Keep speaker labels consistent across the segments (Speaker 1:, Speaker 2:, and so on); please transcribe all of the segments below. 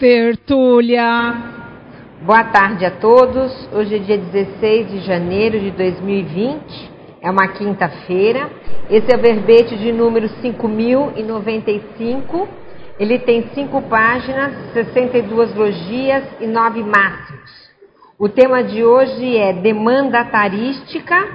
Speaker 1: Tertúlia.
Speaker 2: Boa tarde a todos. Hoje é dia 16 de janeiro de 2020. É uma quinta-feira. Esse é o verbete de número 5095. Ele tem cinco páginas, 62 logias e nove máximos. O tema de hoje é demanda tarística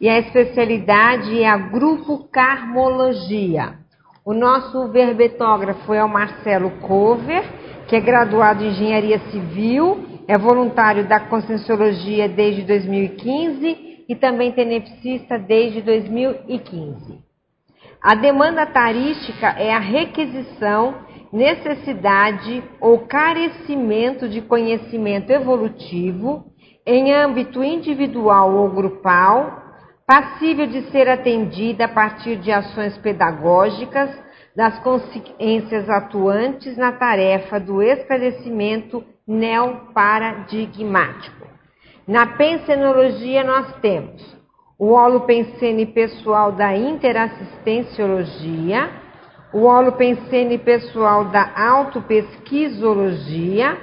Speaker 2: e a especialidade é a grupo carmologia. O nosso verbetógrafo é o Marcelo Cover que é graduado em Engenharia Civil, é voluntário da Conscienciologia desde 2015 e também tenepsista desde 2015. A demanda tarística é a requisição, necessidade ou carecimento de conhecimento evolutivo em âmbito individual ou grupal, passível de ser atendida a partir de ações pedagógicas das consciências atuantes na tarefa do esclarecimento neoparadigmático. Na pensenologia nós temos o holopensene pessoal da interassistenciologia, o holopensene pessoal da autopesquisologia,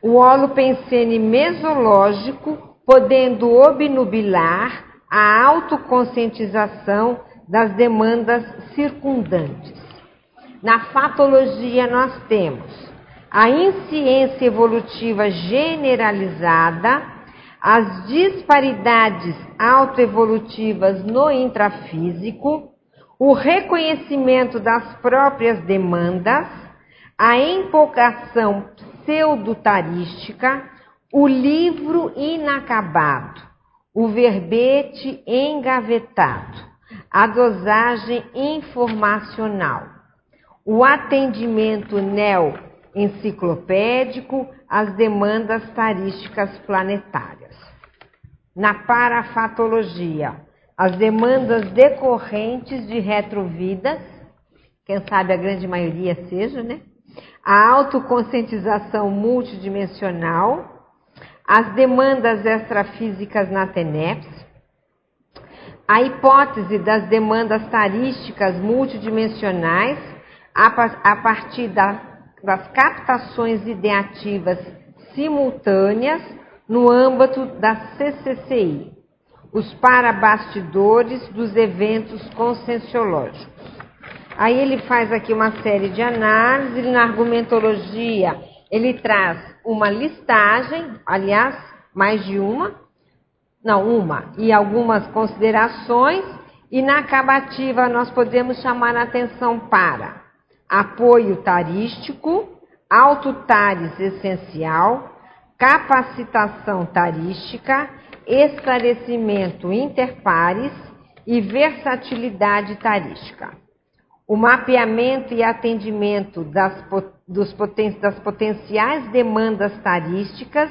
Speaker 2: o holopensene mesológico, podendo obnubilar a autoconscientização das demandas circundantes. Na fatologia, nós temos a insciência evolutiva generalizada, as disparidades autoevolutivas no intrafísico, o reconhecimento das próprias demandas, a empolgação pseudotarística, o livro inacabado, o verbete engavetado, a dosagem informacional o atendimento neo-enciclopédico às demandas tarísticas planetárias. Na parafatologia, as demandas decorrentes de retrovidas, quem sabe a grande maioria seja, né? A autoconscientização multidimensional, as demandas extrafísicas na TENEPS, a hipótese das demandas tarísticas multidimensionais a partir da, das captações ideativas simultâneas no âmbito da CCCI, os parabastidores dos eventos conscienciológicos. Aí ele faz aqui uma série de análises, na argumentologia ele traz uma listagem, aliás, mais de uma, não, uma, e algumas considerações, e na acabativa nós podemos chamar a atenção para apoio tarístico, autotares essencial, capacitação tarística, esclarecimento interpares e versatilidade tarística. O mapeamento e atendimento das, dos das potenciais demandas tarísticas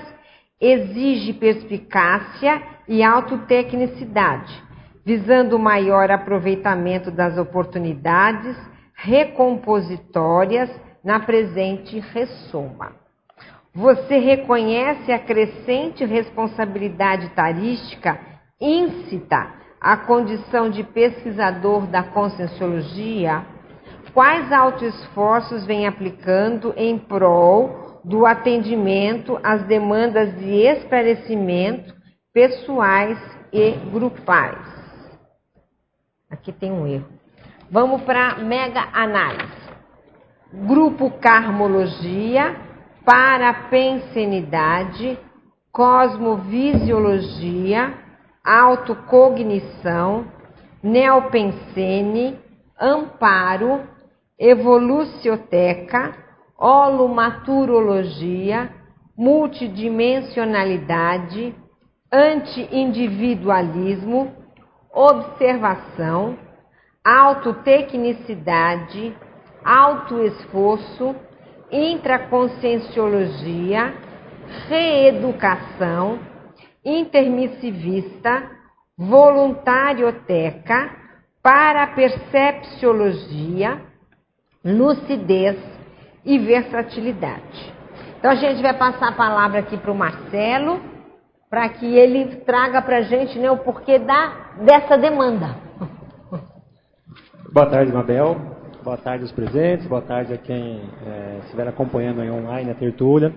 Speaker 2: exige perspicácia e autotecnicidade, visando maior aproveitamento das oportunidades recompositórias na presente ressoma. Você reconhece a crescente responsabilidade tarística íncita à condição de pesquisador da conscienciologia? Quais autoesforços vem aplicando em prol do atendimento às demandas de esclarecimento pessoais e grupais? Aqui tem um erro. Vamos para mega análise. Grupo Carmologia, Parapensenidade, Cosmovisiologia, Autocognição, Neopensene, Amparo, Evolucioteca, Holomaturologia, Multidimensionalidade, Anti-individualismo, Observação, autotecnicidade, autoesforço, intraconscienciologia, reeducação, intermissivista, voluntarioteca, parapercepciologia, lucidez e versatilidade. Então a gente vai passar a palavra aqui para o Marcelo, para que ele traga para a gente né, o porquê da, dessa demanda.
Speaker 3: Boa tarde, Mabel.
Speaker 1: boa tarde aos presentes, boa tarde a quem é, estiver acompanhando aí online a tertúlia.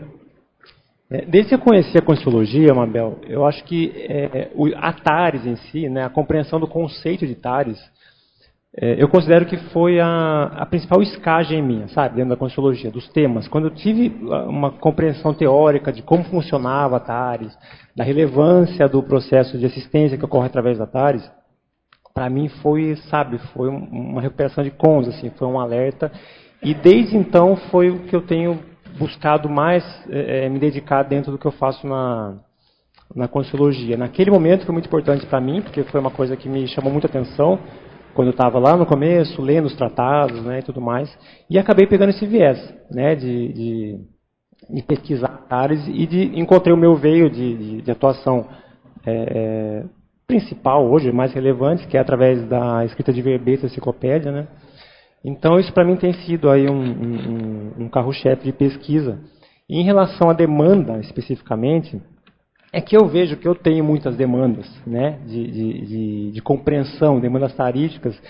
Speaker 1: É, desde que eu conheci a Consciologia, Mabel, eu acho que é, o, a TARES em si, né, a compreensão do conceito de TARES, é, eu considero que foi a, a, principal escagem minha, sabe, dentro da Consciologia, dos temas. Quando eu tive uma compreensão teórica de como funcionava a TARES, da relevância do processo de assistência que ocorre através da TARES, para mim foi, sabe, foi uma recuperação de cons, assim, foi um alerta. E desde então foi o que eu tenho buscado mais é, me dedicar dentro do que eu faço na, na Consciologia. Naquele momento foi muito importante para mim, porque foi uma coisa que me chamou muita atenção, quando eu estava lá no começo, lendo os tratados né, e tudo mais, e acabei pegando esse viés né, de, de, de pesquisar áreas e de, encontrei o meu veio de, de, de atuação é, principal hoje, mais relevante, que é através da escrita de verbeta enciclopédia, né? Então, isso para mim tem sido aí um, um, um carro-chefe de pesquisa. E em relação à demanda, especificamente, é que eu vejo que eu tenho muitas demandas né, de, de, de, de compreensão, demandas tarísticas,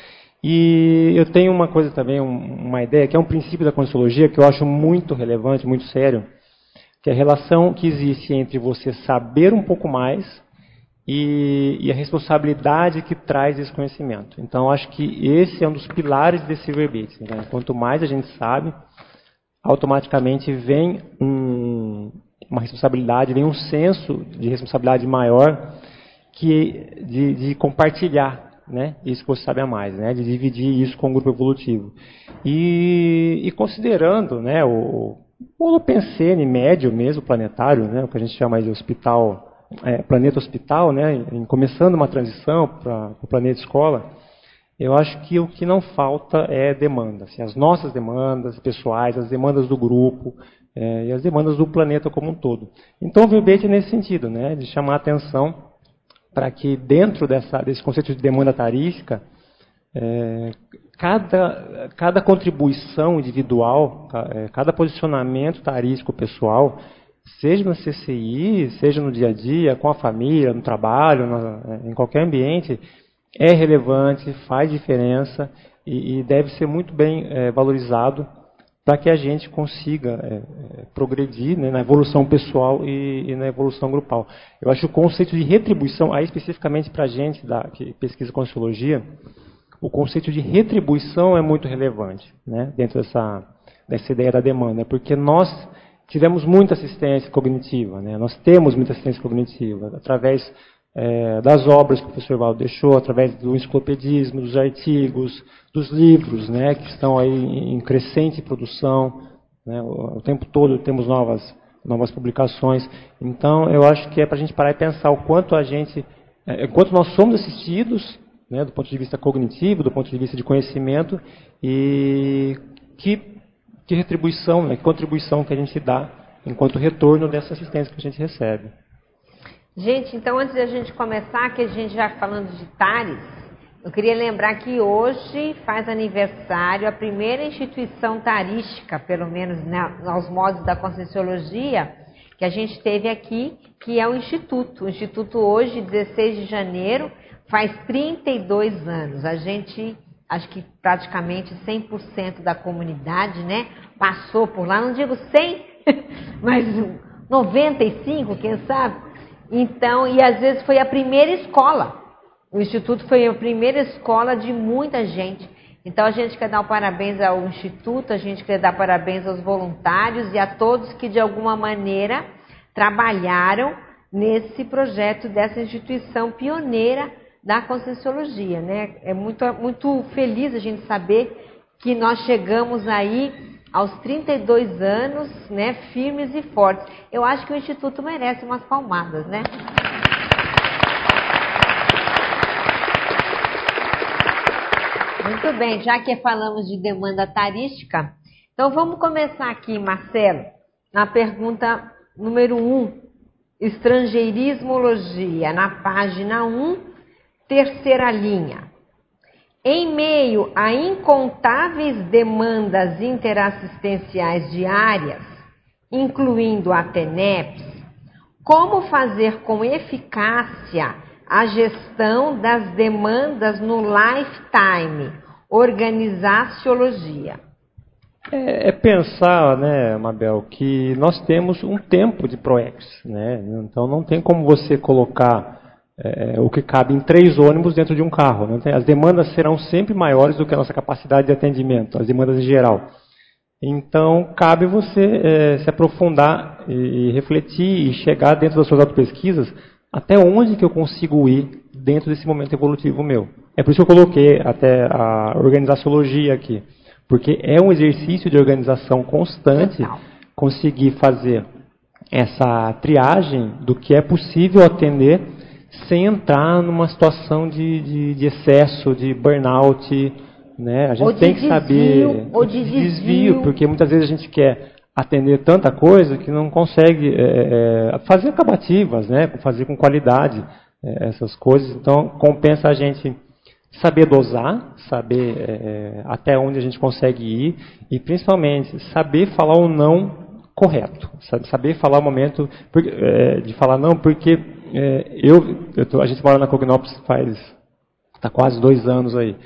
Speaker 1: e eu tenho uma coisa também, uma ideia, que é um princípio da Consciologia que eu acho muito relevante, muito sério, que é a relação que existe entre você saber um pouco mais e, e, a responsabilidade que traz esse conhecimento. Então, acho que esse é um dos pilares desse verbete. Né? Quanto mais a gente sabe, automaticamente vem um, uma responsabilidade, vem um senso de responsabilidade maior que de, de compartilhar né, isso que você sabe a mais, né, de dividir isso com o grupo evolutivo. E, e considerando né, o, o Holopensene médio mesmo, planetário, né, o que a gente chama de hospital é, planeta hospital, né, em, começando uma transição para o planeta escola, eu acho que o que não falta é demanda. Assim, as nossas demandas pessoais, as demandas do grupo é, e as demandas do planeta como um todo. Então o verbete é nesse sentido, né, de chamar a atenção para que dentro dessa, desse conceito de demanda tarística, é, cada, cada contribuição individual, é, cada posicionamento tarístico pessoal, seja na CCI, seja no dia a dia, com a família, no trabalho, em qualquer ambiente, é relevante, faz diferença e, e deve ser muito bem é, valorizado para que a gente consiga é, é, progredir né, na evolução pessoal e, e, na evolução grupal. Eu acho que o conceito de retribuição, aí especificamente para a gente da, que pesquisa Consciologia, o conceito de retribuição é muito relevante né, dentro dessa, dessa ideia da demanda, porque nós tivemos muita assistência cognitiva, né? nós temos muita assistência cognitiva, através é, das obras que o professor Valdo deixou, através do enciclopedismo, dos artigos, dos livros, né, que estão aí em crescente produção, né, o, o, tempo todo temos novas, novas publicações. Então, eu acho que é para a gente parar e pensar o quanto a gente, é, enquanto nós somos assistidos, né, do ponto de vista cognitivo, do ponto de vista de conhecimento, e que que retribuição, né, que contribuição que a gente dá enquanto retorno dessa assistência que a gente recebe.
Speaker 2: Gente, então antes da gente começar, que a gente já falando de TARES, eu queria lembrar que hoje faz aniversário a primeira instituição tarística, pelo menos né, aos modos da Conscienciologia, que a gente teve aqui, que é o Instituto. O Instituto hoje, 16 de janeiro, faz 32 anos. A gente acho que praticamente 100% da comunidade, né, passou por lá, não digo 100, mas 95, quem sabe? Então, e às vezes foi a primeira escola. O instituto foi a primeira escola de muita gente. Então a gente quer dar um parabéns ao instituto, a gente quer dar parabéns aos voluntários e a todos que de alguma maneira trabalharam nesse projeto dessa instituição pioneira da Conscienciologia, né? É muito, muito feliz a gente saber que nós chegamos aí aos 32 anos, né, firmes e fortes. Eu acho que o Instituto merece umas palmadas, né? Muito bem, já que falamos de demanda tarística, então vamos começar aqui, Marcelo, na pergunta número 1, um, estrangeirismologia, na página 1, Terceira linha. Em meio a incontáveis demandas interassistenciais diárias, incluindo a TENEPS, como fazer com eficácia a gestão das demandas no lifetime, organizaciologia.
Speaker 1: É, é, pensar, né, Mabel, que nós temos um tempo de ProEx, né? Então não tem como você colocar é, o que cabe em três ônibus dentro de um carro. Tem, as demandas serão sempre maiores do que a nossa capacidade de atendimento, as demandas em geral. Então, cabe você é, se aprofundar e, e, refletir e chegar dentro das suas auto-pesquisas até onde que eu consigo ir dentro desse momento evolutivo meu. É por isso que eu coloquei até a organizaciologia aqui. Porque é um exercício de organização constante conseguir fazer essa triagem do que é possível atender sem entrar numa situação de, de, de excesso, de burnout. Né? A gente
Speaker 2: de
Speaker 1: tem que saber.
Speaker 2: Ou de desvio, desvio,
Speaker 1: porque muitas vezes a gente quer atender tanta coisa que não consegue é, é, fazer acabativas, né? fazer com qualidade é, essas coisas. Então, compensa a gente saber dosar, saber é, até onde a gente consegue ir e, principalmente, saber falar o não correto, saber falar o momento é, de falar não, porque é, eu, eu tô, a gente mora na Cognops faz tá quase dois anos aí.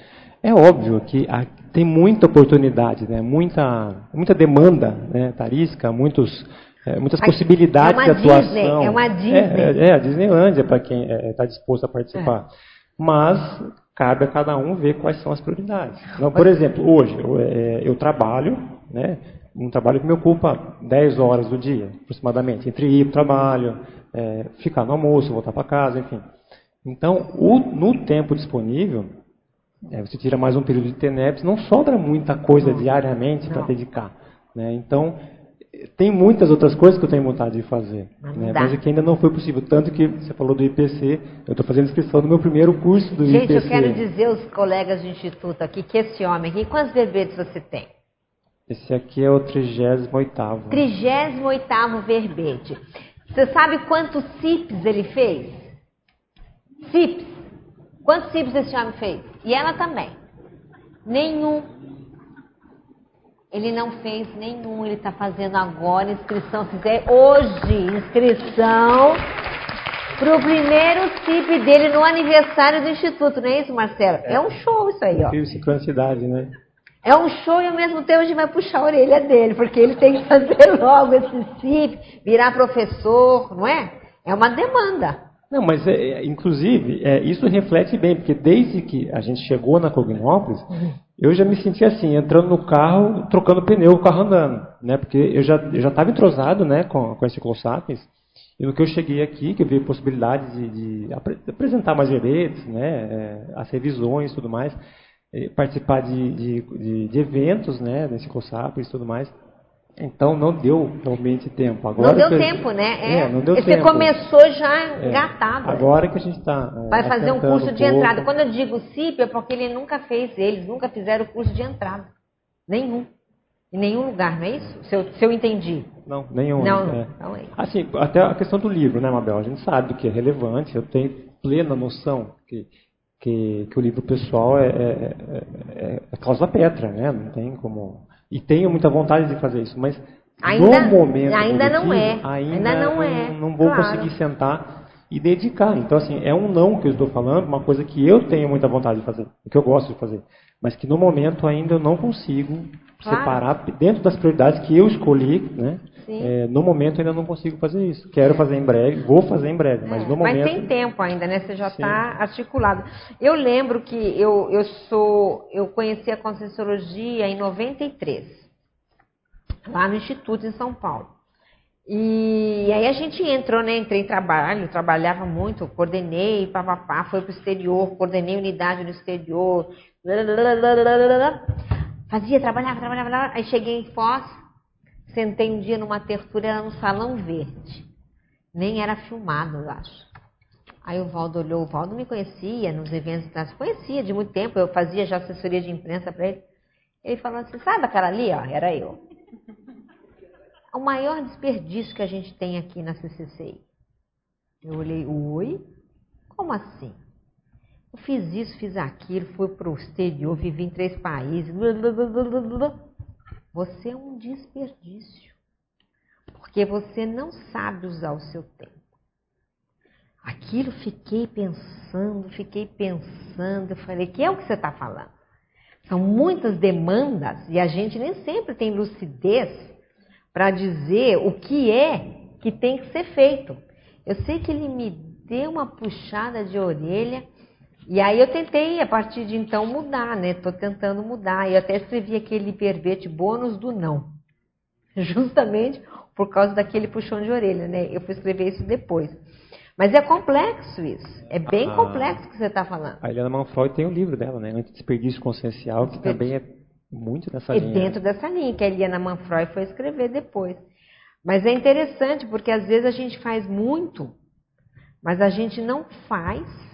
Speaker 1: É óbvio que a, tem muita oportunidade, né? muita, muita demanda né? tarística, muitos, é, muitas possibilidades
Speaker 2: é
Speaker 1: de atuação.
Speaker 2: Disney, é uma Disney.
Speaker 1: É, é a Disneylândia para quem está disposto a participar. Mas cabe a cada um ver quais são as prioridades. Então, por exemplo, hoje eu, eu trabalho, né? um trabalho que me ocupa 10 horas do dia, aproximadamente, entre ir para o trabalho, é, ficar no almoço, voltar para casa, enfim. Então, o, no tempo disponível, é, você tira mais um período de TENEPS, não sobra muita coisa diariamente para dedicar. Né? Então, tem muitas outras coisas que eu tenho vontade de fazer, mas, né? mas é que ainda não foi possível. Tanto que você falou do IPC, eu estou fazendo inscrição no meu primeiro curso do
Speaker 2: Gente,
Speaker 1: IPC.
Speaker 2: Gente, eu quero dizer aos colegas do Instituto aqui que esse homem aqui, quantos verbetes você tem?
Speaker 1: Esse aqui é o 38
Speaker 2: 38 verbete. Você sabe quantos CIPs ele fez? CIPs. Quantos CIPs esse homem fez? E ela também. Nenhum. Ele não fez nenhum, ele está fazendo agora inscrição. Fizer hoje inscrição para o primeiro CIP dele no aniversário do Instituto, não é isso, Marcelo? É, é um show isso aí, ó.
Speaker 1: Sincronicidade, né?
Speaker 2: É um show e ao mesmo tempo a gente vai puxar a orelha dele, porque ele tem que fazer logo esse CIP, virar professor, não é? É uma demanda.
Speaker 1: Não, mas é, é, inclusive, é, isso reflete bem, porque desde que a gente chegou na Cognópolis, uhum. eu já me senti assim, entrando no carro, trocando pneu, o carro andando, né? Porque eu já eu já estava entrosado, né, com, com esse Ciclosapiens, e no que eu cheguei aqui, que eu vi possibilidade de, de apresentar mais verbetes, né, é, as revisões e tudo mais, participar de, de, de, de eventos, né, nesse COSAP e tudo mais. Então não deu realmente tempo. Agora
Speaker 2: não deu
Speaker 1: eu,
Speaker 2: tempo, né?
Speaker 1: É, é, não deu
Speaker 2: Você
Speaker 1: tempo.
Speaker 2: começou já é, engatado.
Speaker 1: Agora que a gente está.
Speaker 2: É, Vai fazer um curso de entrada. Quando eu digo CIP é porque ele nunca fez, eles nunca fizeram o curso de entrada. Nenhum. Em nenhum lugar, não é isso? Se eu, se eu entendi.
Speaker 1: Não, nenhum.
Speaker 2: Não,
Speaker 1: é.
Speaker 2: não é.
Speaker 1: Assim, até a questão do livro, né, Mabel? A gente sabe do que é relevante, eu tenho plena noção que que, que o livro pessoal é, é, é, é causa petra, né? Não tem como. E tenho muita vontade de fazer isso, mas
Speaker 2: ainda,
Speaker 1: no momento
Speaker 2: ainda não é,
Speaker 1: ainda,
Speaker 2: ainda não
Speaker 1: é, não, não vou claro. conseguir sentar e dedicar. Então assim, é um não que eu estou falando, uma coisa que eu tenho muita vontade de fazer, que eu gosto de fazer, mas que no momento ainda eu não consigo claro. separar dentro das prioridades que eu escolhi, né? É, no momento ainda não consigo fazer isso. Quero fazer em breve, vou fazer em breve, mas é, no momento.
Speaker 2: Mas tem tempo ainda, né? Você já está articulado. Eu lembro que eu, eu sou, eu conheci a Conscienciologia em 93, lá no Instituto em São Paulo. E aí a gente entrou, né? Entrei em trabalho, trabalhava muito, coordenei, papapá, foi para o exterior, coordenei unidade no exterior. Fazia, trabalhava, trabalhava, trabalhava. Aí cheguei em Foz, Sentei um dia numa tertúlia, era no Salão Verde. Nem era filmado, eu acho. Aí o Valdo olhou, o Valdo me conhecia nos eventos, conhecia de muito tempo, eu fazia já assessoria de imprensa para ele. Ele falou assim, sabe aquela ali, ó, era eu. O maior desperdício que a gente tem aqui na CCCI. Eu olhei, oi? Como assim? Eu fiz isso, fiz aquilo, fui para o exterior, vivi em três países. Blá, blá, blá, você é um desperdício, porque você não sabe usar o seu tempo. Aquilo fiquei pensando, fiquei pensando, eu falei, que é o que você está falando? São muitas demandas e a gente nem sempre tem lucidez para dizer o que é que tem que ser feito. Eu sei que ele me deu uma puxada de orelha e aí eu tentei, a partir de então, mudar, né? Estou tentando mudar. E eu até escrevi aquele verbete bônus do não. Justamente por causa daquele puxão de orelha, né? Eu fui escrever isso depois. Mas é complexo isso. É bem ah, complexo o que você está falando.
Speaker 1: A Helena Manfroy tem o um livro dela, né? Anti-desperdício consciencial, que também é muito dessa
Speaker 2: é
Speaker 1: linha.
Speaker 2: É dentro dessa linha que a Helena Manfroy foi escrever depois. Mas é interessante porque às vezes a gente faz muito, mas a gente não faz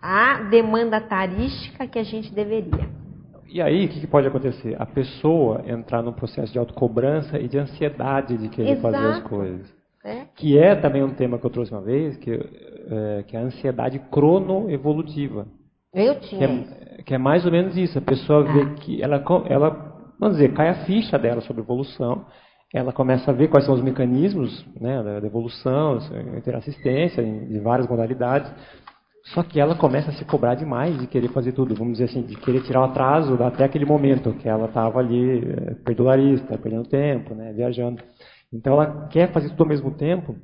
Speaker 2: a demanda tarística que a gente deveria.
Speaker 1: E aí, o que, pode acontecer? A pessoa entrar num processo de autocobrança e de ansiedade de querer Exato. fazer as coisas. É. Que é também um tema que eu trouxe uma vez, que é, que é a ansiedade cronoevolutiva.
Speaker 2: Eu tinha.
Speaker 1: Que é, que é, mais ou menos isso. A pessoa ah. vê que ela, ela, vamos dizer, cai a ficha dela sobre evolução, ela começa a ver quais são os mecanismos né, da evolução, interassistência, de várias modalidades, só que ela começa a se cobrar demais de querer fazer tudo, vamos dizer assim, de querer tirar o atraso até aquele momento que ela estava ali é, perdularista, perdendo tempo, né, viajando. Então ela quer fazer tudo ao mesmo tempo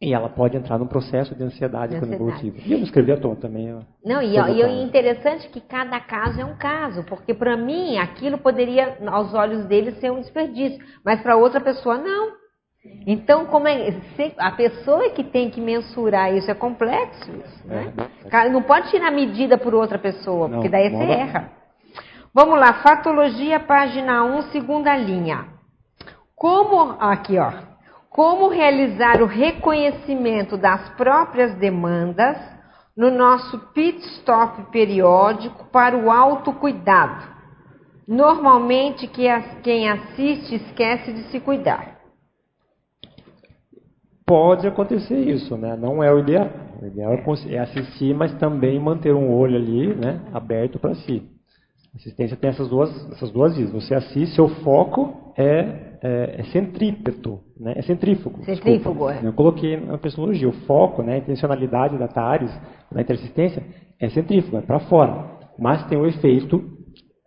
Speaker 1: e ela pode entrar num processo de ansiedade, ansiedade. evolutiva. E eu não escrevi à toa também.
Speaker 2: Não, e, e é interessante que cada caso é um caso, porque para mim aquilo poderia, aos olhos dele, ser um desperdício, mas para outra pessoa não. Então, como é, a pessoa é que tem que mensurar isso, é complexo isso, né? É, não pode tirar medida por outra pessoa, não, porque daí você erra. Vamos lá, Fatologia, página 1, segunda linha. Como, aqui ó, como realizar o reconhecimento das próprias demandas no nosso pit stop periódico para o autocuidado. Normalmente quem assiste esquece de se cuidar
Speaker 1: pode acontecer isso, né? Não é o ideal. O ideal é assistir, mas também manter um olho ali, né, aberto para si. A assistência tem essas duas, essas duas vias. Você assiste, seu foco é, é, é centrípeto, né? É centrífugo.
Speaker 2: Centrífugo, é.
Speaker 1: Eu coloquei na psicologia. O foco, né, a intencionalidade da TARES, da interassistência, é centrífugo, é para fora. Mas tem o efeito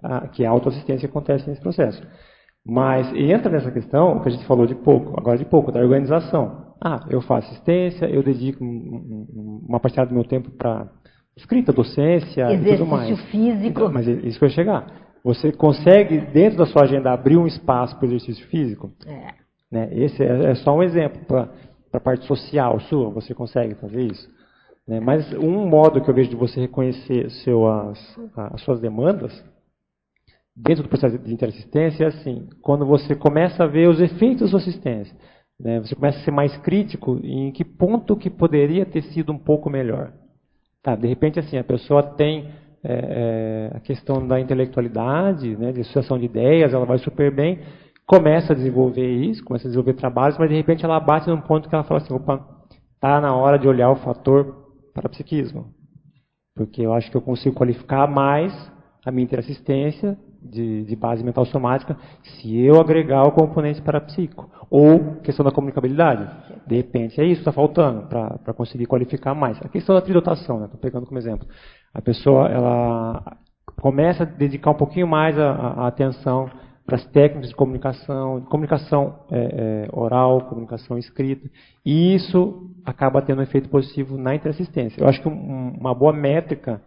Speaker 1: a, que a autoassistência acontece nesse processo. Mas entra nessa questão, que a gente falou de pouco, agora de pouco, da organização. Ah, eu faço assistência, eu dedico uma parcela do meu tempo para escrita, docência
Speaker 2: Exercício
Speaker 1: e tudo mais.
Speaker 2: físico. Então,
Speaker 1: mas é isso que eu ia chegar. Você consegue, dentro da sua agenda, abrir um espaço para o exercício físico?
Speaker 2: É.
Speaker 1: Né? Esse é, é, só um exemplo para a parte social sua, você consegue fazer isso. Né? Mas um modo que eu vejo de você reconhecer seu, as, as suas demandas, dentro do processo de interassistência, é assim, quando você começa a ver os efeitos da sua assistência. Né? Você começa a ser mais crítico em que ponto que poderia ter sido um pouco melhor. Tá, de repente, assim, a pessoa tem é, a questão da intelectualidade, né, de associação de ideias, ela vai super bem, começa a desenvolver isso, começa a desenvolver trabalhos, mas de repente ela bate num ponto que ela fala assim, opa, está na hora de olhar o fator parapsiquismo. Porque eu acho que eu consigo qualificar mais a minha interassistência de, de, base mental somática se eu agregar o componente parapsíquico. Ou questão da comunicabilidade. De repente é isso que está faltando para conseguir qualificar mais. A questão da tridotação, estou né, pegando como exemplo. A pessoa ela começa a dedicar um pouquinho mais a, a atenção para as técnicas de comunicação, comunicação é, é, oral, comunicação escrita, e isso acaba tendo um efeito positivo na interassistência. Eu acho que um, uma boa métrica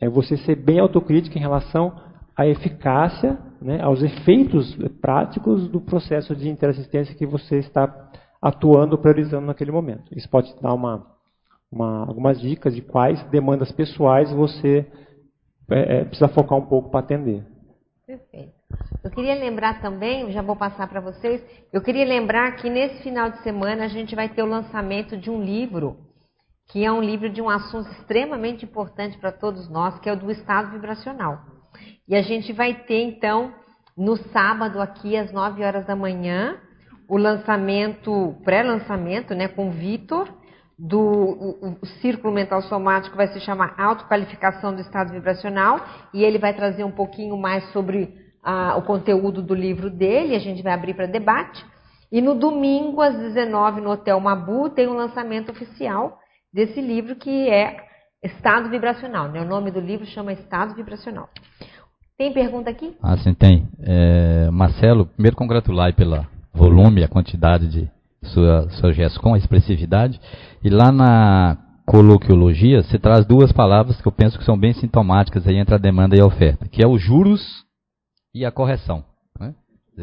Speaker 1: é você ser bem autocrítico em relação à eficácia, né, aos efeitos práticos do processo de interassistência que você está atuando, priorizando naquele momento. Isso pode dar uma, uma, algumas dicas de quais demandas pessoais você é, é, precisa focar um pouco para atender.
Speaker 2: Perfeito. Eu queria lembrar também, já vou passar para vocês, eu queria lembrar que nesse final de semana a gente vai ter o lançamento de um livro, que é um livro de um assunto extremamente importante para todos nós, que é o do estado vibracional. E a gente vai ter, então, no sábado aqui, às 9 horas da manhã, o lançamento, pré-lançamento, né, com o Vitor, do o, o, Círculo Mental Somático, vai se chamar Autoqualificação do Estado Vibracional, e ele vai trazer um pouquinho mais sobre ah, o conteúdo do livro dele, a gente vai abrir para debate. E no domingo, às 19 no Hotel Mabu, tem o um lançamento oficial desse livro que é Estado Vibracional. Né? O nome do livro chama Estado Vibracional. Tem pergunta aqui?
Speaker 3: Ah, sim, tem. É, Marcelo, primeiro congratular pela volume, a quantidade de sua, sua GESCOM, a expressividade. E lá na coloquiologia, você traz duas palavras que eu penso que são bem sintomáticas aí entre a demanda e a oferta, que é os juros e a correção. Né?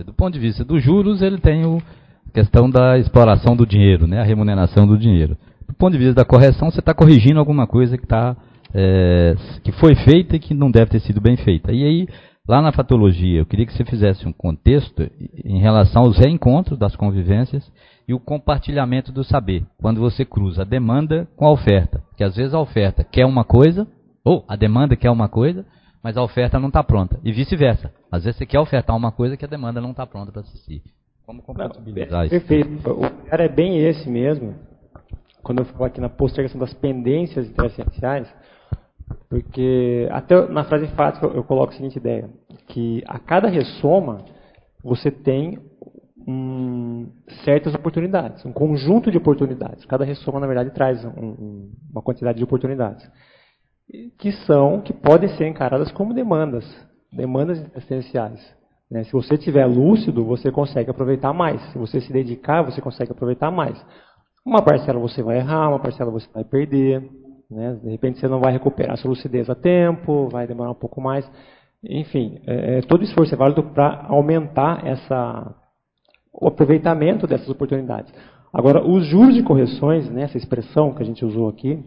Speaker 3: Do ponto de vista dos juros, ele tem o, a questão da exploração do dinheiro, né? a remuneração do dinheiro. Do ponto de vista da correção, você está corrigindo alguma coisa que, tá, é, que foi feita e que não deve ter sido bem feita. E aí, lá na fatologia, eu queria que você fizesse um contexto em relação aos reencontros das convivências e o compartilhamento do saber, quando você cruza a demanda com a oferta. Que às vezes a oferta quer uma coisa, ou a demanda quer uma coisa, mas a oferta não está pronta. E vice-versa. Às vezes você quer ofertar uma coisa que a demanda não está pronta para assistir.
Speaker 1: Como compatibilizar isso? Perfeito. O cara é bem esse mesmo. Quando eu falo aqui na postergação das pendências interessenciais, porque até na frase enfática eu coloco a seguinte ideia, que a cada ressoma você tem um, certas oportunidades, um conjunto de oportunidades. Cada ressoma, na verdade, traz um, um, uma quantidade de oportunidades que são, que podem ser encaradas como demandas, demandas essenciais. Né? Se você estiver lúcido, você consegue aproveitar mais. Se você se dedicar, você consegue aproveitar mais. Uma parcela você vai errar, uma parcela você vai perder. Né? De repente você não vai recuperar sua lucidez a tempo, vai demorar um pouco mais. Enfim, é, é todo esforço é válido para aumentar essa, o aproveitamento dessas oportunidades. Agora, os juros de correções, né, essa expressão que a gente usou aqui,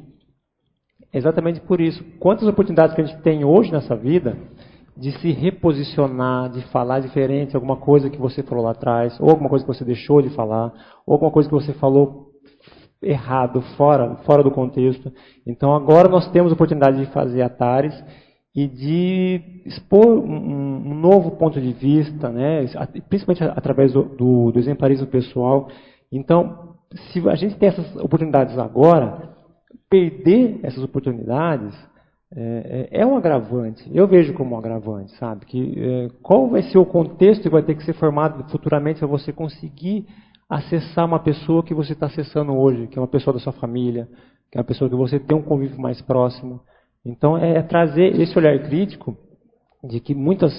Speaker 1: é exatamente por isso. Quantas oportunidades que a gente tem hoje nessa vida de se reposicionar, de falar diferente, alguma coisa que você falou lá atrás, ou alguma coisa que você deixou de falar, ou alguma coisa que você falou errado, fora, fora do contexto. Então agora nós temos a oportunidade de fazer atares e de expor um, um novo ponto de vista, né, principalmente através do, do, do exemplarismo pessoal. Então, se a gente tem essas oportunidades agora, perder essas oportunidades é, é, é, um agravante. Eu vejo como um agravante, sabe? Que é, qual vai ser o contexto que vai ter que ser formado futuramente para você conseguir acessar uma pessoa que você está acessando hoje, que é uma pessoa da sua família, que é uma pessoa que você tem um convívio mais próximo. Então, é, é trazer esse olhar crítico de que muitas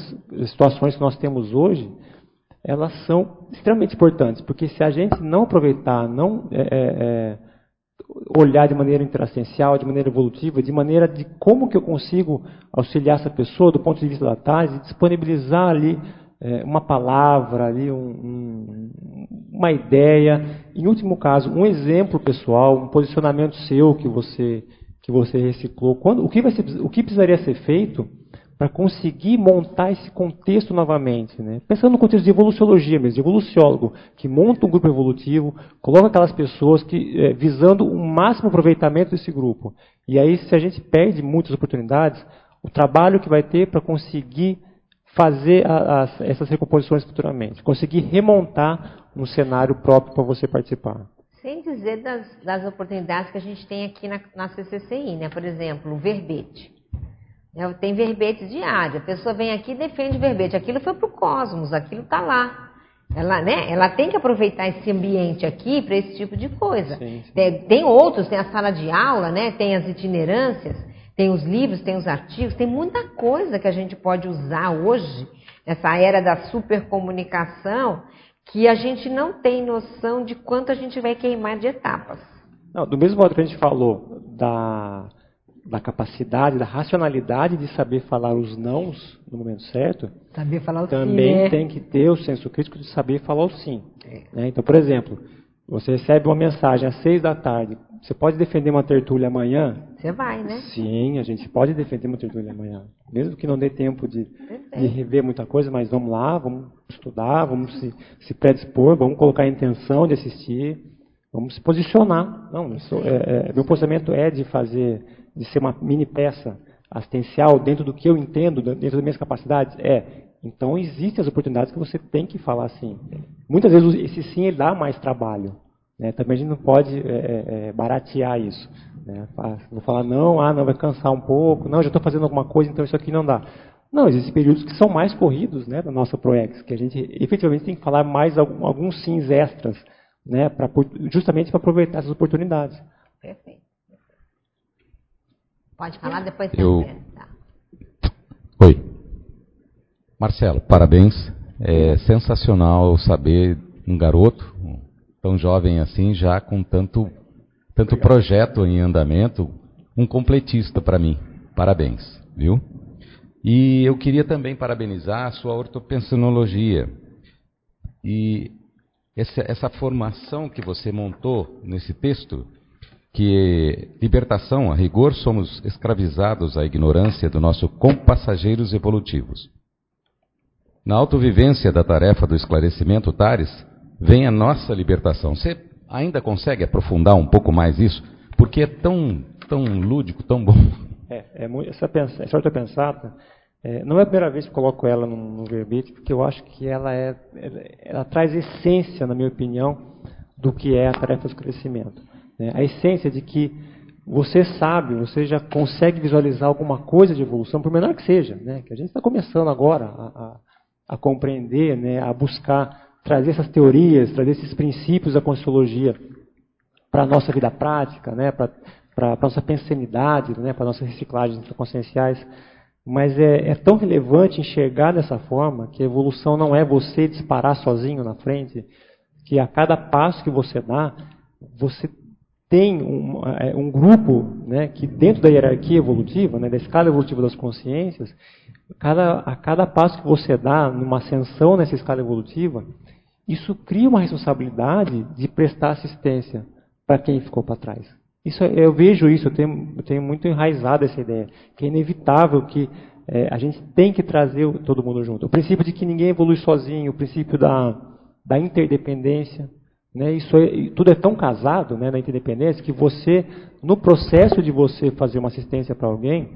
Speaker 1: situações que nós temos hoje, elas são extremamente importantes, porque se a gente não aproveitar, não é, é, é olhar de maneira interassistencial, de maneira evolutiva, de maneira de como que eu consigo auxiliar essa pessoa do ponto de vista da tese, disponibilizar ali é, uma palavra, ali um, um, uma ideia, em último caso, um exemplo pessoal, um posicionamento seu que você que você reciclou. Quando, o, que vai ser, o que precisaria ser feito para conseguir montar esse contexto novamente. Né? Pensando no contexto de evoluciologia mesmo, de evoluciólogo, que monta um grupo evolutivo, coloca aquelas pessoas que é, visando o máximo aproveitamento desse grupo. E aí, se a gente perde muitas oportunidades, o trabalho que vai ter para conseguir fazer a, a, essas recomposições futuramente, conseguir remontar um cenário próprio para você participar.
Speaker 2: Sem dizer das, das, oportunidades que a gente tem aqui na, na CCCI, né? por exemplo, o verbete. É, tem verbetes diários. A pessoa vem aqui e defende verbete. Aquilo foi para o cosmos, aquilo está lá. Ela, né, ela tem que aproveitar esse ambiente aqui para esse tipo de coisa. Sim, sim. Tem, tem, outros, tem a sala de aula, né, tem as itinerâncias, tem os livros, tem os artigos, tem muita coisa que a gente pode usar hoje, nessa era da supercomunicação, que a gente não tem noção de quanto a gente vai queimar de etapas.
Speaker 1: Não, do mesmo modo que a gente falou da da capacidade, da racionalidade de saber falar os nãos no momento certo,
Speaker 2: saber falar o
Speaker 1: também
Speaker 2: sim, né?
Speaker 1: tem que ter o senso crítico de saber falar o sim. É. Né? Então, por exemplo, você recebe uma mensagem às seis da tarde, você pode defender uma tertúlia amanhã?
Speaker 2: Você vai, né?
Speaker 1: Sim, a gente pode defender uma tertúlia amanhã. Mesmo que não dê tempo de, de rever muita coisa, mas vamos lá, vamos estudar, vamos se, se predispor, vamos colocar a intenção de assistir, vamos se posicionar. Não, é, é, meu posicionamento é de fazer de ser uma mini peça assistencial dentro do que eu entendo, dentro das minhas capacidades? É. Então existem as oportunidades que você tem que falar sim. Muitas vezes esse sim ele dá mais trabalho. Né? Também a gente não pode é, é, é baratear isso. Né? Vou falar, não, ah, não, vai cansar um pouco, não, já estou fazendo alguma coisa, então isso aqui não dá. Não, existem períodos que são mais corridos né, da nossa ProEx, que a gente efetivamente tem que falar mais alguns sims extras, né, pra, justamente para aproveitar essas oportunidades. Perfeito.
Speaker 2: Pode falar depois.
Speaker 3: Eu... Tá. Oi.
Speaker 4: Marcelo, parabéns. É sensacional saber um garoto tão jovem assim, já com tanto, tanto projeto em andamento, um completista para mim. Parabéns, viu? E eu queria também parabenizar a sua ortopensinologia. E essa, essa formação que você montou nesse texto, que libertação, a rigor, somos escravizados à ignorância do nosso compassageiros evolutivos. Na autovivência da tarefa do esclarecimento, Tares, vem a nossa libertação. Você ainda consegue aprofundar um pouco mais isso? Porque é tão, tão lúdico, tão bom.
Speaker 1: É, é muito, essa, essa ortopensata, é, não é a primeira vez que coloco ela no, no verbete, porque eu acho que ela, é, ela, ela, traz essência, na minha opinião, do que é a tarefa do crescimento. Né? A essência de que você sabe, você já consegue visualizar alguma coisa de evolução, por menor que seja, né? que a gente está começando agora a, a, a compreender, né? a buscar trazer essas teorias, trazer esses princípios da Consciologia para a nossa vida prática, né? para a nossa pensanidade, né? para a nossa reciclagem conscienciais. Mas é, é, tão relevante enxergar dessa forma que a evolução não é você disparar sozinho na frente, que a cada passo que você dá, você tem um, é, um grupo né, que dentro da hierarquia evolutiva, né, da escala evolutiva das consciências, cada, a cada passo que você dá numa ascensão nessa escala evolutiva, isso cria uma responsabilidade de prestar assistência para quem ficou para trás. Isso, eu vejo isso, eu tenho, eu tenho muito enraizado essa ideia, que é inevitável que é, a gente tem que trazer todo mundo junto. O princípio de que ninguém evolui sozinho, o princípio da, da interdependência, né, isso é, tudo é tão casado né, na interdependência que você, no processo de você fazer uma assistência para alguém,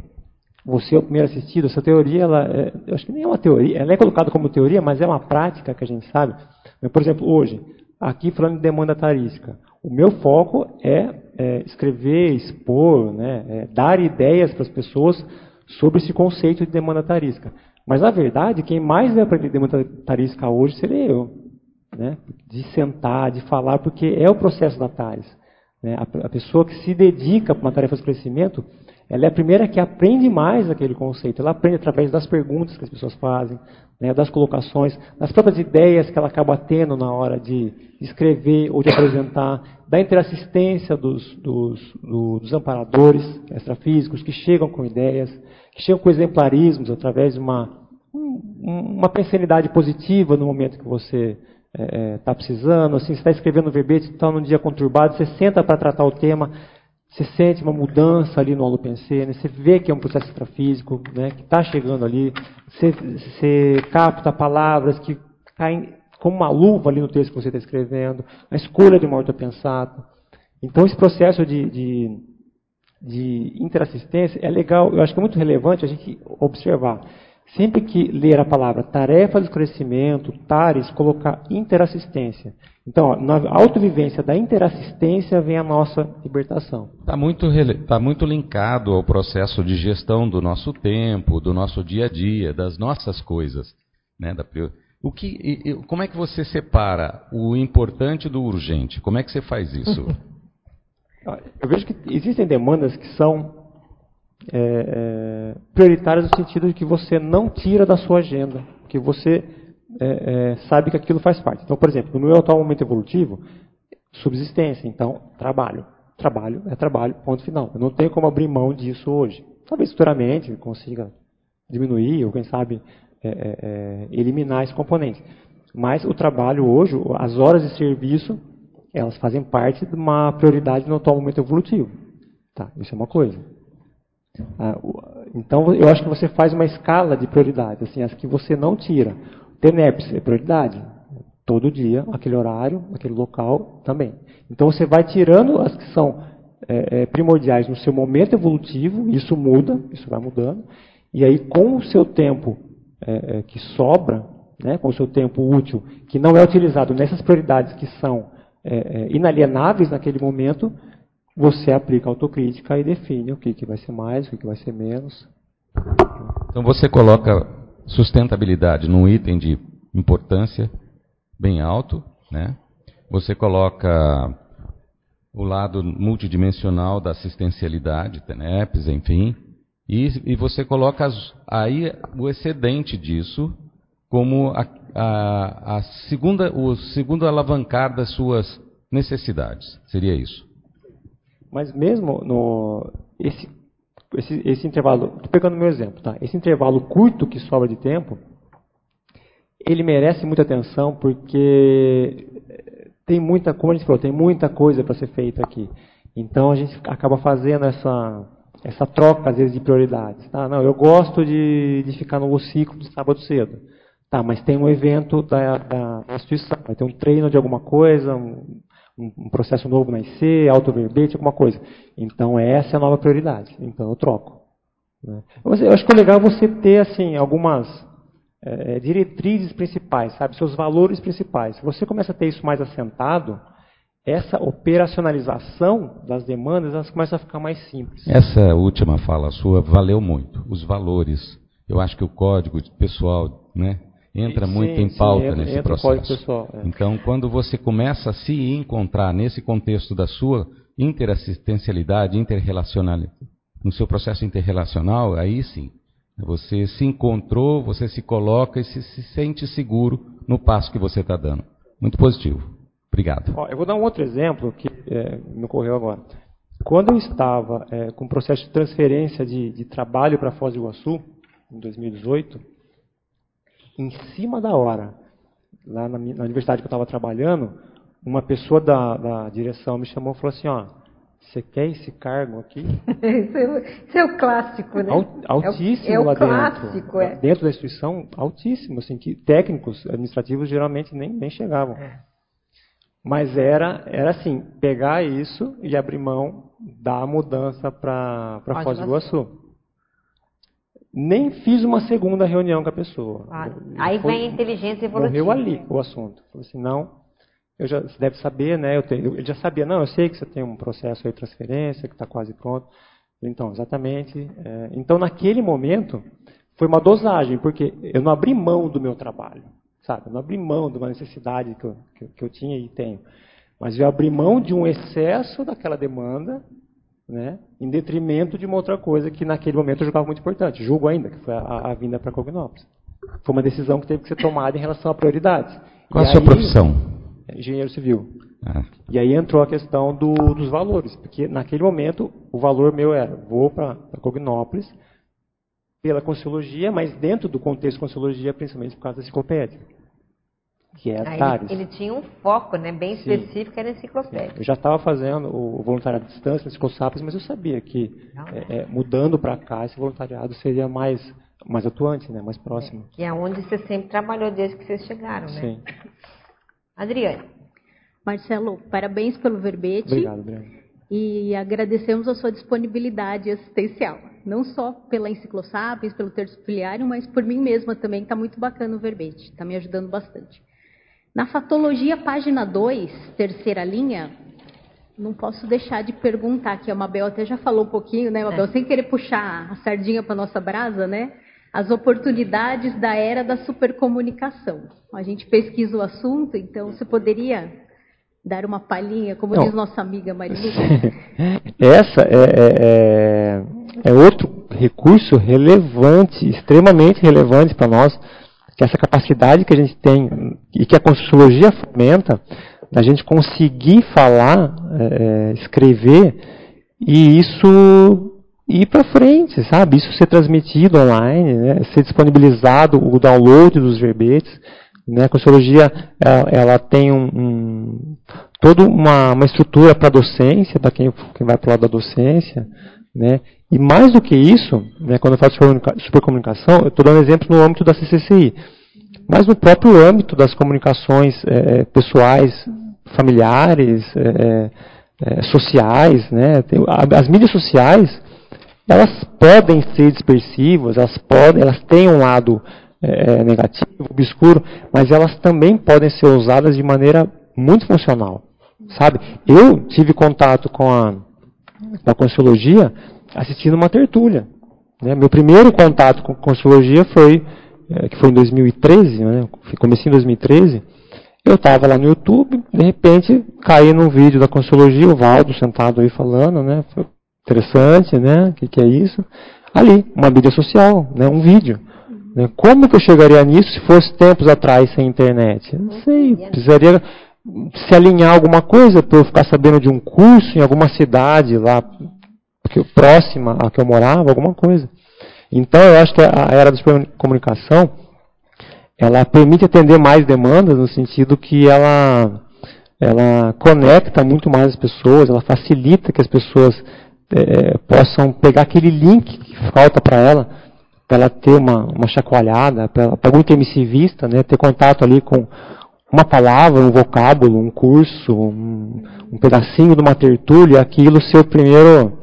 Speaker 1: você é o primeiro assistido. Essa teoria, ela, é, eu acho que nem é uma teoria, ela é colocada como teoria, mas é uma prática que a gente sabe. Por exemplo, hoje, aqui falando de demanda tarística, o meu foco é, é escrever, expor, né, é dar ideias para as pessoas sobre esse conceito de demanda tarística. Mas, na verdade, quem mais vai aprender demanda tarística hoje seria eu. Né? De sentar, de falar, porque é o processo da TARES. Né? A, a pessoa que se dedica para uma tarefa de crescimento, ela é a primeira que aprende mais aquele conceito. Ela aprende através das perguntas que as pessoas fazem, né, das colocações, das próprias ideias que ela acaba tendo na hora de escrever ou de apresentar, da interassistência dos, dos, dos amparadores extrafísicos que chegam com ideias, que chegam com exemplarismos através de uma, uma pensanidade positiva no momento que você está é, é tá precisando. Assim, está escrevendo um verbete, está num dia conturbado, você senta para tratar o tema, você sente uma mudança ali no holopensene, né? você vê que é um processo extrafísico, né, que está chegando ali, você, você, capta palavras que caem como uma luva ali no texto que você está escrevendo, a escolha de uma ortopensata. Então, esse processo de, de, de interassistência é legal, eu acho que é muito relevante a gente observar. Sempre que ler a palavra tarefa de crescimento, TARES, colocar interassistência. Então, ó, na autovivência da interassistência vem a nossa libertação.
Speaker 4: Está muito, tá muito linkado ao processo de gestão do nosso tempo, do nosso dia a dia, das nossas coisas. Né, da, o que, como é que você separa o importante do urgente? Como é que você faz isso?
Speaker 1: Eu vejo que existem demandas que são é, é, prioritárias no sentido de que você não tira da sua agenda, que você é, é, sabe que aquilo faz parte. Então, por exemplo, no meu atual momento evolutivo, subsistência, então trabalho. Trabalho é trabalho, ponto final. Eu não tenho como abrir mão disso hoje. Talvez futuramente consiga diminuir ou, quem sabe, é, é, é, eliminar esse componente. Mas o trabalho hoje, as horas de serviço, elas fazem parte de uma prioridade no atual momento evolutivo. Tá, isso é uma coisa. Ah, então, eu acho que você faz uma escala de prioridades, assim, as que você não tira. TENEPS é prioridade. Todo dia, aquele horário, aquele local também. Então, você vai tirando as que são é, é, primordiais no seu momento evolutivo, isso muda, isso vai mudando. E aí, com o seu tempo é, é que sobra, né, com o seu tempo útil, que não é utilizado nessas prioridades que são é, é, inalienáveis naquele momento, você aplica autocrítica e define o que, que vai ser mais, o que, que vai ser menos.
Speaker 4: Então você coloca sustentabilidade num item de importância bem alto, né? Você coloca o lado multidimensional da assistencialidade, TENEPS, enfim, e, e você coloca as, aí o excedente disso como a, a, a segunda, o segundo alavancar das suas necessidades. Seria isso.
Speaker 1: Mas mesmo no esse esse, esse intervalo, estou pegando meu exemplo, tá? Esse intervalo curto que sobra de tempo, ele merece muita atenção porque tem muita, como a gente falou, tem muita coisa para ser feita aqui. Então a gente acaba fazendo essa essa troca às vezes de prioridades. Tá? Não, eu gosto de, de ficar no ciclo de sábado cedo. Tá, mas tem um evento da, da instituição, vai ter um treino de alguma coisa, um, um, processo novo na IC, auto-verbete, alguma coisa. Então, essa é a nova prioridade. Então, eu troco. Né? Eu acho que é legal você ter assim algumas é, diretrizes principais, sabe? Seus valores principais. Se você começa a ter isso mais assentado, essa operacionalização das demandas elas começam a ficar mais simples.
Speaker 4: Essa última fala sua valeu muito. Os valores. Eu acho que o código pessoal, né? Entra sim, muito em pauta sim, nesse processo. Pessoal, é. Então, quando você começa a se encontrar nesse contexto da sua interassistencialidade, interrelacionalidade, no seu processo interrelacional, aí sim, você se encontrou, você se coloca e se, se sente seguro no passo que você está dando. Muito positivo. Obrigado.
Speaker 1: Ó, eu vou dar um outro exemplo que é, me ocorreu agora. Quando eu estava é, com o processo de transferência de, de trabalho para Foz do Iguaçu, em 2018, em cima da hora, lá na, na universidade que eu estava trabalhando, uma pessoa da, da direção me chamou e falou assim, ó, você quer esse cargo aqui?
Speaker 2: isso, é, é, o clássico, né?
Speaker 1: altíssimo é o, é o lá clássico, dentro. É. Dentro da instituição, altíssimo. Assim, que técnicos administrativos geralmente nem, nem chegavam. É. Mas era, era assim, pegar isso e abrir mão da mudança para Foz do Iguaçu. Nem fiz uma segunda reunião com a pessoa.
Speaker 2: Ah, aí foi, vem a inteligência evolutiva.
Speaker 1: Morreu ali o assunto. Falei assim, não, eu já, você deve saber, né? Eu tenho, ele já sabia, não, eu sei que você tem um processo de transferência que está quase pronto. Então, exatamente. É, então, naquele momento, foi uma dosagem, porque eu não abri mão do meu trabalho, sabe? Eu não abri mão de uma necessidade que eu, que, que eu tinha e tenho. Mas eu abri mão de um excesso daquela demanda né, em detrimento de uma outra coisa que naquele momento eu julgava muito importante. Julgo ainda, que foi a, a vinda para Cognópolis. Foi uma decisão que teve que ser tomada em relação a prioridades.
Speaker 4: Qual e a aí, sua profissão?
Speaker 1: Engenheiro civil. Ah. E aí entrou a questão do, dos valores, porque naquele momento o valor meu era, vou para Cognópolis pela Consciologia, mas dentro do contexto de Consciologia, principalmente por causa da enciclopédia que é a
Speaker 2: Ele, ele, tinha um foco né, bem específico, era enciclopédia.
Speaker 1: Eu já estava fazendo o voluntariado à distância nas mas eu sabia que é, é, mudando para cá, esse voluntariado seria mais, mais atuante, né, mais próximo.
Speaker 2: É, que é onde você sempre trabalhou desde que vocês chegaram, né? Sim. Adriane.
Speaker 5: Marcelo, parabéns pelo verbete.
Speaker 1: Obrigado, Adriane.
Speaker 5: E agradecemos a sua disponibilidade assistencial. Não só pela Enciclosapiens, pelo terço filiário, mas por mim mesma também. Está muito bacana o verbete. Está me ajudando bastante. Na fatologia, página 2, terceira linha, não posso deixar de perguntar, que a Mabel até já falou um pouquinho, né, Mabel? É. Sem querer puxar a sardinha para nossa brasa, né? As oportunidades da era da supercomunicação. A gente pesquisa o assunto, então você poderia dar uma palhinha, como não. diz nossa amiga Marilu?
Speaker 1: Essa é, é, é, é outro recurso relevante, extremamente relevante para nós, que essa capacidade que a gente tem e que a Conscienciologia fomenta, da gente conseguir falar, é, escrever e isso ir para frente, sabe? Isso ser transmitido online, né? ser disponibilizado o download dos verbetes. Né? A Conscienciologia ela, ela tem um, um, toda uma, uma estrutura para docência, para quem, quem vai para o lado da docência, né? E mais do que isso, né, quando eu falo supercomunicação, eu estou dando exemplo no âmbito da CCCI, mas no próprio âmbito das comunicações é, pessoais, familiares, é, é, sociais, né? as mídias sociais, elas podem ser dispersivas, elas podem, elas têm um lado é, negativo, obscuro, mas elas também podem ser usadas de maneira muito funcional, sabe? Eu tive contato com a, com a Consciologia assistindo uma tertúlia. Né? Meu primeiro contato com Consciologia foi, é, que foi em 2013, né? comecei em 2013, eu estava lá no YouTube, de repente caí num vídeo da Consciologia, o Valdo sentado aí falando, né? Foi interessante, né? O que, que é isso? Ali, uma mídia social, né? um vídeo. Né? Como que eu chegaria nisso se fosse tempos atrás sem internet? Não sei, precisaria se alinhar alguma coisa para eu ficar sabendo de um curso em alguma cidade lá próxima a que eu morava, alguma coisa. Então eu acho que a era da comunicação ela permite atender mais demandas no sentido que ela ela conecta muito mais as pessoas, ela facilita que as pessoas é, possam pegar aquele link que falta para ela, para ela ter uma, uma chacoalhada, para algum intermissivista, né, ter contato ali com uma palavra, um vocábulo, um curso, um, um pedacinho de uma tertúlia, aquilo ser o primeiro,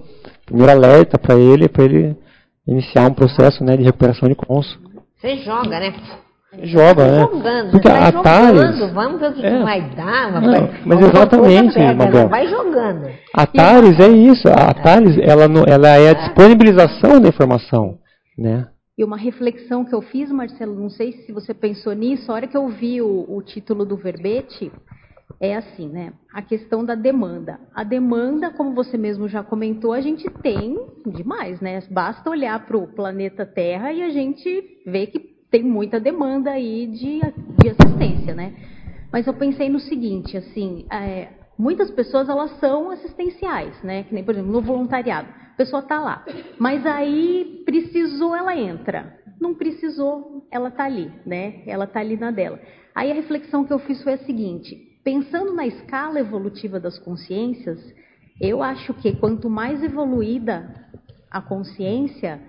Speaker 1: primeiro alerta para ele, para ele iniciar um processo né, de recuperação de cons.
Speaker 2: Você joga, né?
Speaker 1: Joga, né?
Speaker 2: Jogando,
Speaker 1: Porque
Speaker 2: vai
Speaker 1: Atares,
Speaker 2: jogando, vamos ver o que,
Speaker 1: é.
Speaker 2: que vai dar.
Speaker 1: Não,
Speaker 2: vai,
Speaker 1: mas exatamente,
Speaker 2: pega,
Speaker 1: Mabel.
Speaker 2: Vai jogando.
Speaker 1: A Thales é isso. A Thales, ela, não- ela é a disponibilização da informação, né?
Speaker 5: E uma reflexão que eu fiz, Marcelo, não sei se você pensou nisso, a hora que eu vi o, o título do verbete, é assim, né? A questão da demanda. A demanda, como você mesmo já comentou, a gente tem demais, né? Basta olhar para o planeta Terra e a gente vê que tem muita demanda aí de, de assistência, né? Mas eu pensei no seguinte, assim, é, muitas pessoas elas são assistenciais, né? Que nem, por exemplo, no voluntariado. A pessoa está lá, mas aí precisou, ela entra. Não precisou, ela está ali, né? Ela está ali na dela. Aí a reflexão que eu fiz foi a seguinte: pensando na escala evolutiva das consciências, eu acho que quanto mais evoluída a consciência,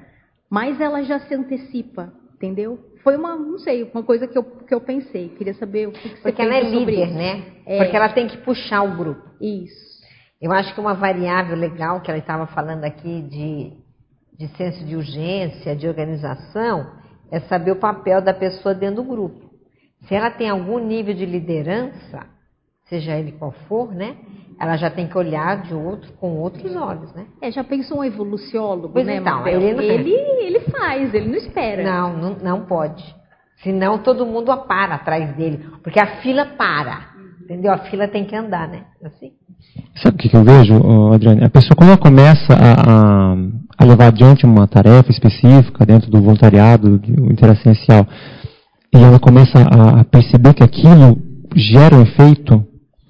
Speaker 5: mais ela já se antecipa, entendeu? Foi uma, não sei, uma coisa que eu, que eu pensei. Queria saber o que, que você
Speaker 2: Porque ela é líder,
Speaker 5: isso.
Speaker 2: né?
Speaker 5: É.
Speaker 2: Porque ela tem que puxar o grupo.
Speaker 5: Isso.
Speaker 2: Eu acho que uma variável legal que ela estava falando aqui de, de senso de urgência, de organização, é saber o papel da pessoa dentro do grupo. Se ela tem algum nível de liderança, seja ele qual for, né? Ela já tem que olhar de outro com outros olhos, né?
Speaker 5: É, já pensou um evoluciólogo,
Speaker 2: Pois
Speaker 5: né,
Speaker 2: então, ele não-
Speaker 5: ele, ele faz, ele não espera.
Speaker 2: Não, não, não pode. Senão todo mundo para atrás dele. Porque a fila para. Entendeu? A fila tem que andar, né? Assim.
Speaker 1: Sabe o que, que eu vejo, Adriane? A pessoa, quando ela começa a, a, a levar adiante uma tarefa específica dentro do voluntariado, do interessencial, e ela começa a, a perceber que aquilo gera um efeito,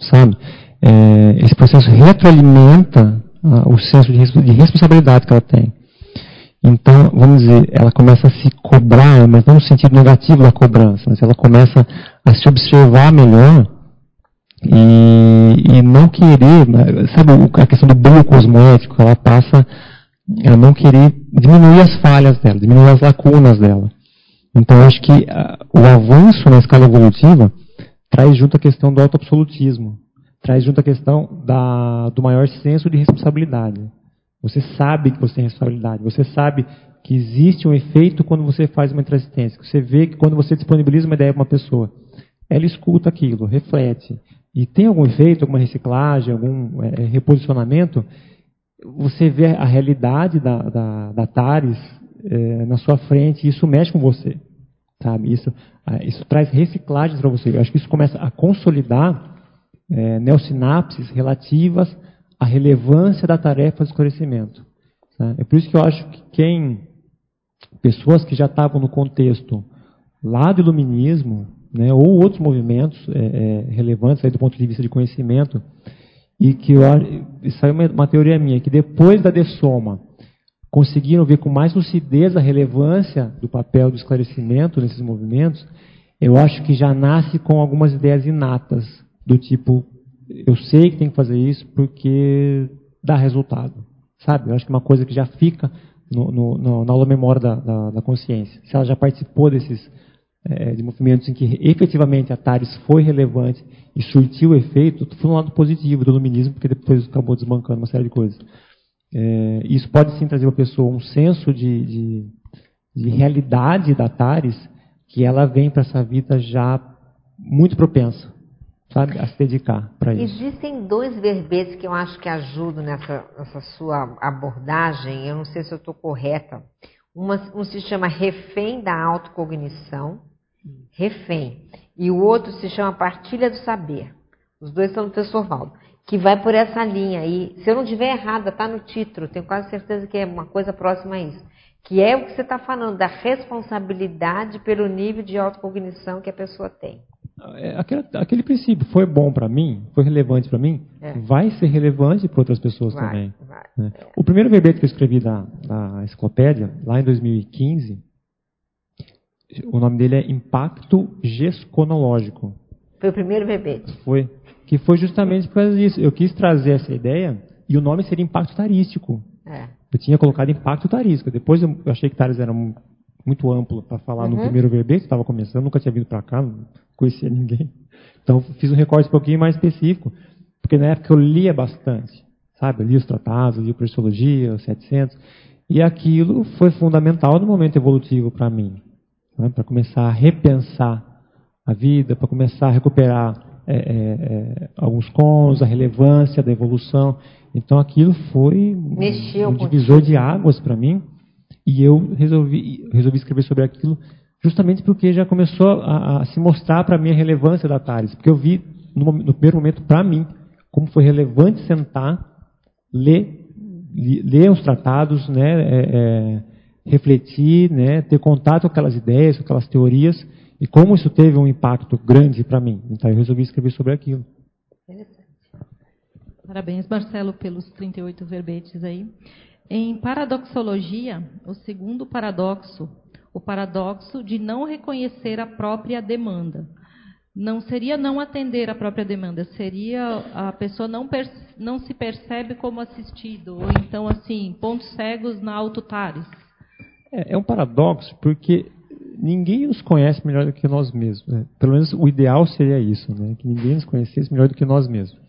Speaker 1: sabe? É, esse processo retroalimenta ah, o senso de, de responsabilidade que ela tem. Então, vamos dizer, ela começa a se cobrar, mas não no sentido negativo da cobrança, mas ela começa a se observar melhor e, e não querer, né, sabe a questão do brilho cosmético, ela passa a não querer diminuir as falhas dela, diminuir as lacunas dela. Então, acho que ah, o avanço na escala evolutiva traz junto a questão do autoabsolutismo, traz junto a questão da, do maior senso de responsabilidade. Você sabe que você tem responsabilidade, você sabe que existe um efeito quando você faz uma intransistência, que você vê que quando você disponibiliza uma ideia para uma pessoa, ela escuta aquilo, reflete, e tem algum efeito, alguma reciclagem, algum eh, reposicionamento, você vê a realidade da, da, da TARES eh, na sua frente e isso mexe com você. Sabe? Isso, ah, isso traz reciclagens para você. Eu acho que isso começa a consolidar eh, neossinapses relativas à relevância da tarefa de esclarecimento. tá? É por isso que eu acho que quem, pessoas que já estavam no contexto lá do iluminismo, né, ou outros movimentos eh, eh, relevantes aí do ponto de vista de conhecimento, e que eu, é uma, uma teoria minha, que depois da dessoma conseguiram ver com mais lucidez a relevância do papel do esclarecimento nesses movimentos, eu acho que já nasce com algumas ideias inatas, do tipo, eu sei que tem que fazer isso porque dá resultado. Sabe? Eu acho que é uma coisa que já fica no, no, no, na aula memória da, da, da consciência. Se ela já participou desses eh, de movimentos em que efetivamente a TARES foi relevante e surtiu efeito, foi no lado positivo do iluminismo, porque depois acabou desbancando uma série de coisas. É, isso pode sim trazer para a pessoa um senso de, de, de realidade da TARES, que ela vem para essa vida já muito propensa, sabe, a se dedicar para isso.
Speaker 2: Existem dois verbetes que eu acho que ajudam nessa, nessa sua abordagem. Eu não sei se eu estou correta. Uma, um se chama refém da autocognição, refém, e o outro se chama partilha do saber. Os dois são do professor Valdo, que vai por essa linha aí. Se eu não estiver errada, está no título, tenho quase certeza que é uma coisa próxima a isso. Que é o que você está falando, da responsabilidade pelo nível de autocognição que a pessoa tem.
Speaker 1: É, aquele, aquele princípio foi bom para mim, foi relevante para mim, é. vai ser relevante para outras pessoas vai, também. Vai, né? é. O primeiro verbete que eu escrevi da, da enciclopédia, lá em 2015, o nome dele é Impacto Gesconológico.
Speaker 2: Foi o primeiro verbete?
Speaker 1: Foi. Que foi justamente por causa disso. Eu quis trazer essa ideia e o nome seria Impacto Tarístico. É. Eu tinha colocado Impacto Tarístico. Depois eu achei que Tares era muito amplo para falar uhum. no primeiro verbete, estava começando, nunca tinha vindo para cá, não conhecia ninguém. Então fiz um recorte um pouquinho mais específico, porque na época eu lia bastante, sabe? Eu lia os tratados, lia Cristologia, os 700, e aquilo foi fundamental no momento evolutivo para mim, né? para começar a repensar a vida, para começar a recuperar é, é, é, alguns cons, a relevância da evolução. Então aquilo foi
Speaker 2: Mexeu
Speaker 1: um divisor de águas para mim. E eu resolvi, resolvi escrever sobre aquilo justamente porque já começou a, a se mostrar para mim a relevância da Thales. Porque eu vi, no, no primeiro momento, para mim, como foi relevante sentar, ler, ler os tratados, né, é, é, refletir, né, ter contato com aquelas ideias, com aquelas teorias, e como isso teve um impacto grande para mim. Então eu resolvi escrever sobre aquilo.
Speaker 6: Parabéns, Marcelo, pelos 38 verbetes aí. Em paradoxologia, o segundo paradoxo, o paradoxo de não reconhecer a própria demanda. Não seria não atender a própria demanda, seria a pessoa não, não se percebe como assistido, ou então, assim, pontos cegos na autotares.
Speaker 1: É, é um paradoxo, porque ninguém nos conhece melhor do que nós mesmos. Né? Pelo menos o ideal seria isso, né? que ninguém nos conhecesse melhor do que nós mesmos.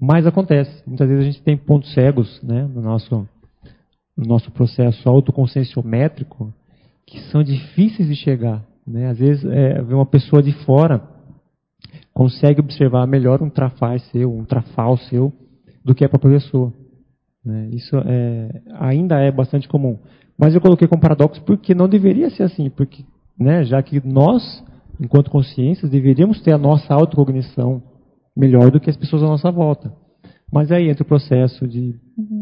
Speaker 1: Mas acontece, muitas vezes a gente tem pontos cegos né, no nosso no nosso processo autoconscienciométrico que são difíceis de chegar. Né? Às vezes, é, uma pessoa de fora consegue observar melhor um trafar seu, um trafal seu, do que a própria pessoa. Né? Isso é, ainda é bastante comum. Mas eu coloquei como paradoxo porque não deveria ser assim, porque né, já que nós, enquanto consciências, deveríamos ter a nossa autocognição melhor do que as pessoas à nossa volta. Mas aí entra o processo de,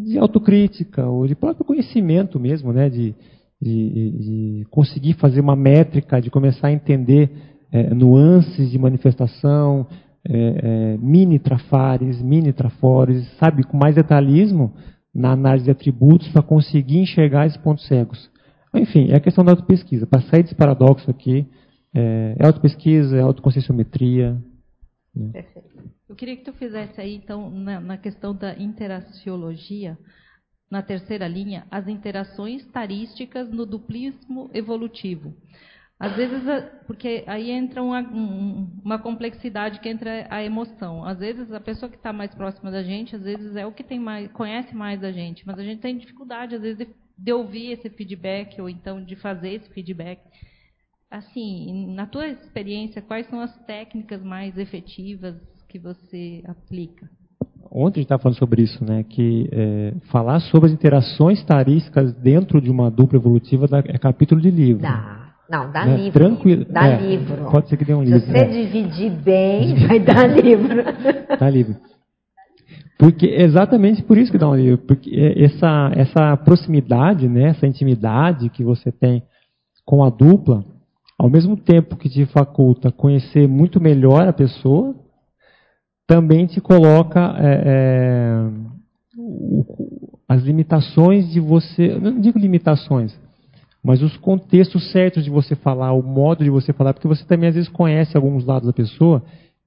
Speaker 1: de autocrítica, ou de próprio conhecimento mesmo, né? de, de, de conseguir fazer uma métrica, de começar a entender é, nuances de manifestação, é, é, mini trafares, mini trafores, sabe, com mais detalhismo na análise de atributos para conseguir enxergar esses pontos cegos. Enfim, é a questão da autopesquisa. Para sair desse paradoxo aqui, é, é autopesquisa, é autoconscienciometria.
Speaker 6: Né? Perfeito. Eu queria que tu fizesse aí, então, na, na questão da interaciologia, na terceira linha, as interações tarísticas no duplismo evolutivo. Às vezes, porque aí entra uma, uma, complexidade que entra a emoção. Às vezes, a pessoa que está mais próxima da gente, às vezes é o que tem mais, conhece mais da gente, mas a gente tem dificuldade, às vezes, de, de ouvir esse feedback ou então de fazer esse feedback. Assim, na tua experiência, quais são as técnicas mais efetivas que você aplica?
Speaker 1: Ontem a gente estava falando sobre isso, né? Que é, falar sobre as interações tarísticas dentro de uma dupla evolutiva é capítulo de livro.
Speaker 2: Dá. Não, dá né? livro.
Speaker 1: Tranquilo.
Speaker 2: Dá é, livro.
Speaker 1: Pode ser que dê um livro.
Speaker 2: Se você né? dividir bem, vai dar livro.
Speaker 1: Dá livro. Porque exatamente por isso que dá um livro, porque essa essa proximidade, né, essa intimidade que você tem com a dupla, ao mesmo tempo que te faculta conhecer muito melhor a pessoa, também te coloca é, é, as limitações de você, não digo limitações, mas os contextos certos de você falar, o modo de você falar, porque você também às vezes conhece alguns lados da pessoa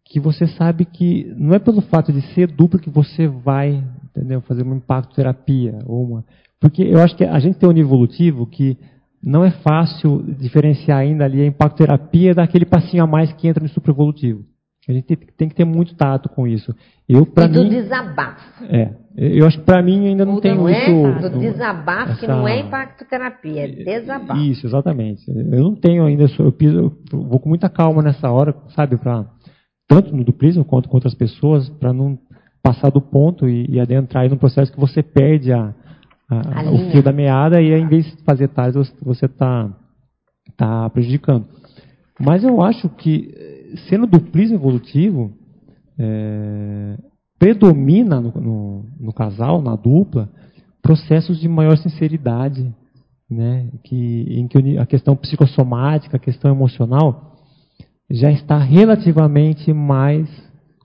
Speaker 1: que você sabe que não é pelo fato de ser duplo que você vai entendeu, fazer uma impacto terapia ou uma, porque eu acho que a gente tem um nível evolutivo que não é fácil diferenciar ainda ali a impacto terapia daquele passinho a mais que entra no evolutivo. A gente tem que ter muito tato com isso. Eu,
Speaker 2: e do
Speaker 1: mim,
Speaker 2: desabafo.
Speaker 1: É, eu acho que para mim ainda não tem
Speaker 2: não
Speaker 1: muito...
Speaker 2: É, do desabafo, essa, que não é impacto-terapia, é desabafo.
Speaker 1: Isso, exatamente. Eu não tenho ainda... Eu, piso, eu vou com muita calma nessa hora, sabe? Pra, tanto no duplismo quanto com outras pessoas, para não passar do ponto e, e adentrar aí num processo que você perde a, a, a o fio da meada e em vez de fazer tais, você está tá prejudicando. Mas eu acho que sendo duplismo evolutivo, é, predomina no, no, no, casal, na dupla, processos de maior sinceridade, né, que, em que a questão psicossomática, a questão emocional, já está relativamente mais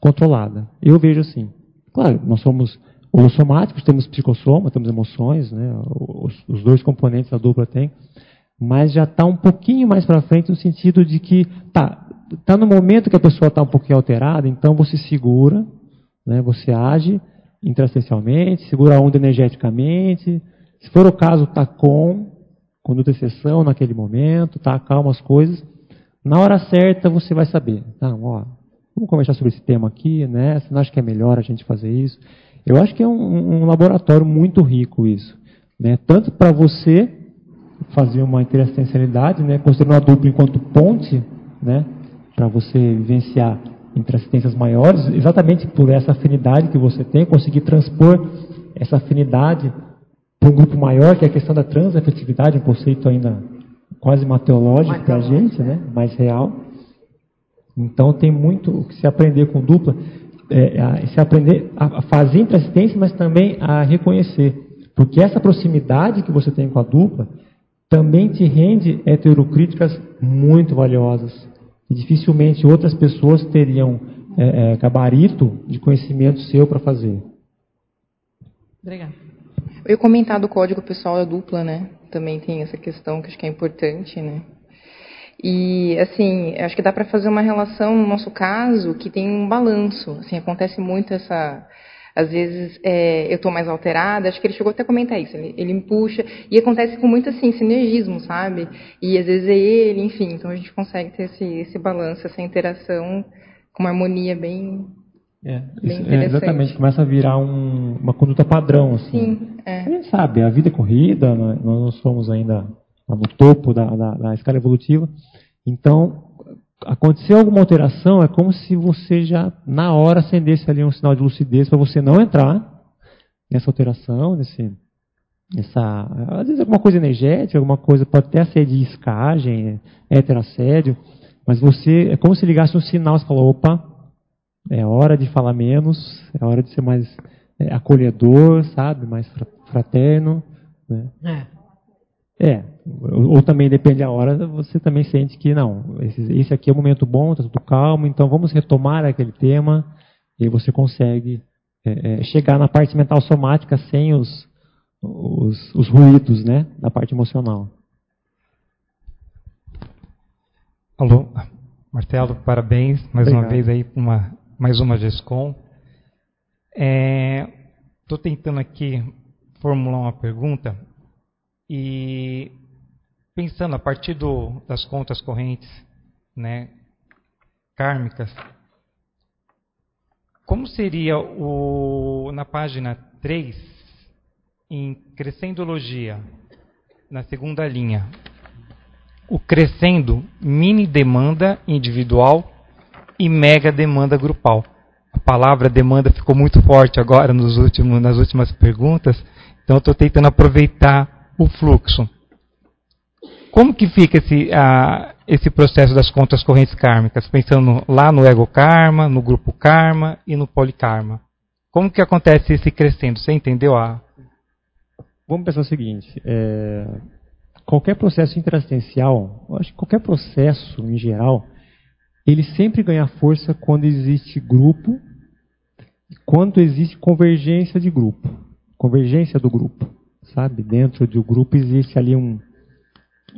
Speaker 1: controlada. Eu vejo assim. Claro, nós somos holossomáticos, temos psicossoma, temos emoções, né, os, os dois componentes da dupla têm, mas já está um pouquinho mais para frente no sentido de que tá, tá no momento que a pessoa está um pouquinho alterada, então você segura, né, você age intracencialmente, segura a onda energeticamente, se for o caso, está com conduta de exceção naquele momento, tá, acalma as coisas. Na hora certa você vai saber. Tá, ó, vamos conversar sobre esse tema aqui, né? Você não acha que é melhor a gente fazer isso? Eu acho que é um, um laboratório muito rico isso. Né? Tanto para você fazer uma interassistencialidade, né? considerando a dupla enquanto ponte, né? para você vivenciar interassistências maiores, exatamente por essa afinidade que você tem, conseguir transpor essa afinidade para um grupo maior, que é a questão da transafetividade, um conceito ainda quase mateológico para a gente, né? mais real. Então tem muito o que se aprender com dupla, é, a, se aprender a fazer interassistência, mas também a reconhecer. Porque essa proximidade que você tem com a dupla também te rende heterocríticas muito valiosas. E dificilmente outras pessoas teriam é, é, gabarito de conhecimento seu para fazer.
Speaker 7: Obrigada. Eu ia comentar do código pessoal da dupla, né? Também tem essa questão que acho que é importante, né? E, assim, acho que dá para fazer uma relação, no nosso caso, que tem um balanço. Assim, acontece muito essa... Às vezes é, eu estou mais alterada, acho que ele chegou até a comentar isso, ele, ele me puxa, e acontece com muito assim, sinergismo, sabe? E às vezes é ele, enfim, então a gente consegue ter esse, esse balanço, essa interação com uma harmonia bem,
Speaker 1: é, isso, é, exatamente, começa a virar um, uma conduta padrão. Assim.
Speaker 7: Sim, é.
Speaker 1: A gente sabe, a vida é corrida, nós não somos ainda no topo da, da, da, escala evolutiva. Então, aconteceu alguma alteração, é como se você já, na hora, acendesse ali um sinal de lucidez para você não entrar nessa alteração, nesse, nessa, às vezes alguma coisa energética, alguma coisa, pode até ser de escagem, heterassédio, mas você, é como se ligasse um sinal e falou, opa, é hora de falar menos, é hora de ser mais é, acolhedor, sabe? Mais fraterno. Né? É. é. Ou, ou, também depende da hora, você também sente que não, esse, esse aqui é o momento bom, está tudo calmo, então vamos retomar aquele tema e você consegue é, é, chegar na parte mental somática sem os, os, os ruídos né, da parte emocional.
Speaker 8: Alô, Marcelo, parabéns mais Obrigado. uma vez aí por uma mais uma GESCOM. Estou é, tentando aqui formular uma pergunta e pensando a partir do, das contas correntes né, kármicas, como seria o, na página 3, em crescendologia, na segunda linha, o crescendo mini demanda individual e mega demanda grupal. A palavra demanda ficou muito forte agora nos últimos, nas últimas perguntas, então estou tentando aproveitar o fluxo. Como que fica esse, a, esse processo das contas correntes kármicas? Pensando lá no ego karma, no grupo karma e no polikarma. Como que acontece esse crescendo? Você entendeu a...
Speaker 1: Vamos pensar o seguinte, é, qualquer processo interassistencial, acho que qualquer processo em geral, ele sempre ganha força quando existe grupo, quando existe convergência de grupo, convergência do grupo, sabe? Dentro do grupo existe ali um,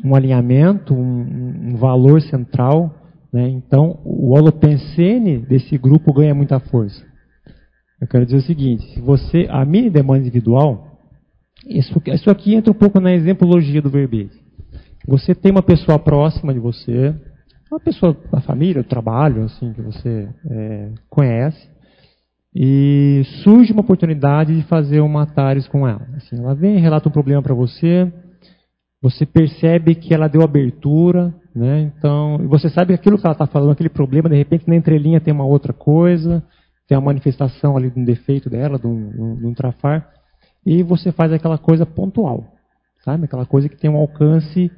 Speaker 1: um alinhamento, um, um valor central, né? Então o holopensene desse grupo ganha muita força. Eu quero dizer o seguinte: se você a minha demanda individual, isso, isso aqui entra um pouco na exemplologia do verbete. Você tem uma pessoa próxima de você, uma pessoa da família, do trabalho, assim, que você é, conhece, e surge uma oportunidade de fazer uma Atares com ela. Assim, ela vem, relata um problema para você, você percebe que ela deu abertura, né? Então, você sabe que aquilo que ela está falando, aquele problema, de repente na entrelinha tem uma outra coisa, tem a manifestação ali de um defeito dela, de um, de um trafar, e você faz aquela coisa pontual, sabe? Aquela coisa que tem um alcance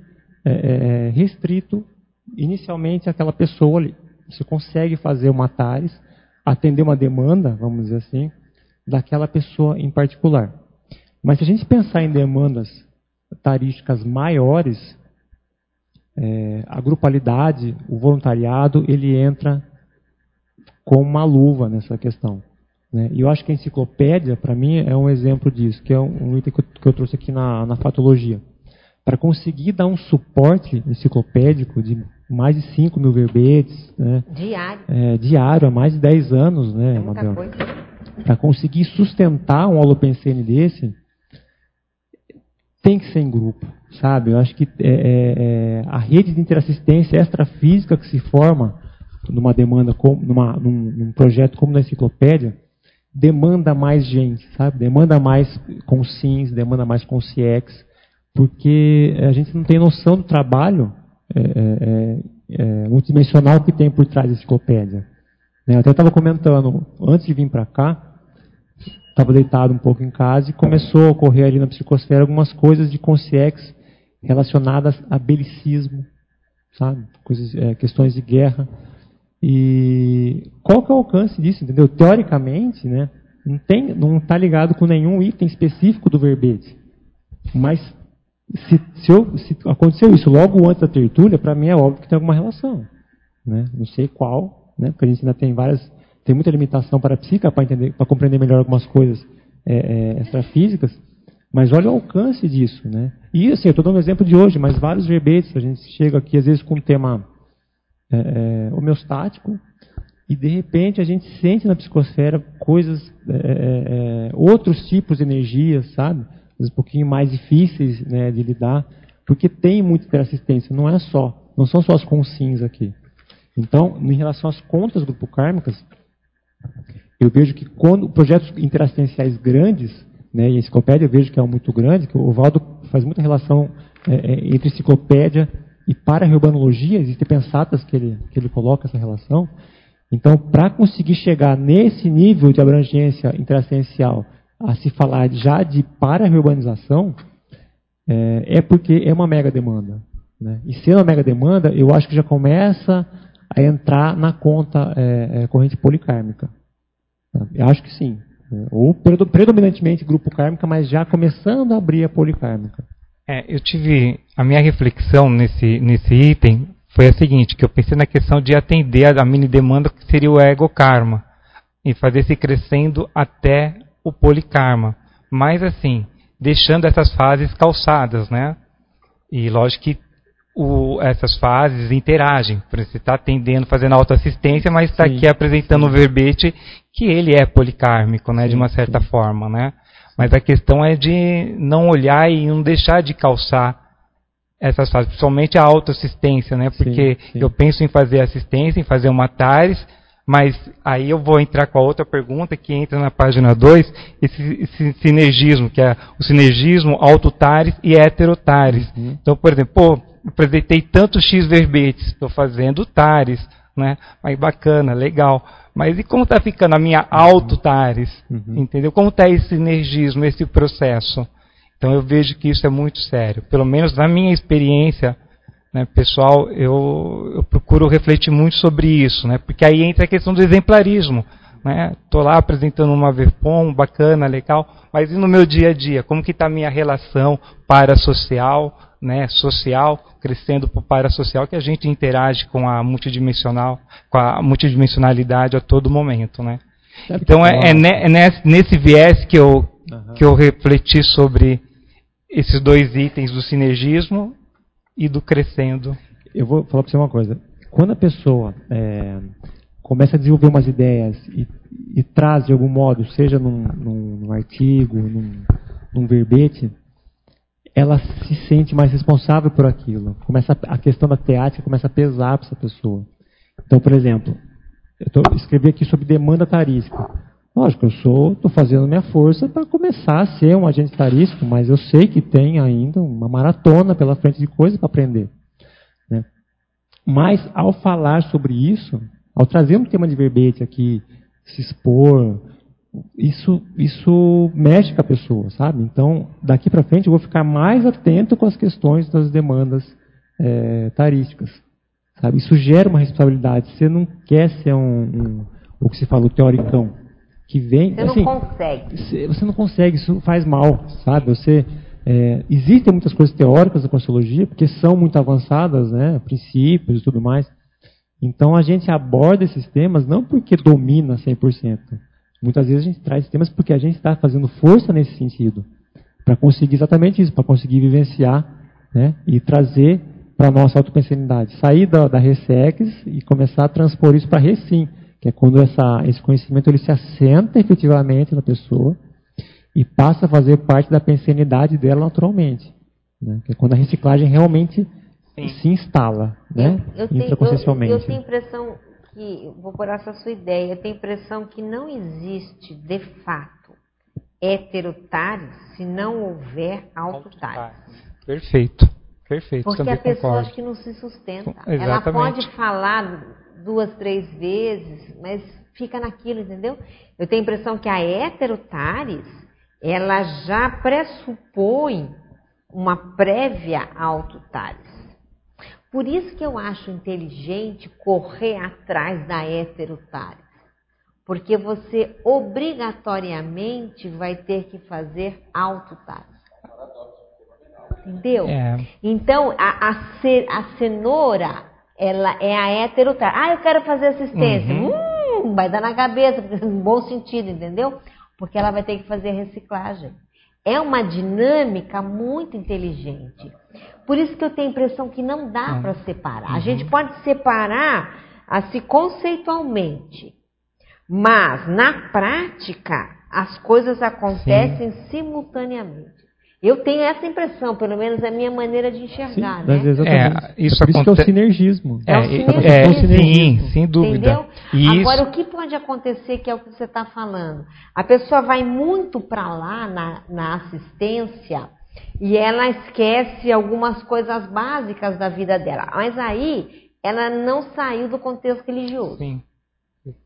Speaker 1: é, é restrito inicialmente aquela pessoa ali. Você consegue fazer uma TARES, atender uma demanda, vamos dizer assim, daquela pessoa em particular. Mas se a gente pensar em demandas tarísticas maiores, é, a grupalidade, o voluntariado, ele entra com uma luva nessa questão. Né? E eu acho que a enciclopédia, para mim, é um exemplo disso, que é um, item que eu, que eu trouxe aqui na, na fatologia. Para conseguir dar um suporte enciclopédico de mais de 5 mil verbetes, né?
Speaker 2: diário.
Speaker 1: É, diário, há mais de 10 anos, né,
Speaker 2: Mabel?
Speaker 1: Para conseguir sustentar um holopensene desse, tem que ser em grupo, sabe? Eu acho que é, é, é, a rede de interassistência extrafísica que se forma numa demanda, numa, num, num projeto como na enciclopédia, demanda mais gente, sabe? Demanda mais com SINs, demanda mais com CX, porque a gente não tem noção do trabalho é, é, é, multidimensional que tem por trás da enciclopédia. Né? Eu até estava comentando, antes de vir para cá, estava deitado um pouco em casa e começou a ocorrer ali na psicosfera algumas coisas de consciex relacionadas a belicismo, sabe? Coisas, é, questões de guerra. E qual que é o alcance disso, entendeu? Teoricamente, né, não tem, não está ligado com nenhum item específico do verbete. Mas se, se, eu, se aconteceu isso logo antes da tertúlia, para mim é óbvio que tem alguma relação. Né? Não sei qual, né? porque a gente ainda tem várias tem muita limitação para a psica para entender, para compreender melhor algumas coisas é, é, extrafísicas, mas olha o alcance disso, né? E assim, eu estou dando um exemplo de hoje, mas vários verbetes, a gente chega aqui às vezes com um tema é, é homeostático e de repente a gente sente na psicosfera coisas, é, é, outros tipos de energias, sabe? Um pouquinho mais difíceis né, de lidar, porque tem muita assistência, não é só, não são só as consins aqui. Então, em relação às contas grupo kármicas, eu vejo que quando projetos interassistenciais grandes, né, e a enciclopédia eu vejo que é muito grande, que o Valdo faz muita relação é, é, entre enciclopédia e para-urbanologia, existem pensatas que ele, que ele coloca essa relação. Então, para conseguir chegar nesse nível de abrangência interassistencial, a se falar já de para-urbanização, é, é, porque é uma mega demanda. Né? E sendo uma mega demanda, eu acho que já começa a entrar na conta é, é, corrente policármica. Eu acho que sim. Ou predominantemente grupo kármica, mas já começando a abrir a policármica.
Speaker 8: É, eu tive a minha reflexão nesse, nesse item foi a seguinte, que eu pensei na questão de atender a mini demanda que seria o ego karma e fazer esse crescendo até o polikarma. Mas assim, deixando essas fases calçadas, né? E lógico que o, essas fases interagem. Você está atendendo, fazendo autoassistência, mas está aqui apresentando o um verbete que ele é policármico, né, sim, de uma certa sim. forma, né? Mas a questão é de não olhar e não deixar de calçar essas fases, principalmente a autoassistência, né? Porque sim, eu penso em fazer assistência, em fazer uma TARES, mas aí eu vou entrar com a outra pergunta que entra na página 2, esse, esse, sinergismo, que é o sinergismo autotares e heterotares. Uhum. Então, por exemplo, pô, apresentei tanto X verbetes, estou fazendo tares, né? Mas bacana, legal. Mas e como está ficando a minha auto-tares? Uhum. Entendeu? Como está esse sinergismo, esse processo? Então eu vejo que isso é muito sério. Pelo menos na minha experiência né, pessoal, eu, eu procuro refletir muito sobre isso, né? Porque aí entra a questão do exemplarismo. Estou né? lá apresentando uma VERPOM, bacana, legal, mas e no meu dia a dia? Como que está a minha relação parasocial, né, social, crescendo para o parasocial, que a gente interage com a multidimensional, com a multidimensionalidade a todo momento, né? Então é, é, é, nesse viés que eu, uhum. que eu refleti sobre esses dois itens do sinergismo e do crescendo.
Speaker 1: Eu vou falar para você uma coisa. Quando a pessoa é, começa a desenvolver umas ideias e, e traz de algum modo, seja num, num, num artigo, num, num, verbete, ela se sente mais responsável por aquilo. Começa a, questão da teática começa a pesar para essa pessoa. Então, por exemplo, eu tô, escrevi aqui sobre demanda tarística. Lógico, eu sou, estou fazendo minha força para começar a ser um agente tarístico, mas eu sei que tem ainda uma maratona pela frente de coisas para aprender. Né? Mas, ao falar sobre isso, ao trazer um tema de verbete aqui, se expor, isso, isso mexe com a pessoa, sabe? Então, daqui para frente eu vou ficar mais atento com as questões das demandas é, tarísticas. Sabe? Isso gera uma responsabilidade. Você não quer ser um, um o que se fala, o teoricão, que vem...
Speaker 2: Você
Speaker 1: assim,
Speaker 2: não consegue.
Speaker 1: Você não consegue, isso faz mal, sabe? Você, É, existem muitas coisas teóricas da Consciologia, porque são muito avançadas, né, princípios e tudo mais. Então a gente aborda esses temas não porque domina 100%. Muitas vezes a gente traz temas porque a gente está fazendo força nesse sentido. Para conseguir exatamente isso, para conseguir vivenciar né, e trazer para a nossa autopensanidade. Sair da, da RESEX e começar a transpor isso para a RECIM, que é quando essa, esse conhecimento ele se assenta efetivamente na pessoa e passa a fazer parte da pensanidade dela naturalmente. Né? Que é quando a reciclagem realmente Sim. se instala, né?
Speaker 2: Eu, eu, tenho, eu, eu tenho impressão que, vou por essa sua ideia, eu tenho impressão que não existe, de fato, heterotares se não houver autotares.
Speaker 8: Perfeito. Perfeito.
Speaker 2: Porque a pessoa acho que não se sustenta. Exatamente. Ela pode falar duas, três vezes, mas fica naquilo, entendeu? Eu tenho a impressão que a heterotares, ela já pressupõe uma prévia autotares. Por isso que eu acho inteligente correr atrás da heterotares. Porque você obrigatoriamente vai ter que fazer autotares. Entendeu? É. Então, a, a, a, cenoura, ela é a heterotária. Ah, eu quero fazer assistência. Uhum. Hum, vai dar na cabeça, no bom sentido, entendeu? Porque ela vai ter que fazer reciclagem. É uma dinâmica muito inteligente. Por isso que eu tenho a impressão que não dá uhum. para separar. A gente pode separar assim conceitualmente, mas na prática as coisas acontecem Sim. simultaneamente. Eu tenho essa impressão, pelo menos é a minha maneira de enxergar,
Speaker 1: sim,
Speaker 2: né?
Speaker 1: Exatamente. É, isso, é isso que é o sinergismo.
Speaker 8: É, é o sinergismo. É, sim, sem dúvida.
Speaker 2: Isso. Agora, o que pode acontecer, que é o que você está falando? A pessoa vai muito para lá na, na assistência e ela esquece algumas coisas básicas da vida dela. Mas aí, ela não saiu do contexto religioso. Sim.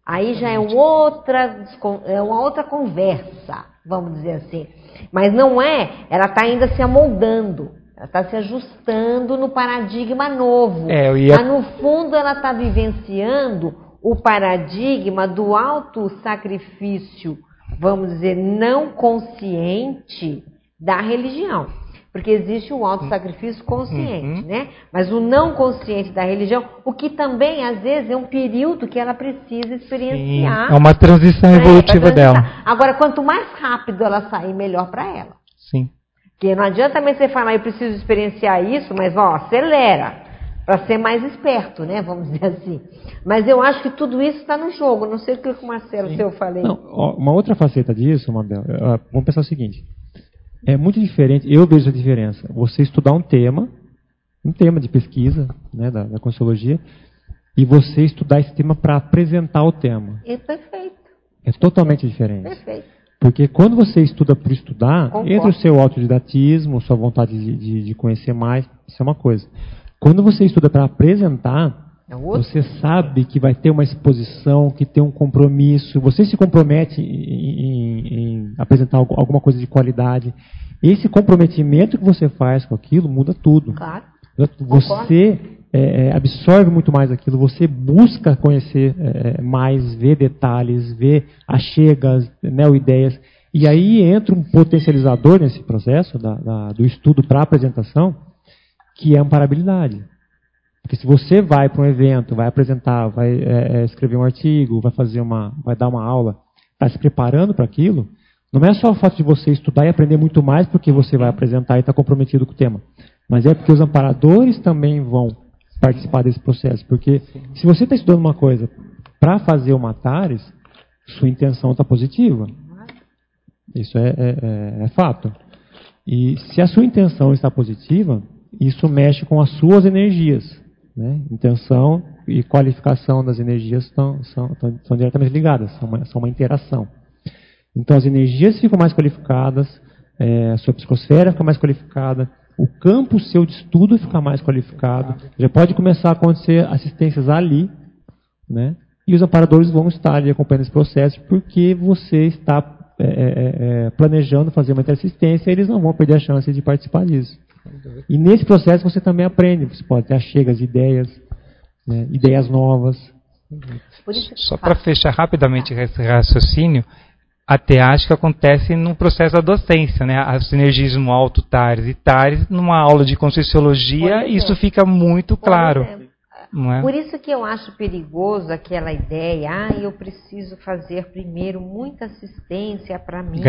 Speaker 2: Aí já é outra, é uma outra conversa, vamos dizer assim. Mas não é, ela está ainda se amoldando. Ela está se ajustando no paradigma novo. É, ia... Mas no fundo ela está vivenciando o paradigma do alto sacrifício, vamos dizer, não consciente da religião. Porque existe o auto sacrifício consciente, uhum. né? Mas o não consciente da religião, o que também às vezes é um período que ela precisa experienciar.
Speaker 8: Sim, é uma transição né? evolutiva dela.
Speaker 2: Agora, quanto mais rápido ela sair, melhor para ela.
Speaker 8: Sim.
Speaker 2: Porque não adianta também você falar, eu preciso experienciar isso, mas ó, acelera para ser mais esperto, né? Vamos dizer assim. Mas eu acho que tudo isso está no jogo. Não sei o que o Marcelo, se eu falei. Não,
Speaker 1: uma outra faceta disso, Mabel, vamos pensar o seguinte. É muito diferente, eu vejo a diferença. Você estudar um tema, um tema de pesquisa né, da, da Consciologia, e você estudar esse tema para apresentar o tema.
Speaker 2: É perfeito.
Speaker 1: É totalmente diferente.
Speaker 2: Perfeito.
Speaker 1: Porque quando você estuda por estudar, Concordo. entre o seu autodidatismo, sua vontade de, de, de, conhecer mais, isso é uma coisa. Quando você estuda para apresentar, é você sabe que vai ter uma exposição, que tem um compromisso, você se compromete em, em, em apresentar alguma coisa de qualidade. Esse comprometimento que você faz com aquilo muda tudo.
Speaker 2: Claro.
Speaker 1: Você é, é, absorve muito mais aquilo, você busca conhecer é, mais, ver detalhes, ver achegas, neo-ideias. E aí entra um potencializador nesse processo da, da, do estudo para apresentação, que é a amparabilidade. Porque se você vai para um evento, vai apresentar, vai é, é, escrever um artigo, vai fazer uma, vai dar uma aula, está se preparando para aquilo, não é só o fato de você estudar e aprender muito mais porque você vai apresentar e está comprometido com o tema, mas é porque os amparadores também vão participar desse processo. Porque se você está estudando uma coisa para fazer o Matares, sua intenção está positiva. Isso é, é, é, é fato. E se a sua intenção está positiva, isso mexe com as suas energias. Né? Intenção e qualificação das energias estão, são, estão, são diretamente ligadas, são uma, são uma interação. Então as energias ficam mais qualificadas, é, a sua psicosfera fica mais qualificada, o campo seu de estudo fica mais qualificado, já pode começar a acontecer assistências ali, né? e os amparadores vão estar ali acompanhando esse processo porque você está é, é, é, é planejando fazer uma interassistência eles não vão perder a chance de participar disso. E nesse processo você também aprende, você pode ter achegas, ideias, né, ideias novas.
Speaker 8: Só para fechar rapidamente esse raciocínio, a teática acontece no processo da docência, né? O sinergismo alto-tares e tares, numa aula de Conscienciologia, isso fica muito claro.
Speaker 2: É? Por isso que eu acho perigoso aquela ideia, ah, eu preciso fazer primeiro muita assistência para mim,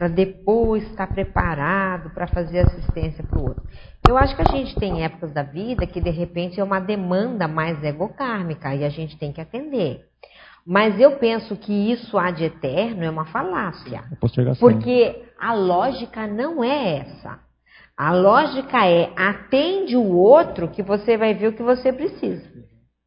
Speaker 2: para depois estar preparado para fazer assistência para o outro. Eu acho que a gente tem épocas da vida que de repente é uma demanda mais egocármica e a gente tem que atender. Mas eu penso que isso há de eterno é uma falácia. É porque a lógica não é essa. A lógica é atende o outro que você vai ver o que você precisa.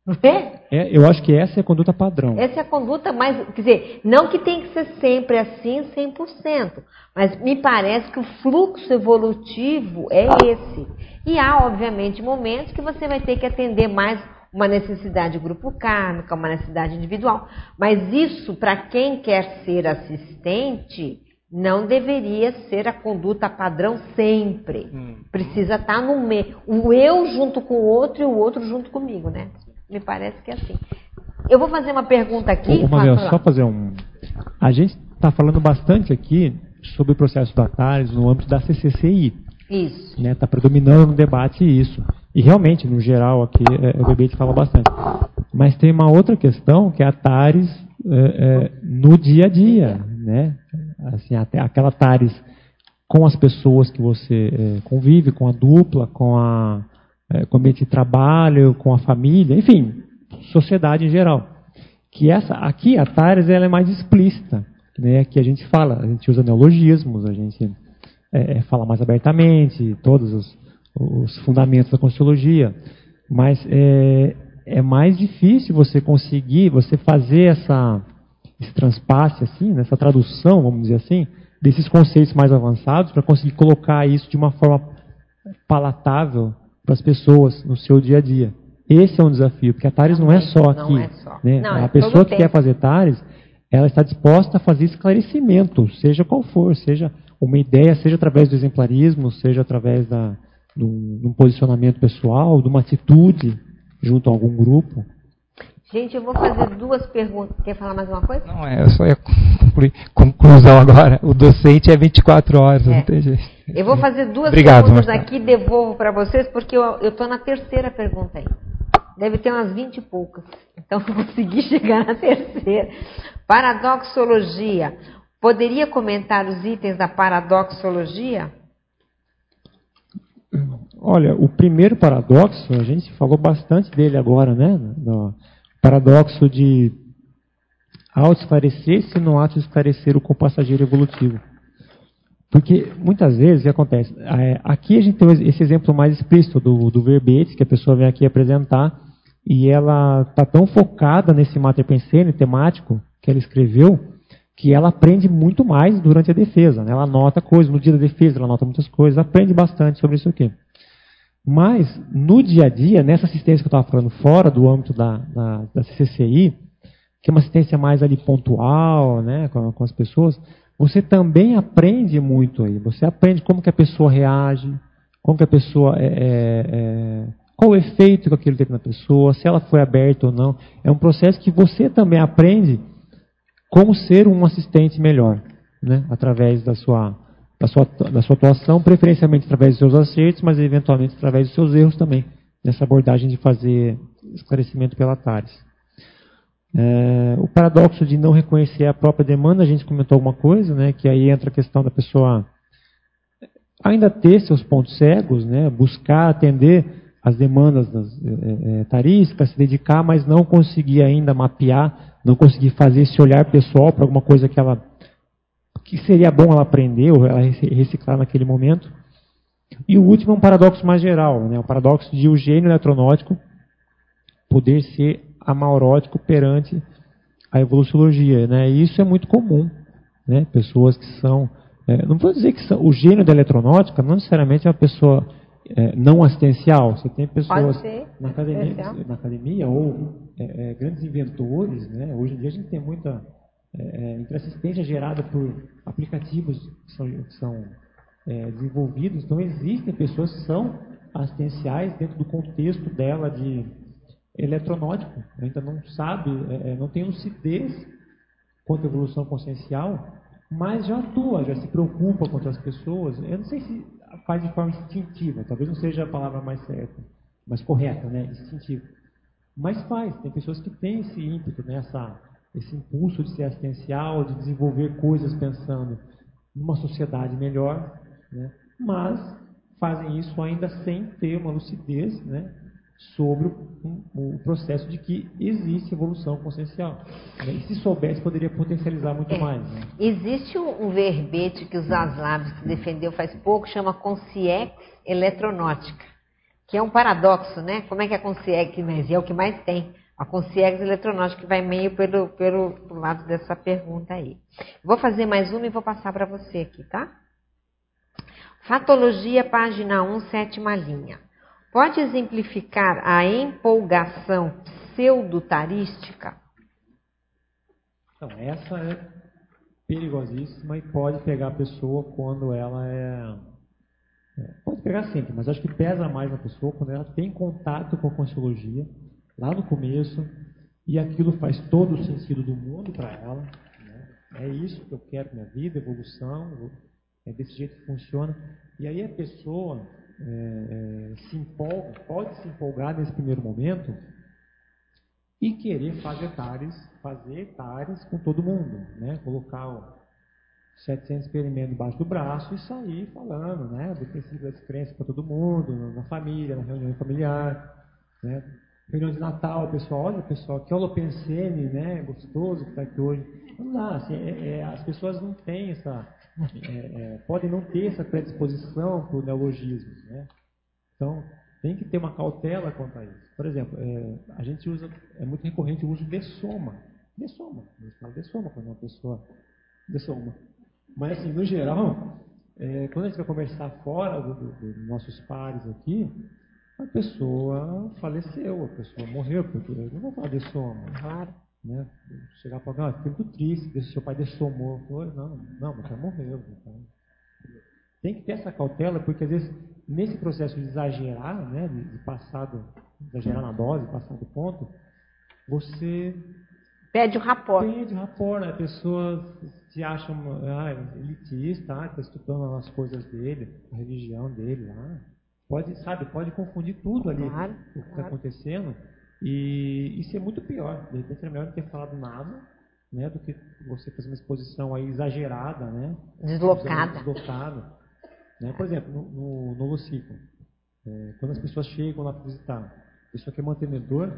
Speaker 2: Não é?
Speaker 1: é? Eu acho que essa é a conduta padrão.
Speaker 2: Essa é a conduta mais. Quer dizer, não que tem que ser sempre assim, 100%. Mas me parece que o fluxo evolutivo é esse. E há, obviamente, momentos que você vai ter que atender mais uma necessidade grupo kármica, uma necessidade individual. Mas isso, para quem quer ser assistente, não deveria ser a conduta padrão sempre. Hum. Precisa estar tá no meio. O eu junto com o outro e o outro junto comigo, né? Me parece que é assim. Eu vou fazer uma pergunta aqui.
Speaker 1: Ô, Manuel, só fazer um. A gente está falando bastante aqui sobre o processo da TARES no âmbito da CCCI.
Speaker 2: Isso.
Speaker 1: Está né, tá predominando no debate isso. E realmente, no geral, aqui é, o debate fala bastante. Mas tem uma outra questão que é a TARES é, é, no dia a dia. Né? Assim, até aquela TARES com as pessoas que você é, convive, com a dupla, com, a, é, com o ambiente de trabalho, com a família, enfim, sociedade em geral. Que essa, aqui a TARES ela é mais explícita. Né? Que a gente fala, a gente usa neologismos, a gente é, é, fala mais abertamente, todos os, os fundamentos da Consciologia, mas é, é mais difícil você conseguir, você fazer essa, esse transpasse, assim, né, essa tradução, vamos dizer assim, desses conceitos mais avançados para conseguir colocar isso de uma forma palatável para as pessoas no seu dia a dia. Esse é um desafio, porque a TARES não, não é só aqui. É só. Né? Não, a é pessoa que tempo. quer fazer TARES, ela está disposta a fazer esclarecimento, seja qual for, seja uma ideia, seja através do exemplarismo, seja através da, de, um, posicionamento pessoal, de uma atitude junto a algum grupo.
Speaker 2: Gente, eu vou fazer duas perguntas. Quer falar mais uma coisa?
Speaker 8: Não, é, eu só ia concluir. Conclusão agora. O docente é 24 horas, é. não tem jeito.
Speaker 2: Eu vou fazer duas Obrigado, perguntas aqui, devolvo para vocês, porque eu estou na terceira pergunta aí. Deve ter umas 20 e poucas. Então, eu consegui chegar na terceira. Paradoxologia. Poderia comentar os itens da paradoxologia?
Speaker 1: Olha, o primeiro paradoxo, a gente falou bastante dele agora, né? No paradoxo de ao esclarecer-se no ato de esclarecer o compassageiro evolutivo. Porque muitas vezes o que acontece? É, aqui a gente tem esse exemplo mais explícito do, do verbete, que a pessoa vem aqui apresentar, e ela está tão focada nesse mater pensene temático que ela escreveu, que ela aprende muito mais durante a defesa. Né? Ela anota coisas, no dia da defesa ela anota muitas coisas, aprende bastante sobre isso aqui. Mas, no dia a dia, nessa assistência que eu estava falando, fora do âmbito da, da, da, CCCI, que é uma assistência mais ali pontual, né, com, com, as pessoas, você também aprende muito aí. Você aprende como que a pessoa reage, como que a pessoa é, é, é, qual o efeito que aquilo teve na pessoa, se ela foi aberta ou não. É um processo que você também aprende como ser um assistente melhor, né? através da sua, da, sua, da sua atuação, preferencialmente através dos seus acertos, mas eventualmente através dos seus erros também, nessa abordagem de fazer esclarecimento pela TARES. É, o paradoxo de não reconhecer a própria demanda, a gente comentou alguma coisa, né, que aí entra a questão da pessoa ainda ter seus pontos cegos, né, buscar atender as demandas das, é, é, tarísticas, se dedicar, mas não conseguir ainda mapear não conseguir fazer esse olhar pessoal para alguma coisa que ela que seria bom ela aprender ou ela reciclar naquele momento. E o último é um paradoxo mais geral, né? o paradoxo de o gênio eletronótico poder ser amaurótico perante a evoluciologia. Né? E isso é muito comum. Né? Pessoas que são. É, não vou dizer que são, o gênio da eletronáutica não necessariamente é uma pessoa é, não assistencial. Você tem pessoas na academia, na academia ou é, é, grandes inventores. Né? Hoje em dia a gente tem muita é, é assistência gerada por aplicativos que são, que são é, desenvolvidos. Então existem pessoas que são assistenciais dentro do contexto dela de eletronótico. Ainda não sabe, é, não tem lucidez quanto à evolução consciencial, mas já atua, já se preocupa com outras pessoas. Eu não sei se faz de forma instintiva, talvez não seja a palavra mais certa, mais correta, né? Instintiva. Mas faz, tem pessoas que têm esse ímpeto, né? Essa, esse impulso de ser assistencial, de desenvolver coisas pensando numa sociedade melhor, né? mas fazem isso ainda sem ter uma lucidez né? Sobre o, processo de que existe evolução consciencial. Né? E se soubesse, poderia potencializar muito
Speaker 2: é.
Speaker 1: mais. Né?
Speaker 2: Existe um, verbete que o Zaslav defendeu faz pouco, chama consciex eletronáutica, que é um paradoxo, né? Como é que a consciex, mas é o que mais tem, a consciex eletronáutica que vai meio pelo, pelo, pelo lado dessa pergunta aí. Vou fazer mais uma e vou passar para você aqui, tá? Fatologia, página 1, sétima linha. Pode exemplificar a empolgação pseudotarística?
Speaker 1: Então, essa é perigosíssima e pode pegar a pessoa quando ela é, é. Pode pegar sempre, mas acho que pesa mais na pessoa quando ela tem contato com a consciologia, lá no começo, e aquilo faz todo o sentido do mundo para ela. Né? É isso que eu quero na minha vida, evolução, é desse jeito que funciona. E aí a pessoa é, é, se empolga, pode se empolgar nesse primeiro momento e querer fazer tares, fazer tares com todo mundo, né? Colocar o 700 experimentos embaixo do braço e sair falando, né? Do princípio da descrença para todo mundo, na família, na reunião familiar, né? Reunião de Natal, pessoal, olha pessoal, que holopensene, né? Gostoso que está aqui hoje. Não dá, assim, é, é, as pessoas não têm essa é, é, podem não ter essa predisposição para o neologismo. Né? Então, tem que ter uma cautela quanto a isso. Por exemplo, é, a gente usa, é muito recorrente o uso de soma. De soma. A gente fala de soma quando uma pessoa. De soma. Mas, assim, no geral, é, quando a gente vai conversar fora dos do, do nossos pares aqui, a pessoa faleceu, a pessoa morreu, porque eu não vou falar de soma. Claro. Né? Chegar para alguém, ah, fiquei muito triste, seu pai dessomou. Não, não, mas já morreu. Então. Tem que ter essa cautela, porque às vezes, nesse processo de exagerar, né, de, de passar do, exagerar na dose, passar do ponto, você
Speaker 2: pede o rapport.
Speaker 1: Pede o rapport, né? a pessoa se acha ah, elitista, ah, está estudando as coisas dele, a religião dele lá. Pode, sabe, pode confundir tudo ali claro, o que está claro. acontecendo e isso é muito pior. De repente é melhor não ter falado nada, né, do que você fazer uma exposição aí exagerada, né?
Speaker 2: Deslocada.
Speaker 1: Deslocada. Né? Por exemplo, no, no, no Lucico, é, quando as pessoas chegam lá para visitar, a pessoa que é mantenedor,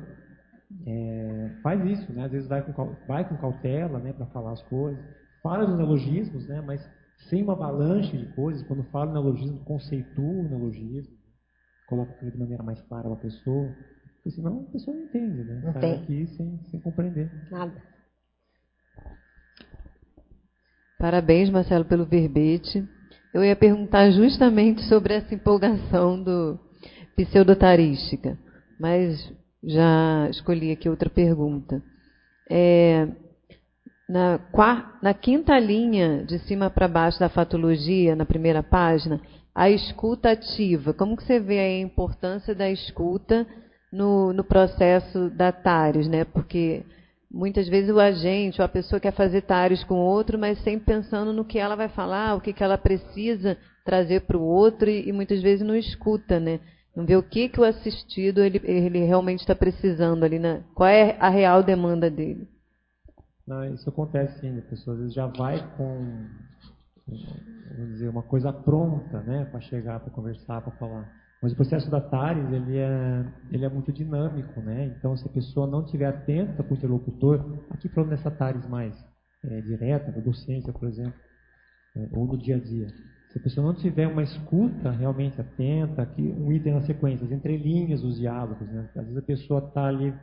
Speaker 1: é, faz isso, né? Às vezes vai com, vai com cautela, né, para falar as coisas, fala dos neologismos, né, mas sem uma avalanche de coisas. Quando fala neologismo, conceitua o neologismo, coloca aquilo de maneira mais clara para a pessoa. Porque senão a pessoa não entende, né?
Speaker 2: Não Sai tem.
Speaker 1: aqui sem, sem compreender.
Speaker 2: Nada.
Speaker 9: Parabéns, Marcelo, pelo verbete. Eu ia perguntar justamente sobre essa empolgação do pseudotarística, mas já escolhi aqui outra pergunta. É, na, na, quinta linha, de cima para baixo da fatologia, na primeira página, a escuta ativa. Como que você vê a importância da escuta no, no processo da TARES, né? Porque muitas vezes o agente ou a pessoa quer fazer TARES com o outro, mas sempre pensando no que ela vai falar, o que, que ela precisa trazer para o outro e, e, muitas vezes não escuta, né? Não vê o que, que o assistido ele, ele realmente está precisando ali, né? Qual é a real demanda dele?
Speaker 1: Não, isso acontece sim, a pessoa às vezes já vai com vamos dizer, uma coisa pronta, né, para chegar, para conversar, para falar. Mas o processo da TARES, ele é, ele é muito dinâmico, né? Então, se a pessoa não estiver atenta para o interlocutor, aqui falando dessa TARES mais é, direta, da docência, por exemplo, é, ou no dia a dia. Se a pessoa não tiver uma escuta realmente atenta, aqui um item na sequência, as entrelinhas dos diálogos, né? Às vezes a pessoa está ali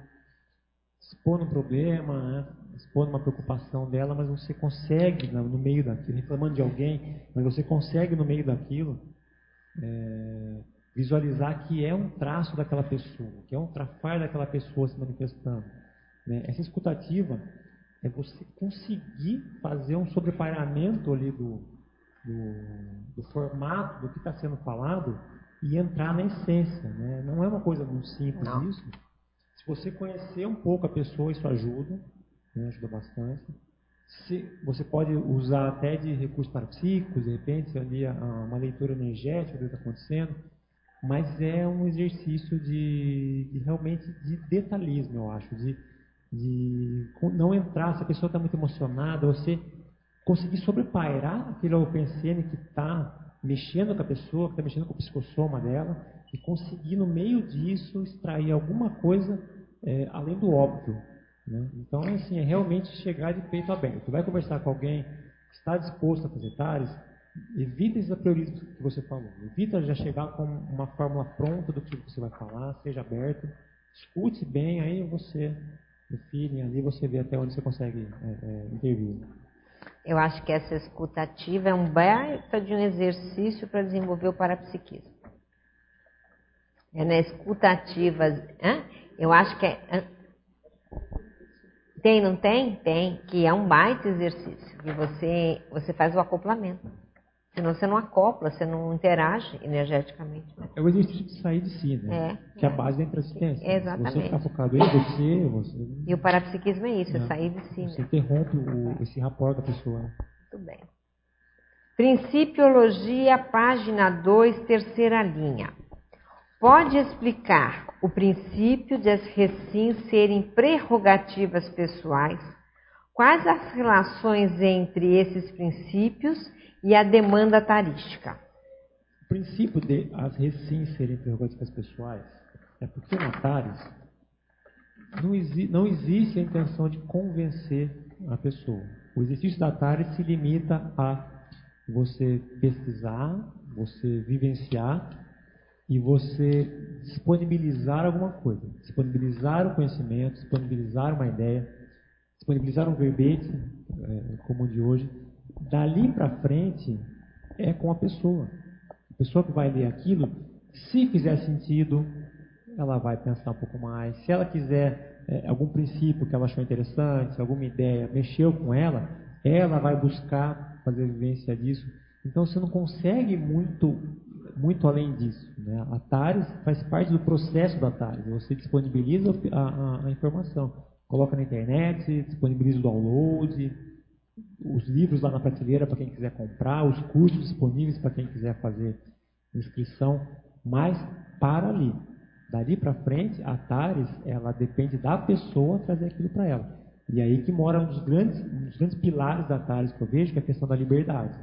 Speaker 1: expondo um problema, né? Expondo uma preocupação dela, mas você consegue, no meio daquilo, reclamando de alguém, mas você consegue, no meio daquilo, é, visualizar que é um traço daquela pessoa, que é um trafar daquela pessoa se manifestando. Né? Essa escutativa é você conseguir fazer um sobreparamento ali do, do, do formato do que está sendo falado e entrar na essência. Né? Não é uma coisa muito simples Não. isso. Se você conhecer um pouco a pessoa, isso ajuda, né? ajuda bastante. se, você pode usar até de recursos parapsíquicos, de repente, ali uma leitura energética do que está acontecendo, mas é um exercício de, de, realmente de detalhismo, eu acho, de, de não entrar, se a pessoa está muito emocionada, você conseguir sobrepairar aquele OpenCN que está mexendo com a pessoa, que está mexendo com o psicossoma dela, e conseguir no meio disso extrair alguma coisa é, além do óbvio. Né? Então, assim, é realmente chegar de peito aberto. Vai conversar com alguém que está disposto a fazer TARES, evita esses apriorismos que você falou. Evita já chegar com uma fórmula pronta do que você vai falar, seja aberto, escute bem, aí você, no ali, você vê até onde você consegue é, é, intervir.
Speaker 2: Eu acho que essa escutativa é um baita de um exercício para desenvolver o parapsiquismo. É na escutativa. Hein? Eu acho que é. Tem, não tem? Tem, que é um baita exercício. Que você, você faz o acoplamento. Senão você não acopla, você não interage energeticamente.
Speaker 1: É o exercício de sair de si, né? É. Que é a base da intransistência.
Speaker 2: Exatamente.
Speaker 1: Você ficar focado em você, você...
Speaker 2: E o parapsiquismo é isso, é, é sair de si.
Speaker 1: Você né? interrompe o, esse rapport da pessoa. Né?
Speaker 2: Muito bem. Principiologia, página 2, terceira linha. Pode explicar o princípio de as recins serem prerrogativas pessoais? Quais as relações entre esses princípios e a demanda tarística.
Speaker 1: O princípio de as recins serem prerrogativas pessoais é porque na TARES não, exi não existe a intenção de convencer a pessoa. O exercício da TARES se limita a você pesquisar, você vivenciar e você disponibilizar alguma coisa. Disponibilizar o conhecimento, disponibilizar uma ideia, disponibilizar um verbete, é, como o de hoje, Dali para frente é com a pessoa. A pessoa que vai ler aquilo, se fizer sentido, ela vai pensar um pouco mais. Se ela quiser é, algum princípio que ela achou interessante, alguma ideia, mexeu com ela, ela vai buscar fazer vivência disso. Então você não consegue muito muito além disso. Né? A TARES faz parte do processo da TARES. Você disponibiliza a, a, a informação, coloca na internet, disponibiliza o download, os livros lá na prateleira para quem quiser comprar, os cursos disponíveis para quem quiser fazer inscrição, mas para ali. Dali para frente, a TARES, ela depende da pessoa trazer aquilo para ela. E aí que mora um dos, grandes, um dos grandes pilares da TARES que eu vejo, que é a questão da liberdade.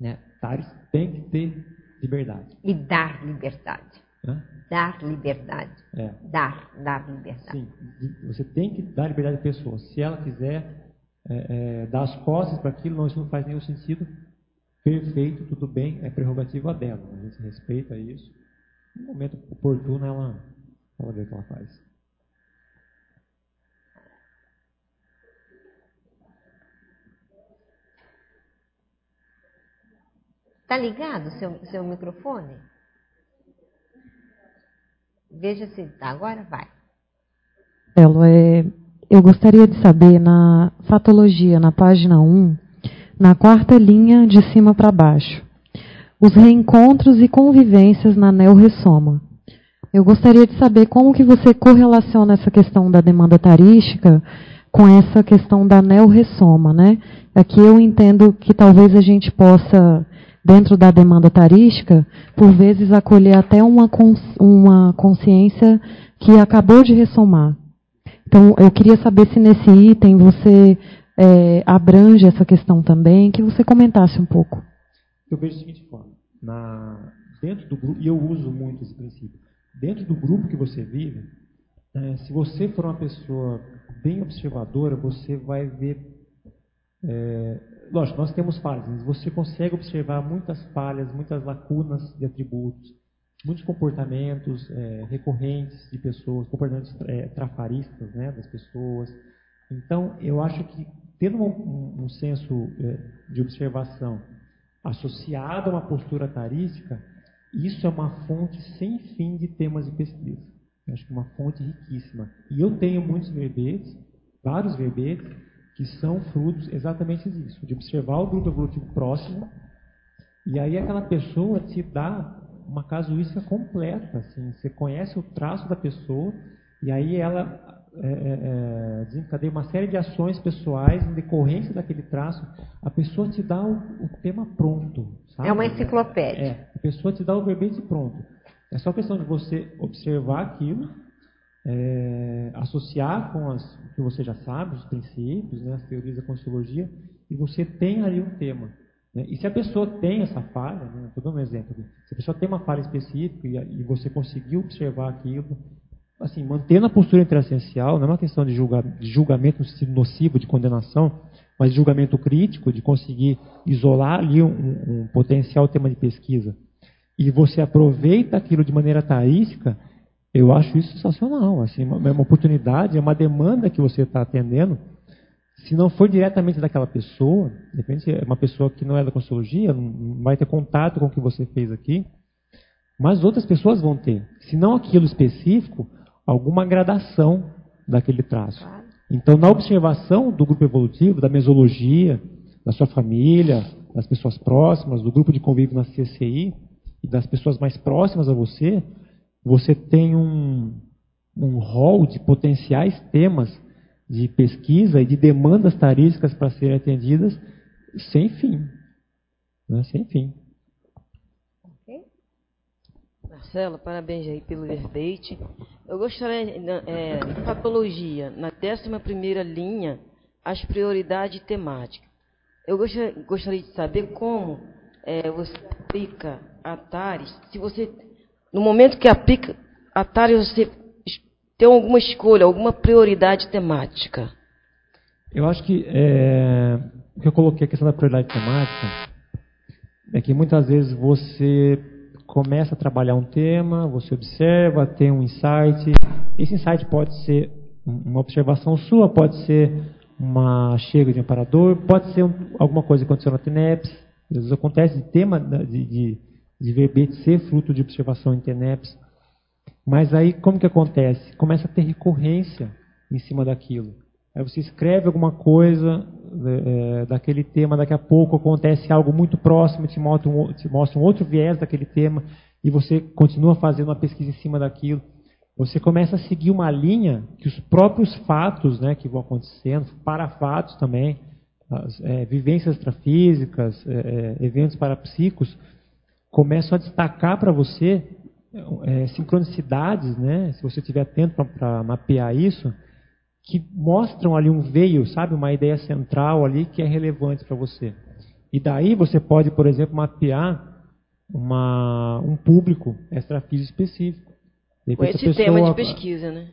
Speaker 1: Né? TARES tem que ter liberdade.
Speaker 2: E dar liberdade. Hã? Dar liberdade.
Speaker 1: É.
Speaker 2: Dar, dar liberdade.
Speaker 1: Sim, você tem que dar liberdade à pessoa. Se ela quiser é, é, dar as costas para aquilo, não, isso não faz nenhum sentido. Perfeito, tudo bem, é prerrogativa dela. A gente respeita isso. No momento oportuno, ela, ela vê o que ela faz.
Speaker 2: Tá ligado seu, seu microfone? Veja se tá. Agora vai.
Speaker 10: Elo, é, eu gostaria de saber na fatologia, na página 1, na quarta linha de cima para baixo, os reencontros e convivências na neo-ressoma. Eu gostaria de saber como que você correlaciona essa questão da demanda tarística com essa questão da neo-ressoma, né? Aqui eu entendo que talvez a gente possa, dentro da demanda tarística, por vezes acolher até uma, uma consciência que acabou de ressomar. Então, eu queria saber se nesse item você é, abrange essa questão também, que você comentasse um pouco.
Speaker 1: Eu vejo da seguinte forma: na, dentro do grupo, e eu uso muito esse princípio, dentro do grupo que você vive, é, se você for uma pessoa bem observadora, você vai ver. É, lógico, nós temos falhas, mas você consegue observar muitas falhas, muitas lacunas de atributos muitos comportamentos é, recorrentes de pessoas, comportamentos é, trafaristas né, das pessoas. Então, eu acho que tendo um, um senso é, de observação associado a uma postura tarística, isso é uma fonte sem fim de temas de pesquisa. Eu acho que é uma fonte riquíssima. E eu tenho muitos verbetes, vários verbetes, que são frutos exatamente disso, de observar o grupo evolutivo próximo, e aí aquela pessoa te dá uma casuística completa. Assim, você conhece o traço da pessoa e aí ela é, é, é, desencadeia uma série de ações pessoais em decorrência daquele traço, a pessoa te dá o, o tema pronto. Sabe?
Speaker 2: É uma enciclopédia.
Speaker 1: É, a pessoa te dá o verbete pronto. É só questão de você observar aquilo, é, associar com as, que você já sabe, os princípios, né, as teorias da Consciologia, e você tem ali um tema. Né? E se a pessoa tem essa falha, né, estou dando um exemplo se a pessoa tem uma falha específica e, e você conseguiu observar aquilo, assim, mantendo a postura interassencial, não é uma questão de, julga, de julgamento nocivo, de condenação, mas julgamento crítico, de conseguir isolar ali um, um potencial tema de pesquisa, e você aproveita aquilo de maneira taística, eu acho isso sensacional. Assim, é uma oportunidade, é uma demanda que você está atendendo. Se não for diretamente daquela pessoa, de repente é uma pessoa que não é da consultoria, não vai ter contato com o que você fez aqui, mas outras pessoas vão ter. Se não aquilo específico, alguma gradação daquele traço. Então, na observação do grupo evolutivo, da mesologia, da sua família, das pessoas próximas, do grupo de convívio na CCI e das pessoas mais próximas a você, você tem um, um rol de potenciais temas de pesquisa e de demandas tarísticas para serem atendidas sem fim. Né? Sem fim.
Speaker 11: Marcela, parabéns aí pelo verbete. Eu gostaria, é, patologia, na 11 linha, as prioridades temáticas. Eu gostaria, gostaria de saber como é, você aplica a TARES, se você, no momento que aplica a TARES, você tem alguma escolha, alguma prioridade temática?
Speaker 1: Eu acho que é, o que eu coloquei a questão da prioridade temática é que muitas vezes você começa a trabalhar um tema, você observa, tem um insight. Esse insight pode ser uma observação sua, pode ser uma chega de amparador, pode ser alguma coisa que aconteceu na TENEPS. Às vezes acontece de tema de, de, de verbete ser fruto de observação em TENEPS. Mas aí como que acontece? Começa a ter recorrência em cima daquilo. Aí você escreve alguma coisa é, daquele tema, daqui a pouco acontece algo muito próximo, te mostra, um, te mostra um outro viés daquele tema, e você continua fazendo uma pesquisa em cima daquilo. Você começa a seguir uma linha que os próprios fatos né, que vão acontecendo, para fatos também, as, é, vivências extrafísicas, é, é eventos parapsíquicos, começam a destacar para você é, sincronicidades, né, se você estiver atento para mapear isso, que mostram ali um veio, sabe, uma ideia central ali que é relevante para você. E daí você pode, por exemplo, mapear uma, um público extrafísico específico.
Speaker 11: Com esse pessoa... tema de pesquisa, né?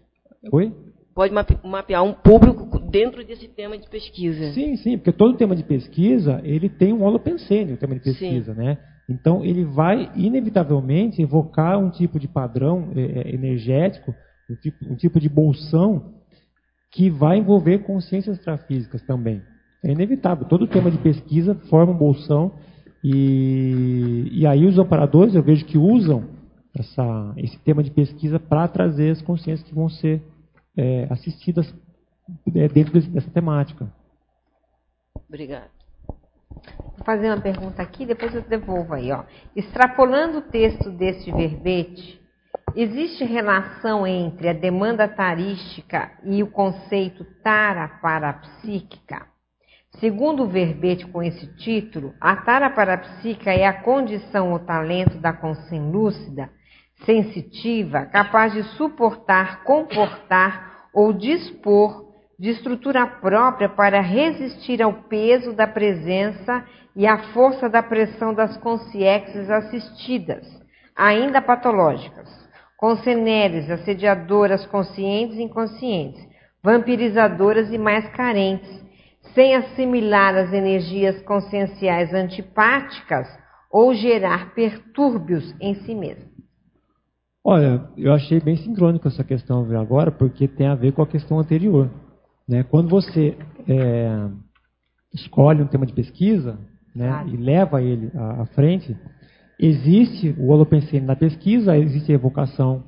Speaker 1: Oi?
Speaker 11: Pode mapear um público dentro desse tema de pesquisa.
Speaker 1: Sim, sim, porque todo tema de pesquisa, ele tem um holopensene, o tema de pesquisa, sim. né? Então, ele vai, inevitavelmente, evocar um tipo de padrão é, energético, um tipo, um tipo de bolsão que vai envolver consciências extrafísicas também. É inevitável. Todo tema de pesquisa forma um bolsão e, e aí os operadores eu vejo que usam essa, esse tema de pesquisa para trazer as consciências que vão ser é, assistidas é, dentro dessa temática.
Speaker 11: Obrigado.
Speaker 2: Vou fazer uma pergunta aqui, depois eu devolvo aí. Ó. Extrapolando o texto deste verbete, Existe relação entre a demanda tarística e o conceito tara parapsíquica? Segundo o verbete com esse título, a tara parapsíquica é a condição ou talento da consciência lúcida, sensitiva, capaz de suportar, comportar ou dispor de estrutura própria para resistir ao peso da presença e à força da pressão das consciências assistidas, ainda patológicas conceneres, assediadoras conscientes e inconscientes, vampirizadoras e mais carentes, sem assimilar as energias conscienciais antipáticas ou gerar pertúrbios em si mesmo.
Speaker 1: Olha, eu achei bem sincrônico essa questão agora, porque tem a ver com a questão anterior. Né? Quando você é, escolhe um tema de pesquisa né, e leva ele à, à frente, Existe o holopensene na pesquisa, existe a evocação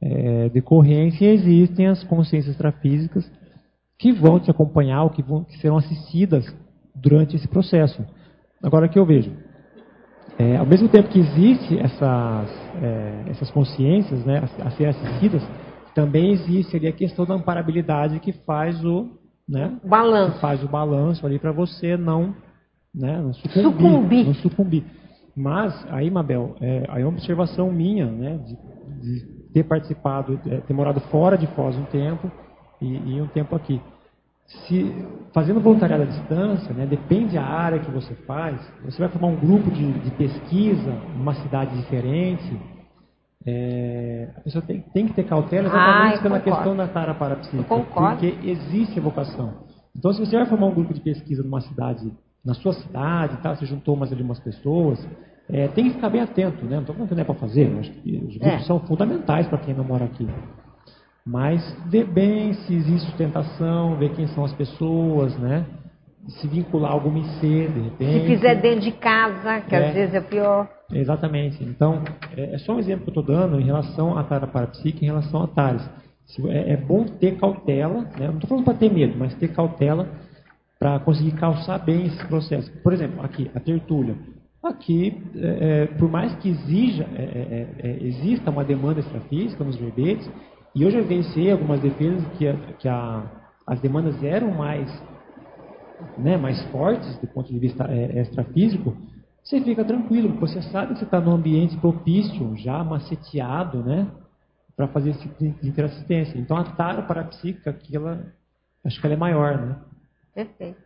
Speaker 1: é, decorrência e existem as consciências extrafísicas que vão te acompanhar ou que, vão, que serão assistidas durante esse processo. Agora, que eu vejo? É, ao mesmo tempo que existem essas, é, essas consciências né, a, a serem assistidas, também existe ali a questão da amparabilidade que faz o, né,
Speaker 2: balanço.
Speaker 1: faz o balanço ali para você não, né, não sucumbir, sucumbir. Não sucumbir. Mas aí, Mabel, é, aí é uma observação minha, né, de, de ter participado, é, ter morado fora de Foz um tempo e, e um tempo aqui. Se, fazendo voluntariado à distância, né, depende da área que você faz, você vai formar um grupo de, de pesquisa numa cidade diferente, é, a pessoa tem, tem, que ter cautela exatamente ah, pela concordo. questão da tara parapsíquica, porque existe evocação. Então, se você vai formar um grupo de pesquisa numa cidade, na sua cidade, tá, você juntou mais ali umas pessoas, é, tem que ficar bem atento, né? Não estou falando que não é para fazer, que os grupos é. são fundamentais para quem não mora aqui. Mas ver bem se existe sustentação, ver quem são as pessoas, né? Se vincular a alguma IC, de repente.
Speaker 2: Se fizer dentro de casa, que é, às vezes é pior.
Speaker 1: Exatamente. Então, é, é só um exemplo que eu estou dando em relação à tara parapsíquica, em relação a tares. É, é bom ter cautela, né? não estou falando para ter medo, mas ter cautela para conseguir calçar bem esse processo. Por exemplo, aqui, a tertúlia. Aqui, é, é por mais que exija, é, é, exista uma demanda extrafísica nos verbetes, e eu já vivenciei algumas defesas que, a, que a, as demandas eram mais, né, mais fortes do ponto de vista extrafísico, você fica tranquilo, porque você sabe que você está num ambiente propício, já maceteado, né, para fazer esse tipo de interassistência. Então a tara parapsíquica, aqui, ela, acho que ela é maior, né?
Speaker 2: Perfeito.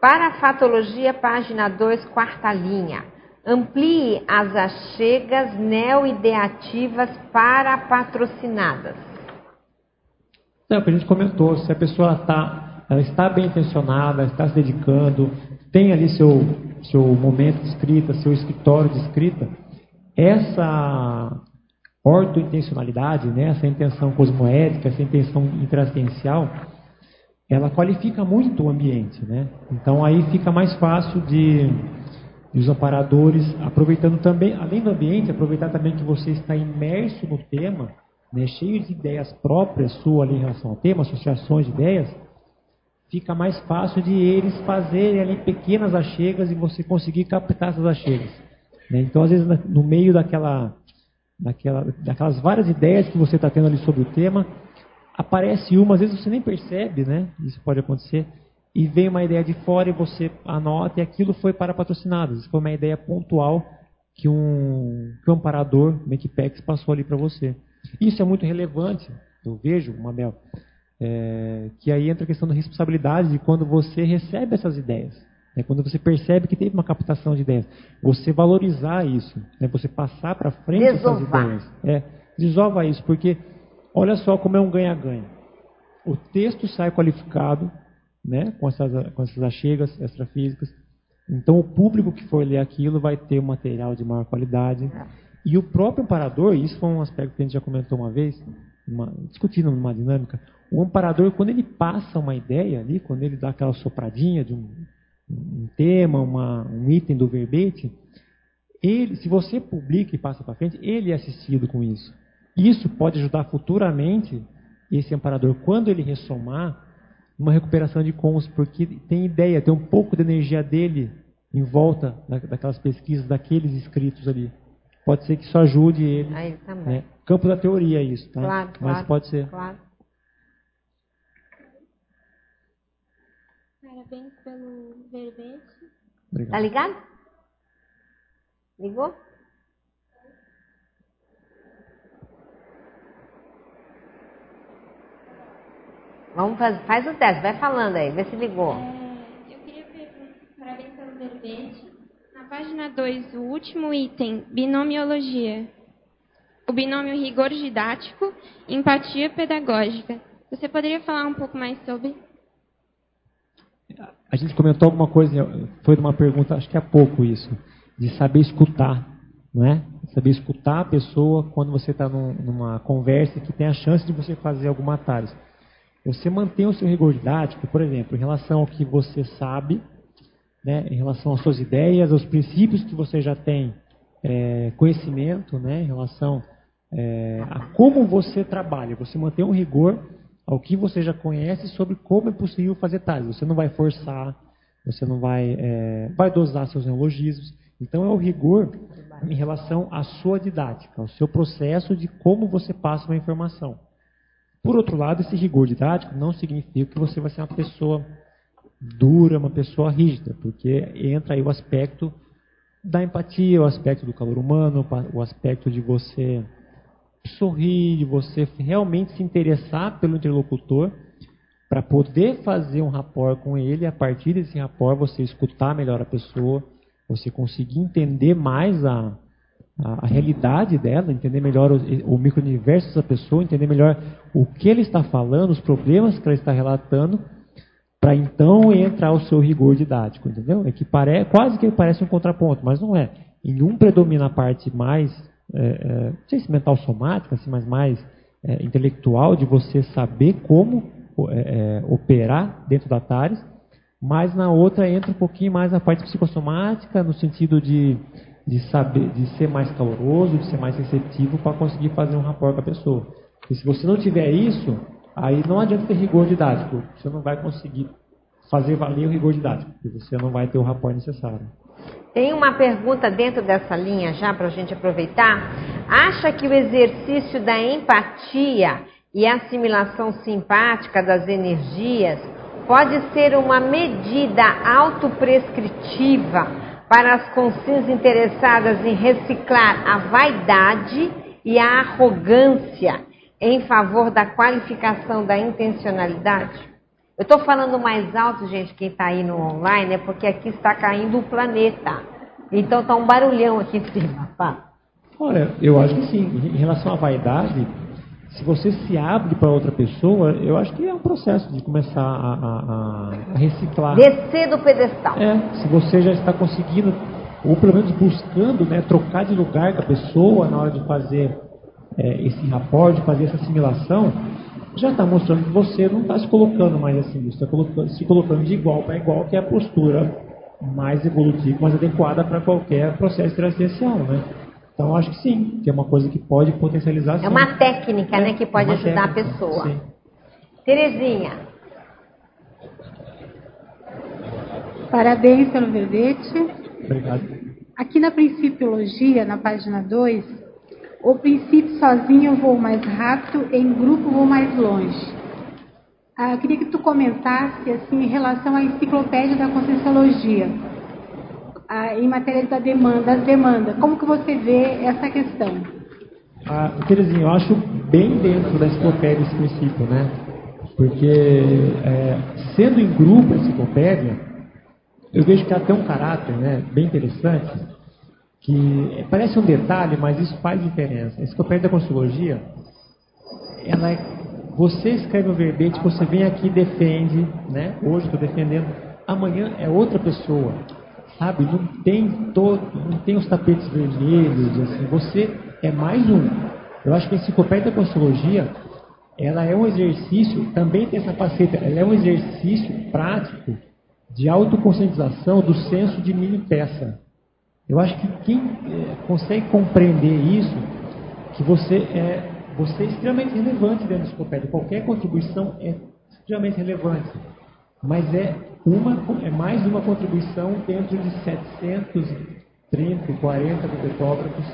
Speaker 2: Para a fatologia, página 2, quarta linha. Amplie as achegas neoideativas para patrocinadas.
Speaker 1: É o que a gente comentou, se a pessoa tá, ela está bem intencionada, está se dedicando, tem ali seu, seu momento de escrita, seu escritório de escrita, essa ortointencionalidade, né, essa intenção cosmoética, essa intenção interassistencial, ela qualifica muito o ambiente. Né? Então aí fica mais fácil de e os amparadores, aproveitando também, além do ambiente, aproveitar também que você está imerso no tema, né, cheio de ideias próprias sua ali em relação ao tema, associações de ideias, fica mais fácil de eles fazerem ali pequenas achegas e você conseguir captar essas achegas. Né? Então, às vezes, no meio daquela, daquela, daquelas várias ideias que você está tendo ali sobre o tema, aparece uma, às vezes você nem percebe, né? Isso pode acontecer e vem uma ideia de fora e você anota e aquilo foi para patrocinados. Foi uma ideia pontual que um, que um amparador, Equipex, passou ali para você. Isso é muito relevante, eu vejo, Mabel, é, que aí entra a questão da responsabilidade de quando você recebe essas ideias. Né, quando você percebe que teve uma captação de ideias. Você valorizar isso, né, você passar para frente Desovar. essas ideias. É, desova isso, porque olha só como é um ganha-ganha. O texto sai qualificado, né, com, essas, com essas achegas extrafísicas. Então, o público que for ler aquilo vai ter um material de maior qualidade. E o próprio amparador, isso foi um aspecto que a gente já comentou uma vez, uma, discutindo numa dinâmica, o amparador, quando ele passa uma ideia ali, quando ele dá aquela sopradinha de um, um tema, uma, um item do verbete, ele, se você publica e passa para frente, ele é assistido com isso. Isso pode ajudar futuramente esse amparador, quando ele ressomar, uma recuperação de cons, porque tem ideia, tem um pouco de energia dele em volta daquelas pesquisas, daqueles escritos ali. Pode ser que isso ajude ele.
Speaker 2: A ele também.
Speaker 1: Né? Campo da teoria é isso, tá?
Speaker 2: Claro,
Speaker 1: Mas
Speaker 2: claro,
Speaker 1: pode ser.
Speaker 2: Claro.
Speaker 12: Parabéns pelo verbete.
Speaker 2: Obrigado. Tá ligado? Ligou? Vamos fazer, faz o teste, vai falando aí, vê se ligou.
Speaker 12: É, eu queria perguntar, parabéns pelo verbete. Na página 2, o último item, binomiologia. O binômio rigor didático empatia pedagógica. Você poderia falar um pouco mais sobre?
Speaker 1: A gente comentou alguma coisa, foi uma pergunta, acho que há pouco isso, de saber escutar, não é? Saber escutar a pessoa quando você está num, numa conversa que tem a chance de você fazer alguma análise. Você mantém o seu rigor didático, por exemplo, em relação ao que você sabe, né, em relação às suas ideias, aos princípios que você já tem é, conhecimento, né, em relação é, a como você trabalha. Você mantém um rigor ao que você já conhece sobre como é possível fazer tais. Você não vai forçar, você não vai, é, vai dosar seus neologismos. Então é o rigor em relação à sua didática, ao seu processo de como você passa uma informação. Por outro lado, esse rigor didático não significa que você vai ser uma pessoa dura, uma pessoa rígida, porque entra aí o aspecto da empatia, o aspecto do calor humano, o aspecto de você sorrir, de você realmente se interessar pelo interlocutor para poder fazer um rapport com ele, a partir desse rapport você escutar melhor a pessoa, você conseguir entender mais a, a, a realidade dela, entender melhor o, o micro-universo dessa pessoa, entender melhor o que ele está falando, os problemas que ela está relatando, para então entrar o seu rigor didático, entendeu? É que pare, quase que parece um contraponto, mas não é. Em um predomina a parte mais, é, é, não sei se mental somática, assim, mas mais é, intelectual, de você saber como é, é, operar dentro da TARES, mas na outra entra um pouquinho mais a parte psicossomática, no sentido de, de saber, de ser mais caloroso, de ser mais receptivo para conseguir fazer um rapport com a pessoa. E se você não tiver isso, aí não adianta ter rigor didático, você não vai conseguir fazer valer o rigor didático, porque você não vai ter o rapport necessário.
Speaker 2: Tem uma pergunta dentro dessa linha já para a gente aproveitar. Acha que o exercício da empatia e assimilação simpática das energias pode ser uma medida autoprescritiva para as consciências interessadas em reciclar a vaidade e a arrogância em favor da qualificação da intencionalidade? Eu estou falando mais alto, gente, quem está aí no online, é porque aqui está caindo o planeta. Então está um barulhão aqui em cima. Pá.
Speaker 1: Olha, eu acho que sim. Em relação à vaidade, se você se abre para outra pessoa, eu acho que é um processo de começar a, a, a, reciclar.
Speaker 2: Descer do pedestal.
Speaker 1: É, se você já está conseguindo, ou pelo menos buscando, né, trocar de lugar com a pessoa na hora de fazer é, esse rapport, de fazer essa assimilação, já está mostrando que você não está se colocando mais assim, você está se colocando de igual para igual, que é a postura mais evolutiva, mais adequada para qualquer processo transcendental, né? Então, acho que sim, que é uma coisa que pode potencializar. Sim.
Speaker 2: É uma técnica, é, né, que pode é ajudar técnica, a pessoa. Sim. Terezinha.
Speaker 13: Parabéns pelo verbete.
Speaker 1: Obrigado.
Speaker 13: Aqui na Principiologia, na página 2, o princípio sozinho eu vou mais rápido, em grupo vou mais longe. Ah, queria que tu comentasse assim, em relação à enciclopédia da Conscienciologia em matéria da demanda, das demandas. Como que você vê essa questão?
Speaker 1: Ah, Terezinha, eu acho bem dentro da enciclopédia esse princípio, né? Porque é, sendo em grupo a enciclopédia, eu vejo que ela tem um caráter né, bem interessante, que parece um detalhe, mas isso faz diferença. A enciclopédia da Consciologia, ela é, você escreve um verbete, você vem aqui e defende, né? Hoje estou defendendo, amanhã é outra pessoa sabe? Não tem todo, não tem os tapetes vermelhos, assim. Você é mais um. Eu acho que a enciclopédia da Consciologia, ela é um exercício, também tem essa faceta, ela é um exercício prático de autoconscientização do senso de mini peça. Eu acho que quem é, consegue compreender isso, que você é, você é extremamente relevante dentro da enciclopédia. Qualquer contribuição é extremamente relevante mas é, uma, é mais uma contribuição dentro de 730, 40 bibliotecógrafos,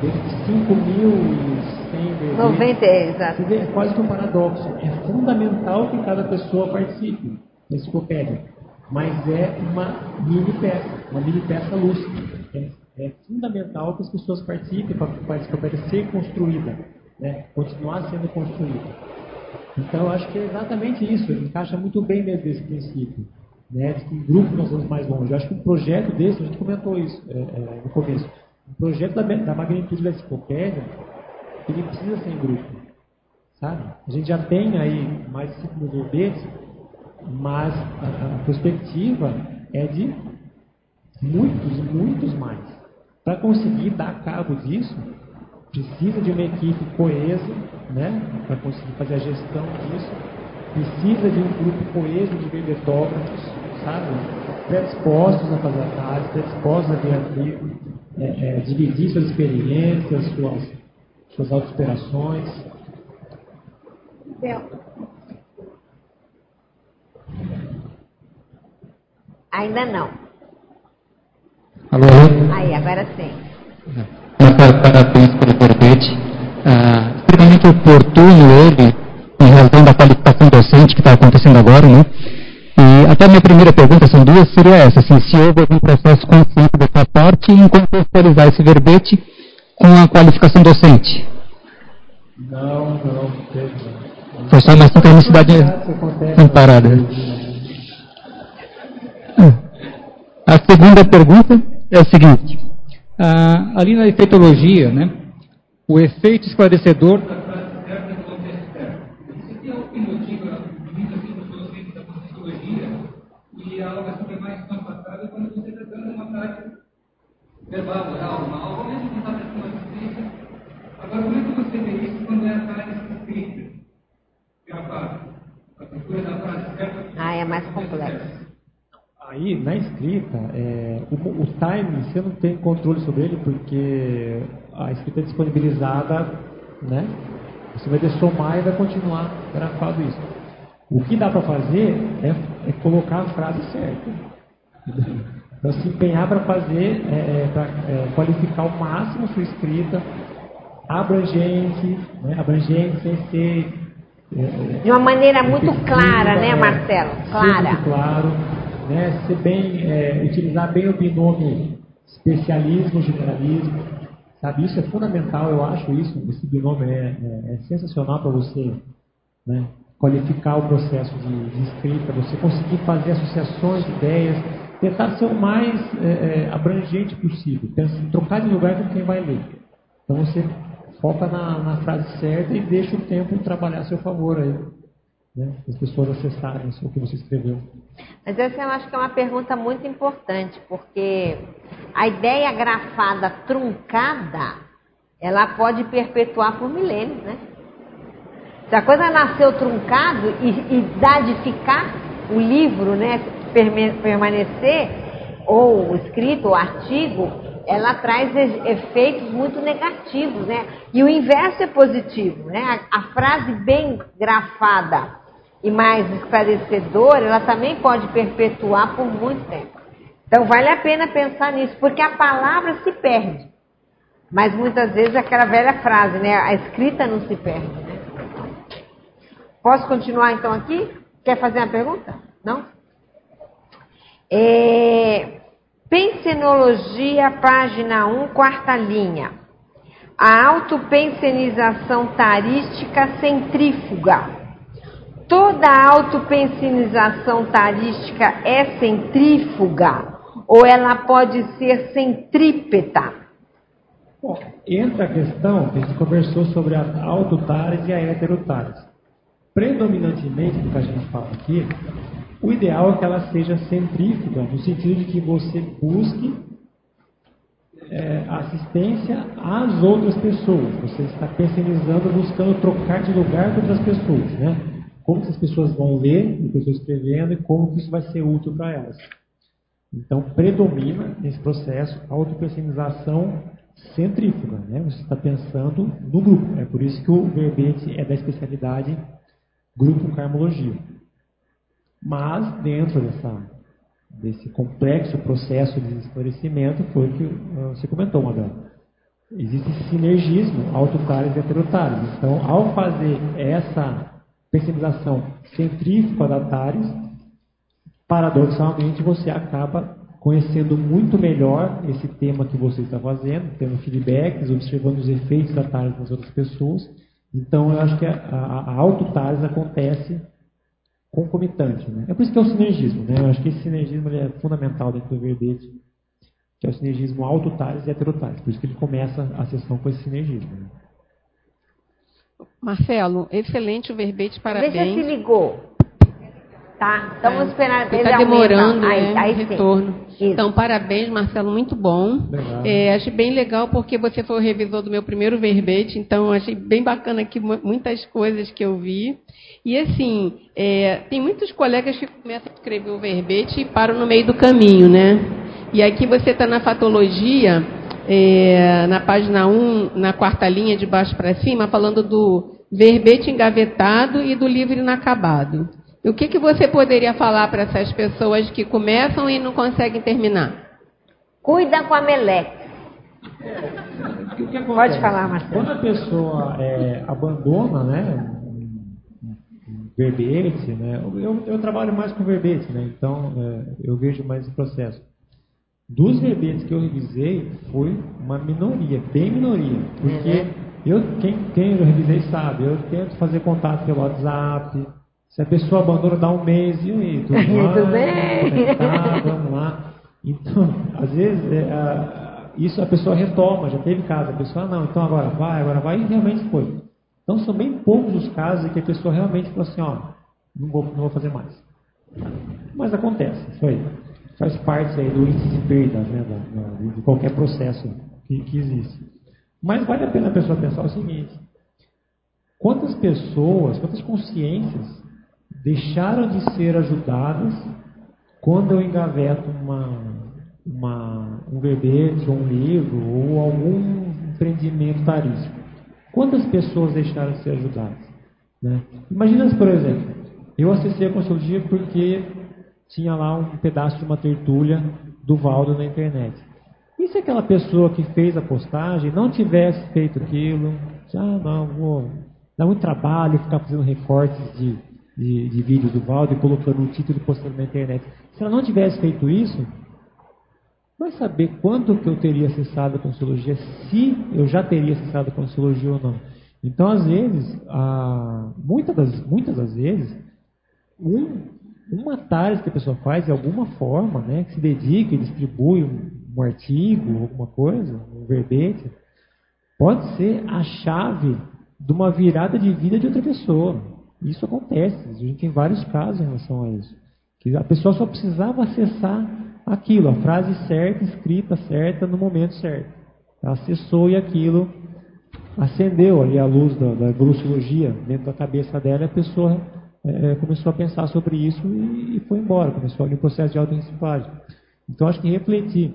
Speaker 1: dentro de 5.100
Speaker 2: 90, é, exato.
Speaker 1: É quase que um paradoxo. É fundamental que cada pessoa participe da enciclopédia, mas é uma mini peça, uma mini peça lúcida. É, fundamental que as pessoas participem para a enciclopédia ser construída, né? continuar sendo construída. Então, eu acho que é exatamente isso, ele encaixa muito bem dentro desse princípio. Né, de que em grupo nós vamos mais longe. Eu acho que um projeto desse, a gente comentou isso é, é, no começo, um projeto da, da magnitude da enciclopédia, ele precisa ser em grupo. Sabe? A gente já tem aí mais de 5 mil verbetes, mas a, a perspectiva é de muitos muitos mais. Para conseguir dar cabo disso, precisa de uma equipe coesa, né, para conseguir fazer a gestão disso, precisa de um grupo coeso de verbetógrafos, sabe, predispostos a fazer análise, predispostos a ter artigo, é, é, dividir suas experiências, suas, suas autooperações.
Speaker 2: Ainda não.
Speaker 14: Alô?
Speaker 2: Aí, agora sim.
Speaker 14: Parabéns pelo verbete. Ah, extremamente oportuno ele em razão da qualificação docente que está acontecendo agora, né? E até a minha primeira pergunta, são duas, seria essa, assim, se houve algum processo consciente da sua parte em contextualizar esse verbete com a qualificação docente.
Speaker 1: Não, não,
Speaker 14: Foi só uma sincronicidade amparada. A segunda pergunta é a seguinte. Ah, ali na efeitologia, né, o efeito esclarecedor uma aula, mesmo que assistência. Agora, como é que você vê isso quando é a frase escrita, gravada? A cultura da frase certa?
Speaker 2: Ah, é mais complexo.
Speaker 1: Aí, na escrita, é, o, o timing você não tem controle sobre ele, porque a escrita é disponibilizada, né? Você vai somar e vai continuar gravado isso. O que dá para fazer é, é, colocar a frase certa. Então, se empenhar para fazer, é, é para é, qualificar ao máximo sua escrita, abrangente, né? abrangente sem ser.
Speaker 2: É, de uma maneira muito clara, né, Marcelo? Clara.
Speaker 1: Muito claro, né? Ser bem, é, utilizar bem o binômio especialismo, generalismo, sabe? Isso é fundamental, eu acho isso, esse binômio é, é, é sensacional para você, né? Qualificar o processo de, de escrita, você conseguir fazer associações de ideias, tentar ser o mais é, é, abrangente possível, pensa, trocar de lugar com quem vai ler. Então você foca na, na frase certa e deixa o tempo trabalhar a seu favor aí. Né? As pessoas acessarem o que você escreveu.
Speaker 2: Mas essa eu acho que é uma pergunta muito importante, porque a ideia grafada truncada, ela pode perpetuar por milênios, né? Se a coisa nasceu truncado e, e ficar o livro, né? permanecer, ou escrito, ou artigo, ela traz efeitos muito negativos, né? E o inverso é positivo, né? A, a frase bem grafada e mais esclarecedora, ela também pode perpetuar por muito tempo. Então vale a pena pensar nisso, porque a palavra se perde. Mas muitas vezes é aquela velha frase, né? A escrita não se perde, né? Posso continuar então aqui? Quer fazer uma pergunta? Não? É, pensenologia, página 1, quarta linha. A autopensenização tarística centrífuga. Toda autopensenização tarística é centrífuga ou ela pode ser centrípeta?
Speaker 1: Bom, entra a questão que a gente conversou sobre a autotares e a heterotares. Predominantemente, do que a gente fala aqui, o ideal é que ela seja centrífuga, no sentido de que você busque é, assistência às outras pessoas. Você está pensionizando, buscando trocar de lugar com outras pessoas. Né? Como que as pessoas vão ler o que eu estou escrevendo e como isso vai ser útil para elas. Então, predomina nesse processo a autopersonalização centrífuga. Né? Você está pensando no grupo. É por isso que o verbete é da especialidade grupo carmologia. Mas, dentro dessa, desse complexo processo de esclarecimento, foi o que uh, você comentou, Mabel. Existe sinergismo autotários e heterotários. Então, ao fazer essa pesquisização centrífuga da TARES, paradoxalmente você acaba conhecendo muito melhor esse tema que você está fazendo, tendo feedbacks, observando os efeitos da TARES nas outras pessoas. Então, eu acho que a, a, a autotares acontece concomitante. Né? É por isso que é o sinergismo. Né? Eu acho que esse sinergismo é fundamental dentro do verbete, que é o sinergismo autotares e heterotares. Por isso que ele começa a sessão com esse sinergismo. Né?
Speaker 15: Marcelo, excelente o verbete, parabéns.
Speaker 2: Vê se ligou. Tá, então vamos esperar.
Speaker 15: Está demorando o aí, aí retorno. Então, parabéns, Marcelo, muito bom. É, achei bem legal porque você foi o revisor do meu primeiro verbete, então achei bem bacana aqui muitas coisas que eu vi. E assim, é, tem muitos colegas que começam a escrever o verbete e param no meio do caminho, né? E aqui você está na fatologia, é, na página 1, na quarta linha de baixo para cima, falando do verbete engavetado e do livro inacabado. E o que, que você poderia falar para essas pessoas que começam e não conseguem terminar?
Speaker 2: Cuida com a meleca.
Speaker 1: Pode falar, Marcelo. Quando a pessoa é, abandona né, verbete, né? Eu, eu, trabalho mais com verbete, né? Então é, eu vejo mais esse processo. Dos verbetes que eu revisei, foi uma minoria, bem minoria, porque uhum. eu, quem, quem eu revisei sabe, eu tento fazer contato pelo WhatsApp, se a pessoa abandona, dá um mês, e aí, tudo, tudo bem? Tá, vamos lá. Então, às vezes, é, a, isso a pessoa retoma, já teve caso, a pessoa, ah, não, então agora vai, agora vai, e realmente foi. Então, são bem poucos os casos em que a pessoa realmente falou assim, ó, não vou, não vou fazer mais. Mas acontece, isso aí. Faz parte aí do índice de perdas, né, da, de qualquer processo que, que existe. Mas vale a pena a pessoa pensar o seguinte, quantas pessoas, quantas consciências deixaram de ser ajudadas quando eu engaveto uma, uma, um verbete, ou um livro, ou algum empreendimento tarístico. Quantas pessoas deixaram de ser ajudadas? Né? Imagina, por exemplo, eu acessei a consultoria porque tinha lá um pedaço de uma tertúlia do Valdo na internet. E se aquela pessoa que fez a postagem não tivesse feito aquilo, ah, não, vou, dá muito trabalho ficar fazendo recortes de de, de vídeo do Valdo e colocando um título e postando na internet. Se ela não tivesse feito isso, vai saber quando que eu teria acessado a Consciologia, se eu já teria acessado a Consciologia ou não. Então, às vezes, a, muitas, das, muitas das vezes, um, uma tarde que a pessoa faz de alguma forma, né, que se dedica e distribui um, um artigo, alguma coisa, um verbete, pode ser a chave de uma virada de vida de outra pessoa. Isso acontece, a gente tem vários casos em relação a isso. Que a pessoa só precisava acessar aquilo, a frase certa, escrita certa, no momento certo. Ela acessou e aquilo acendeu ali a luz da, da dentro da cabeça dela e a pessoa é, começou a pensar sobre isso e, e foi embora, começou ali o processo de auto-reciclagem. Então acho que refletir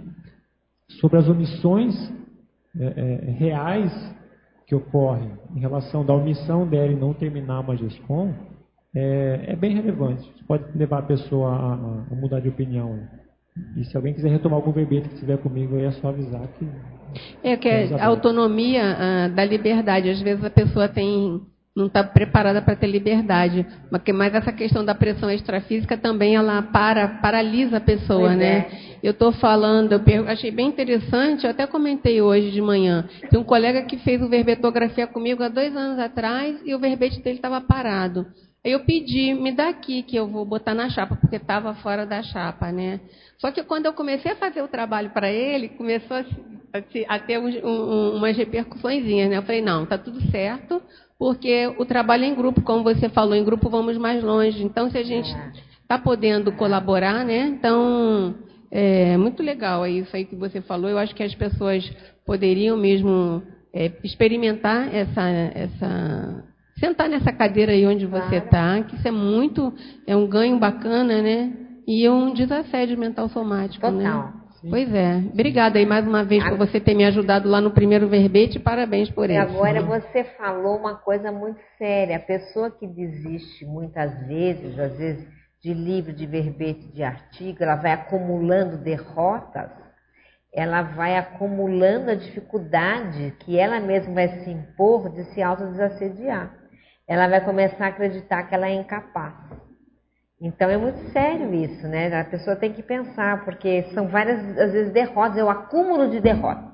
Speaker 1: sobre as omissões é, é, reais que ocorre em relação da omissão dela e não terminar uma GESCOM é, é bem relevante. Isso pode levar a pessoa a, a, mudar de opinião. E se alguém quiser retomar algum verbete que estiver comigo, aí é só avisar que.
Speaker 15: É que a autonomia ah, da liberdade. Às vezes a pessoa tem não está preparada para ter liberdade. Mas essa questão da pressão extrafísica também ela para, paralisa a pessoa, pois né? É. Eu estou falando, eu achei bem interessante, eu até comentei hoje de manhã. Tem um colega que fez o verbetografia comigo há dois anos atrás e o verbete dele estava parado. Aí eu pedi, me dá aqui que eu vou botar na chapa, porque estava fora da chapa, né? Só que quando eu comecei a fazer o trabalho para ele, começou a, a, a ter um, um, umas repercussões, né? Eu falei, não, tá tudo certo, porque o trabalho é em grupo, como você falou, em grupo vamos mais longe. Então, se a gente está podendo colaborar, né? Então, é muito legal é isso aí que você falou. Eu acho que as pessoas poderiam mesmo é, experimentar essa, essa, sentar nessa cadeira aí onde você está, que isso é muito, é um ganho bacana, né? E um desassédio mental somático, né? Total. né? Sim. Pois é. Obrigada aí mais uma vez por você ter me ajudado lá no primeiro verbete. Parabéns por isso. E
Speaker 2: agora você falou uma coisa muito séria. A pessoa que desiste muitas vezes, às vezes de livro, de verbete, de artigo, ela vai acumulando derrotas, ela vai acumulando a dificuldade que ela mesma vai se impor de se autodesassediar. Ela vai começar a acreditar que ela é incapaz. Então é muito sério isso, né? A pessoa tem que pensar, porque são várias, às vezes, derrotas, é o acúmulo de derrotas.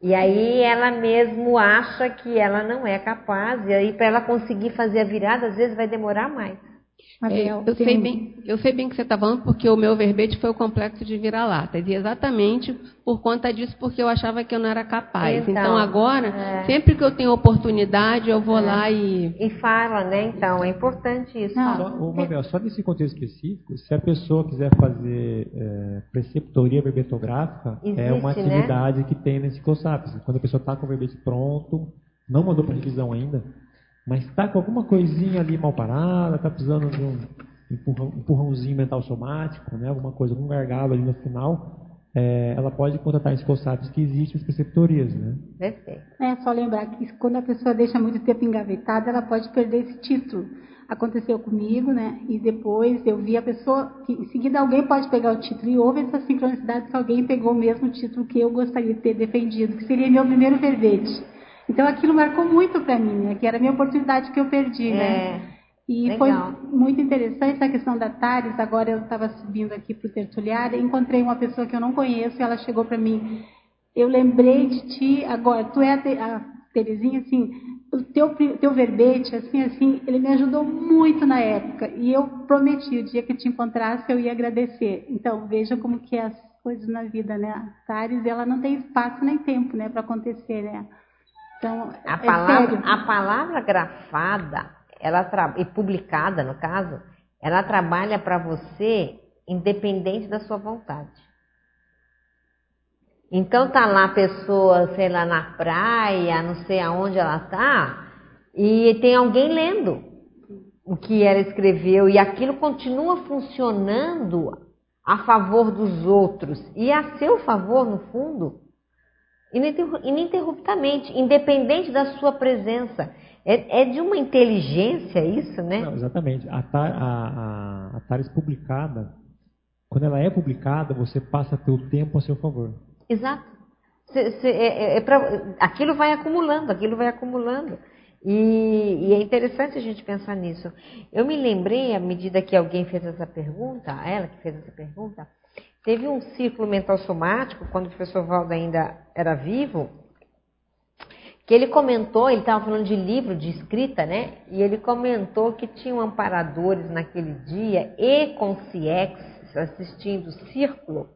Speaker 2: E aí ela mesmo acha que ela não é capaz, e aí para ela conseguir fazer a virada, às vezes vai demorar mais.
Speaker 15: É, eu, sei bem, eu sei bem que você está falando, porque o meu verbete foi o complexo de vira-lata. E exatamente por conta disso, porque eu achava que eu não era capaz. Então, então agora, é. sempre que eu tenho oportunidade, eu vou é. lá e.
Speaker 2: E fala, né? Então, é importante isso. Não,
Speaker 1: só, ô, Mabel, só nesse contexto específico, se a pessoa quiser fazer é, preceptoria verbetográfica, Existe, é uma né? atividade né? que tem nesse COSAPS. Quando a pessoa está com o verbete pronto, não mandou para revisão ainda mas está com alguma coisinha ali mal parada, está precisando de um empurrão, empurrãozinho mental somático, né? alguma coisa, algum gargalo ali no final, é, ela pode contratar esse COSAPs que existem as preceptorias. Né?
Speaker 13: Perfeito. É só lembrar que quando a pessoa deixa muito tempo engavetada, ela pode perder esse título. Aconteceu comigo, né? E depois eu vi a pessoa, que, em seguida alguém pode pegar o título e houve essa sincronicidade que alguém pegou o mesmo título que eu gostaria de ter defendido, que seria meu primeiro verbete. Então aquilo marcou muito para mim, né? Que era a minha oportunidade que eu perdi, é. né? E Legal. foi muito interessante a questão da Tares. Agora eu estava subindo aqui para o tertuliário, encontrei uma pessoa que eu não conheço e ela chegou para mim. Eu lembrei de ti agora. Tu é a, a Terezinha, assim, o teu, teu verbete, assim, assim, ele me ajudou muito na época. E eu prometi, o dia que eu te encontrasse, eu ia agradecer. Então, veja como que é as coisas na vida, né? A Tares, ela não tem espaço nem tempo, né, para acontecer, né?
Speaker 2: Então, a, é palavra, sério. a palavra grafada ela e publicada, no caso, ela trabalha para você independente da sua vontade. Então tá lá a pessoa, sei lá, na praia, não sei aonde ela tá, e tem alguém lendo o que ela escreveu e aquilo continua funcionando a favor dos outros e a seu favor no fundo, ininterruptamente, independente da sua presença. É, é de uma inteligência isso, né?
Speaker 1: Não, exatamente. A, a, a, a TARES publicada, quando ela é publicada, você passa a ter o tempo a seu favor.
Speaker 2: Exato. É, é, é pra, aquilo vai acumulando, aquilo vai acumulando. E, e, é interessante a gente pensar nisso. Eu me lembrei, à medida que alguém fez essa pergunta, ela que fez essa pergunta, teve um ciclo mental somático, quando o professor Valdo ainda era vivo, que ele comentou, ele estava falando de livro, de escrita, né? E ele comentou que tinham amparadores naquele dia e concierges assistindo o círculo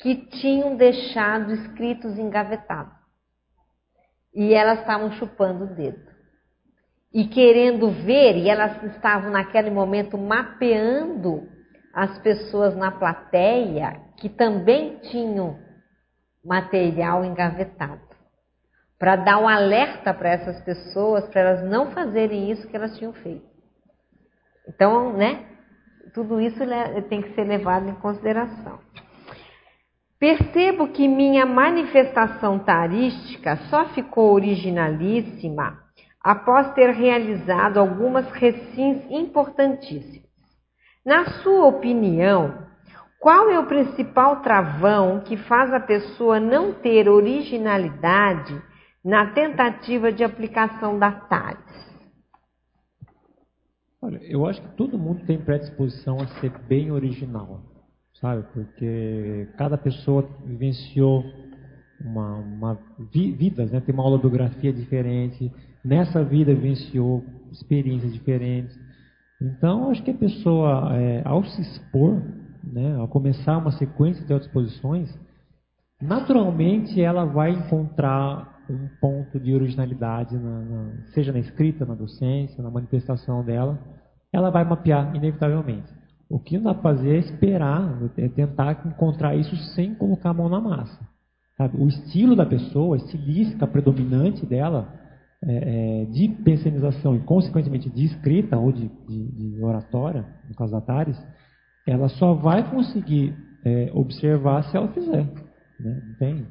Speaker 2: que tinham deixado escritos engavetados. E elas estavam chupando o dedo. E querendo ver, e elas estavam naquele momento mapeando as pessoas na plateia que também tinham material engavetado para dar um alerta para essas pessoas, para elas não fazerem isso que elas tinham feito. Então, né? Tudo isso tem que ser levado em consideração. Percebo que minha manifestação tarística só ficou originalíssima após ter realizado algumas recins importantíssimas. Na sua opinião, qual é o principal travão que faz a pessoa não ter originalidade na tentativa de aplicação da TARES?
Speaker 1: Olha, eu acho que todo mundo tem predisposição a ser bem original, sabe? Porque cada pessoa vivenciou uma, uma vi, né? Tem uma holografia diferente. Nessa vida vivenciou experiências diferentes. Então, acho que a pessoa, é, ao se expor, né, ao começar uma sequência de outras posições, naturalmente ela vai encontrar um ponto de originalidade, na, na, seja na escrita, na docência, na manifestação dela, ela vai mapear inevitavelmente. O que não dá para fazer é esperar, é tentar encontrar isso sem colocar a mão na massa. Sabe? O estilo da pessoa, a estilística predominante dela, é, é, de pensionização e, consequentemente, de escrita ou de, de, de oratória, no caso da Tares, ela só vai conseguir é, observar se ela fizer. Né? Não, tem,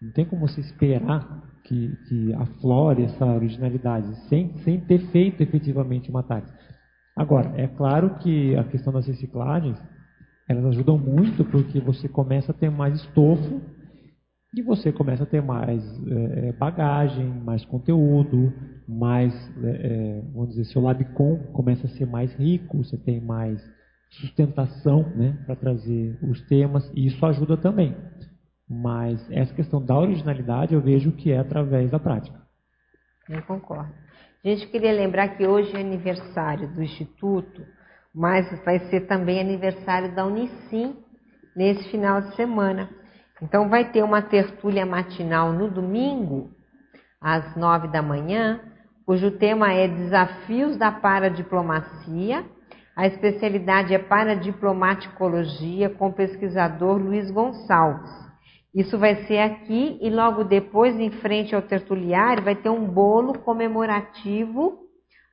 Speaker 1: não tem como você esperar que, que aflore essa originalidade, sem, sem ter feito efetivamente uma tática. Agora, é claro que a questão das reciclagens, elas ajudam muito porque você começa a ter mais estofo e você começa a ter mais é, bagagem, mais conteúdo, mais, é, vamos dizer, seu labicon começa a ser mais rico, você tem mais sustentação né, para trazer os temas, e isso ajuda também. Mas essa questão da originalidade eu vejo que é através da prática.
Speaker 2: Eu concordo. Gente queria lembrar que hoje é aniversário do Instituto, mas vai ser também aniversário da Unicim nesse final de semana. Então vai ter uma tertúlia matinal no domingo, às nove da manhã, cujo tema é Desafios da Paradiplomacia. A especialidade é Paradiplomaticologia com o pesquisador Luiz Gonçalves. Isso vai ser aqui e logo depois, em frente ao tertuliário, vai ter um bolo comemorativo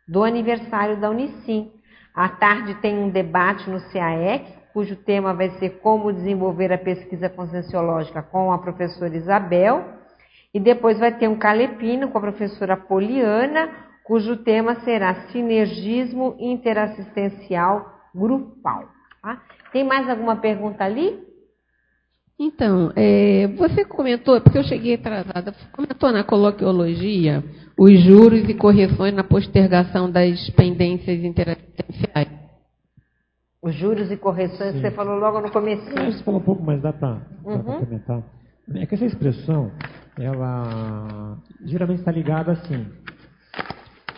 Speaker 2: do aniversário da Unicim. À tarde tem um debate no CAEC, cujo tema vai ser como desenvolver a pesquisa conscienciológica com a professora Isabel. E depois vai ter um calepino com a professora Poliana, cujo tema será sinergismo interassistencial grupal. Tá? Tem mais alguma pergunta ali?
Speaker 15: Então, é, você comentou, porque eu cheguei atrasada, comentou na coloquiologia os juros e correções na postergação das pendências interassistenciais.
Speaker 2: Os juros e correções Sim. você falou logo no começo.
Speaker 1: Você falou um pouco, mas dá para uhum. complementar. É que essa expressão, ela geralmente está ligada assim,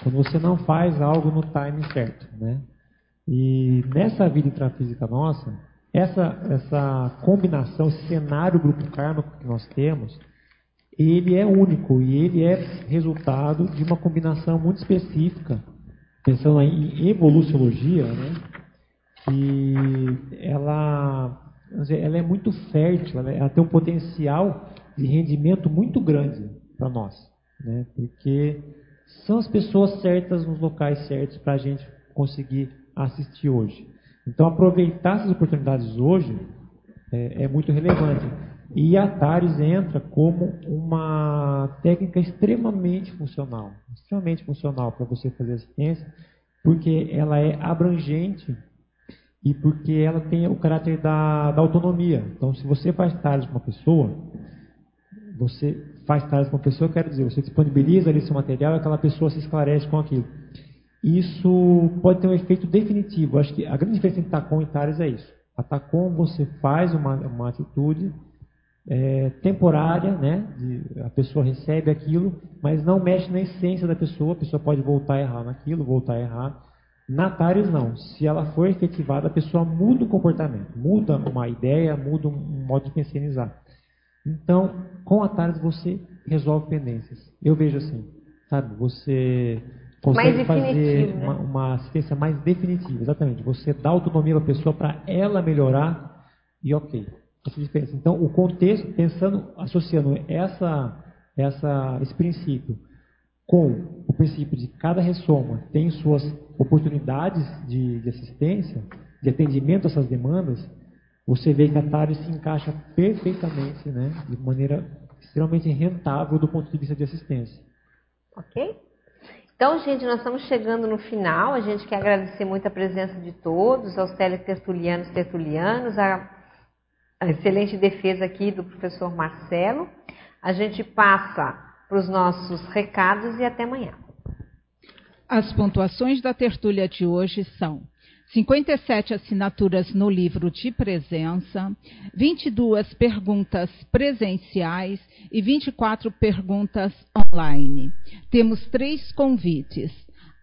Speaker 1: quando você não faz algo no time certo, né? E nessa vida intrafísica nossa, essa, essa combinação, esse cenário grupo kármico que nós temos, ele é único e ele é resultado de uma combinação muito específica, pensando em evoluciologia, né? Que ela, ela é muito fértil, ela, ela tem um potencial de rendimento muito grande para nós, né? porque são as pessoas certas nos locais certos para a gente conseguir assistir hoje. Então, aproveitar essas oportunidades hoje é, é muito relevante. E a TARES entra como uma técnica extremamente funcional, extremamente funcional para você fazer assistência, porque ela é abrangente e porque ela tem o caráter da, da autonomia. Então, se você faz TARES com uma pessoa, você faz TARES com uma pessoa, quero dizer, você disponibiliza ali seu material e aquela pessoa se esclarece com aquilo isso pode ter um efeito definitivo. Acho que a grande diferença entre TACOM e TARES é isso. A TACOM você faz uma, uma atitude é, temporária, né? De, a pessoa recebe aquilo, mas não mexe na essência da pessoa. A pessoa pode voltar a errar naquilo, voltar a errar. Na TARES não. Se ela for efetivada, a pessoa muda o comportamento, muda uma ideia, muda um modo de pensionizar. Então, com a TARES você resolve pendências. Eu vejo assim, sabe? Você consegue fazer né? uma, uma, assistência mais definitiva. Exatamente. Você dá autonomia para a pessoa para ela melhorar e ok. Essa diferença. Então, o contexto, pensando, associando essa, essa, esse princípio com o princípio de cada ressoma tem suas oportunidades de, de assistência, de atendimento a essas demandas, você vê que a TARI se encaixa perfeitamente, né, de maneira extremamente rentável do ponto de vista de assistência.
Speaker 2: Ok? Então, gente, nós estamos chegando no final. A gente quer agradecer muito a presença de todos, aos teletertulianos tertulianos, a, a excelente defesa aqui do professor Marcelo. A gente passa para os nossos recados e até amanhã.
Speaker 16: As pontuações da tertúlia de hoje são 57 assinaturas no livro de presença, 22 perguntas presenciais e 24 perguntas online. Temos três convites.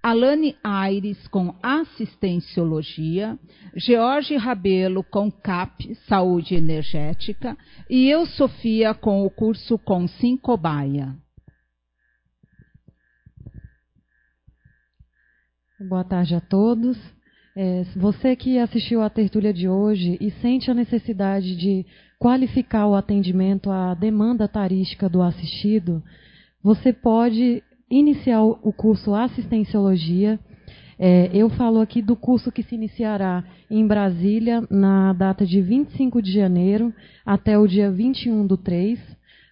Speaker 16: Alane Aires com Assistenciologia, George Rabelo com CAP, Saúde Energética, e eu, Sofia, com o curso com Cobaia.
Speaker 10: Boa tarde a todos. É, você que assistiu à tertúlia de hoje e sente a necessidade de qualificar o atendimento à demanda tarística do assistido, você pode iniciar o curso Assistenciologia. É, eu falo aqui do curso que se iniciará em Brasília na data de 25 de janeiro até o dia 21 do 3.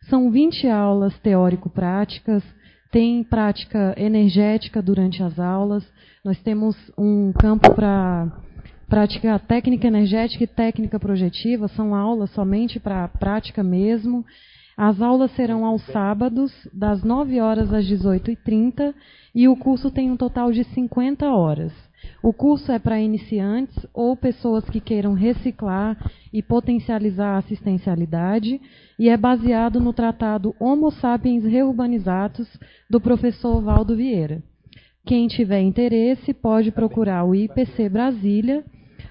Speaker 10: São 20 aulas teórico-práticas, tem prática energética durante as aulas, nós temos um campo para prática técnica energética e técnica projetiva, são aulas somente para prática mesmo. As aulas serão aos sábados, das 9 horas às 18h30, e o curso tem um total de 50 horas. O curso é para iniciantes ou pessoas que queiram reciclar e potencializar a assistencialidade e é baseado no tratado Homo sapiens reurbanizatus do professor Valdo Vieira. Quem tiver interesse pode procurar o IPC Brasília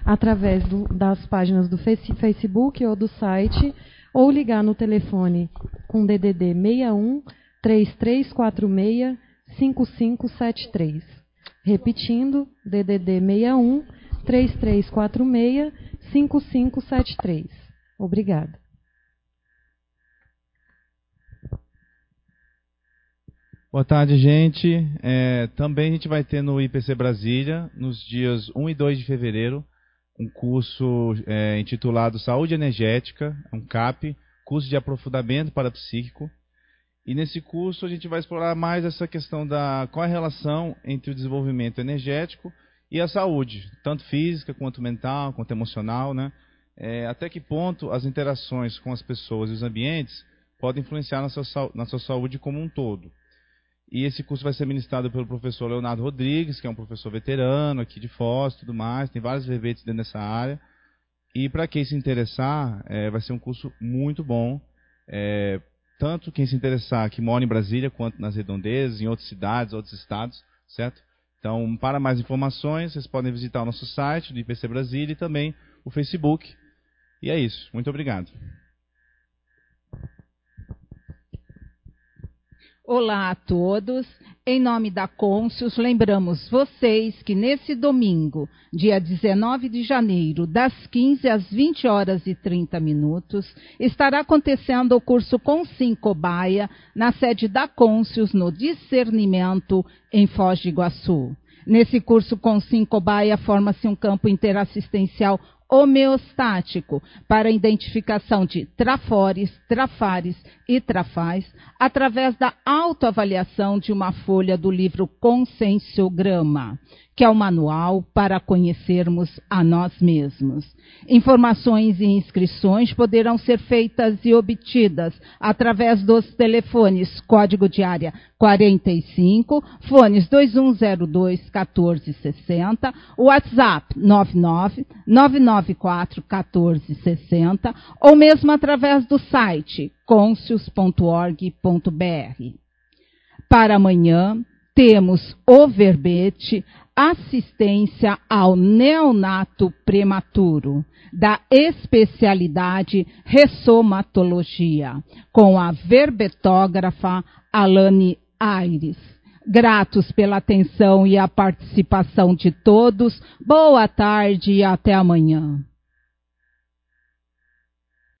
Speaker 10: através do, das páginas do Facebook ou do site ou ligar no telefone com DDD 61 3346 5573. Repetindo, DDD 61 3346 5573. Obrigada.
Speaker 17: Boa tarde, gente. É, também a gente vai ter no IPC Brasília, nos dias 1 e 2 de fevereiro, um curso é, intitulado Saúde Energética, um CAP, curso de aprofundamento parapsíquico. E nesse curso a gente vai explorar mais essa questão da qual é a relação entre o desenvolvimento energético e a saúde, tanto física quanto mental, quanto emocional, né? é, até que ponto as interações com as pessoas e os ambientes podem influenciar na sua, na sua saúde como um todo. E esse curso vai ser ministrado pelo professor Leonardo Rodrigues, que é um professor veterano aqui de Foz tudo mais, tem vários verbetes dentro dessa área. E para quem se interessar, é, vai ser um curso muito bom. É, tanto quem se interessar que mora em Brasília, quanto nas redondezas, em outras cidades, outros estados, certo? Então, para mais informações, vocês podem visitar o nosso site do IPC Brasília e também o Facebook. E é isso. Muito obrigado.
Speaker 16: Olá a todos. Em nome da Côncius, lembramos vocês que nesse domingo, dia 19 de janeiro, das 15 às 20 horas e 30 minutos, estará acontecendo o curso Consim Cobaia na sede da Côncius no Discernimento em Foz do Iguaçu. Nesse curso Consim Cobaia forma-se um campo interassistencial homeostático para identificação de trafores, trafares e trafais através da autoavaliação de uma folha do livro Conscienciograma que é o manual para conhecermos a nós mesmos. Informações e inscrições poderão ser feitas e obtidas através dos telefones código de área 45, fones 2102 1460, WhatsApp 99 994 1460 ou mesmo através do site concius.org.br. Para amanhã, temos o verbete assistência ao neonato prematuro, da especialidade ressomatologia, com a verbetógrafa Alane Aires. Gratos pela atenção e a participação de todos. Boa tarde e até amanhã.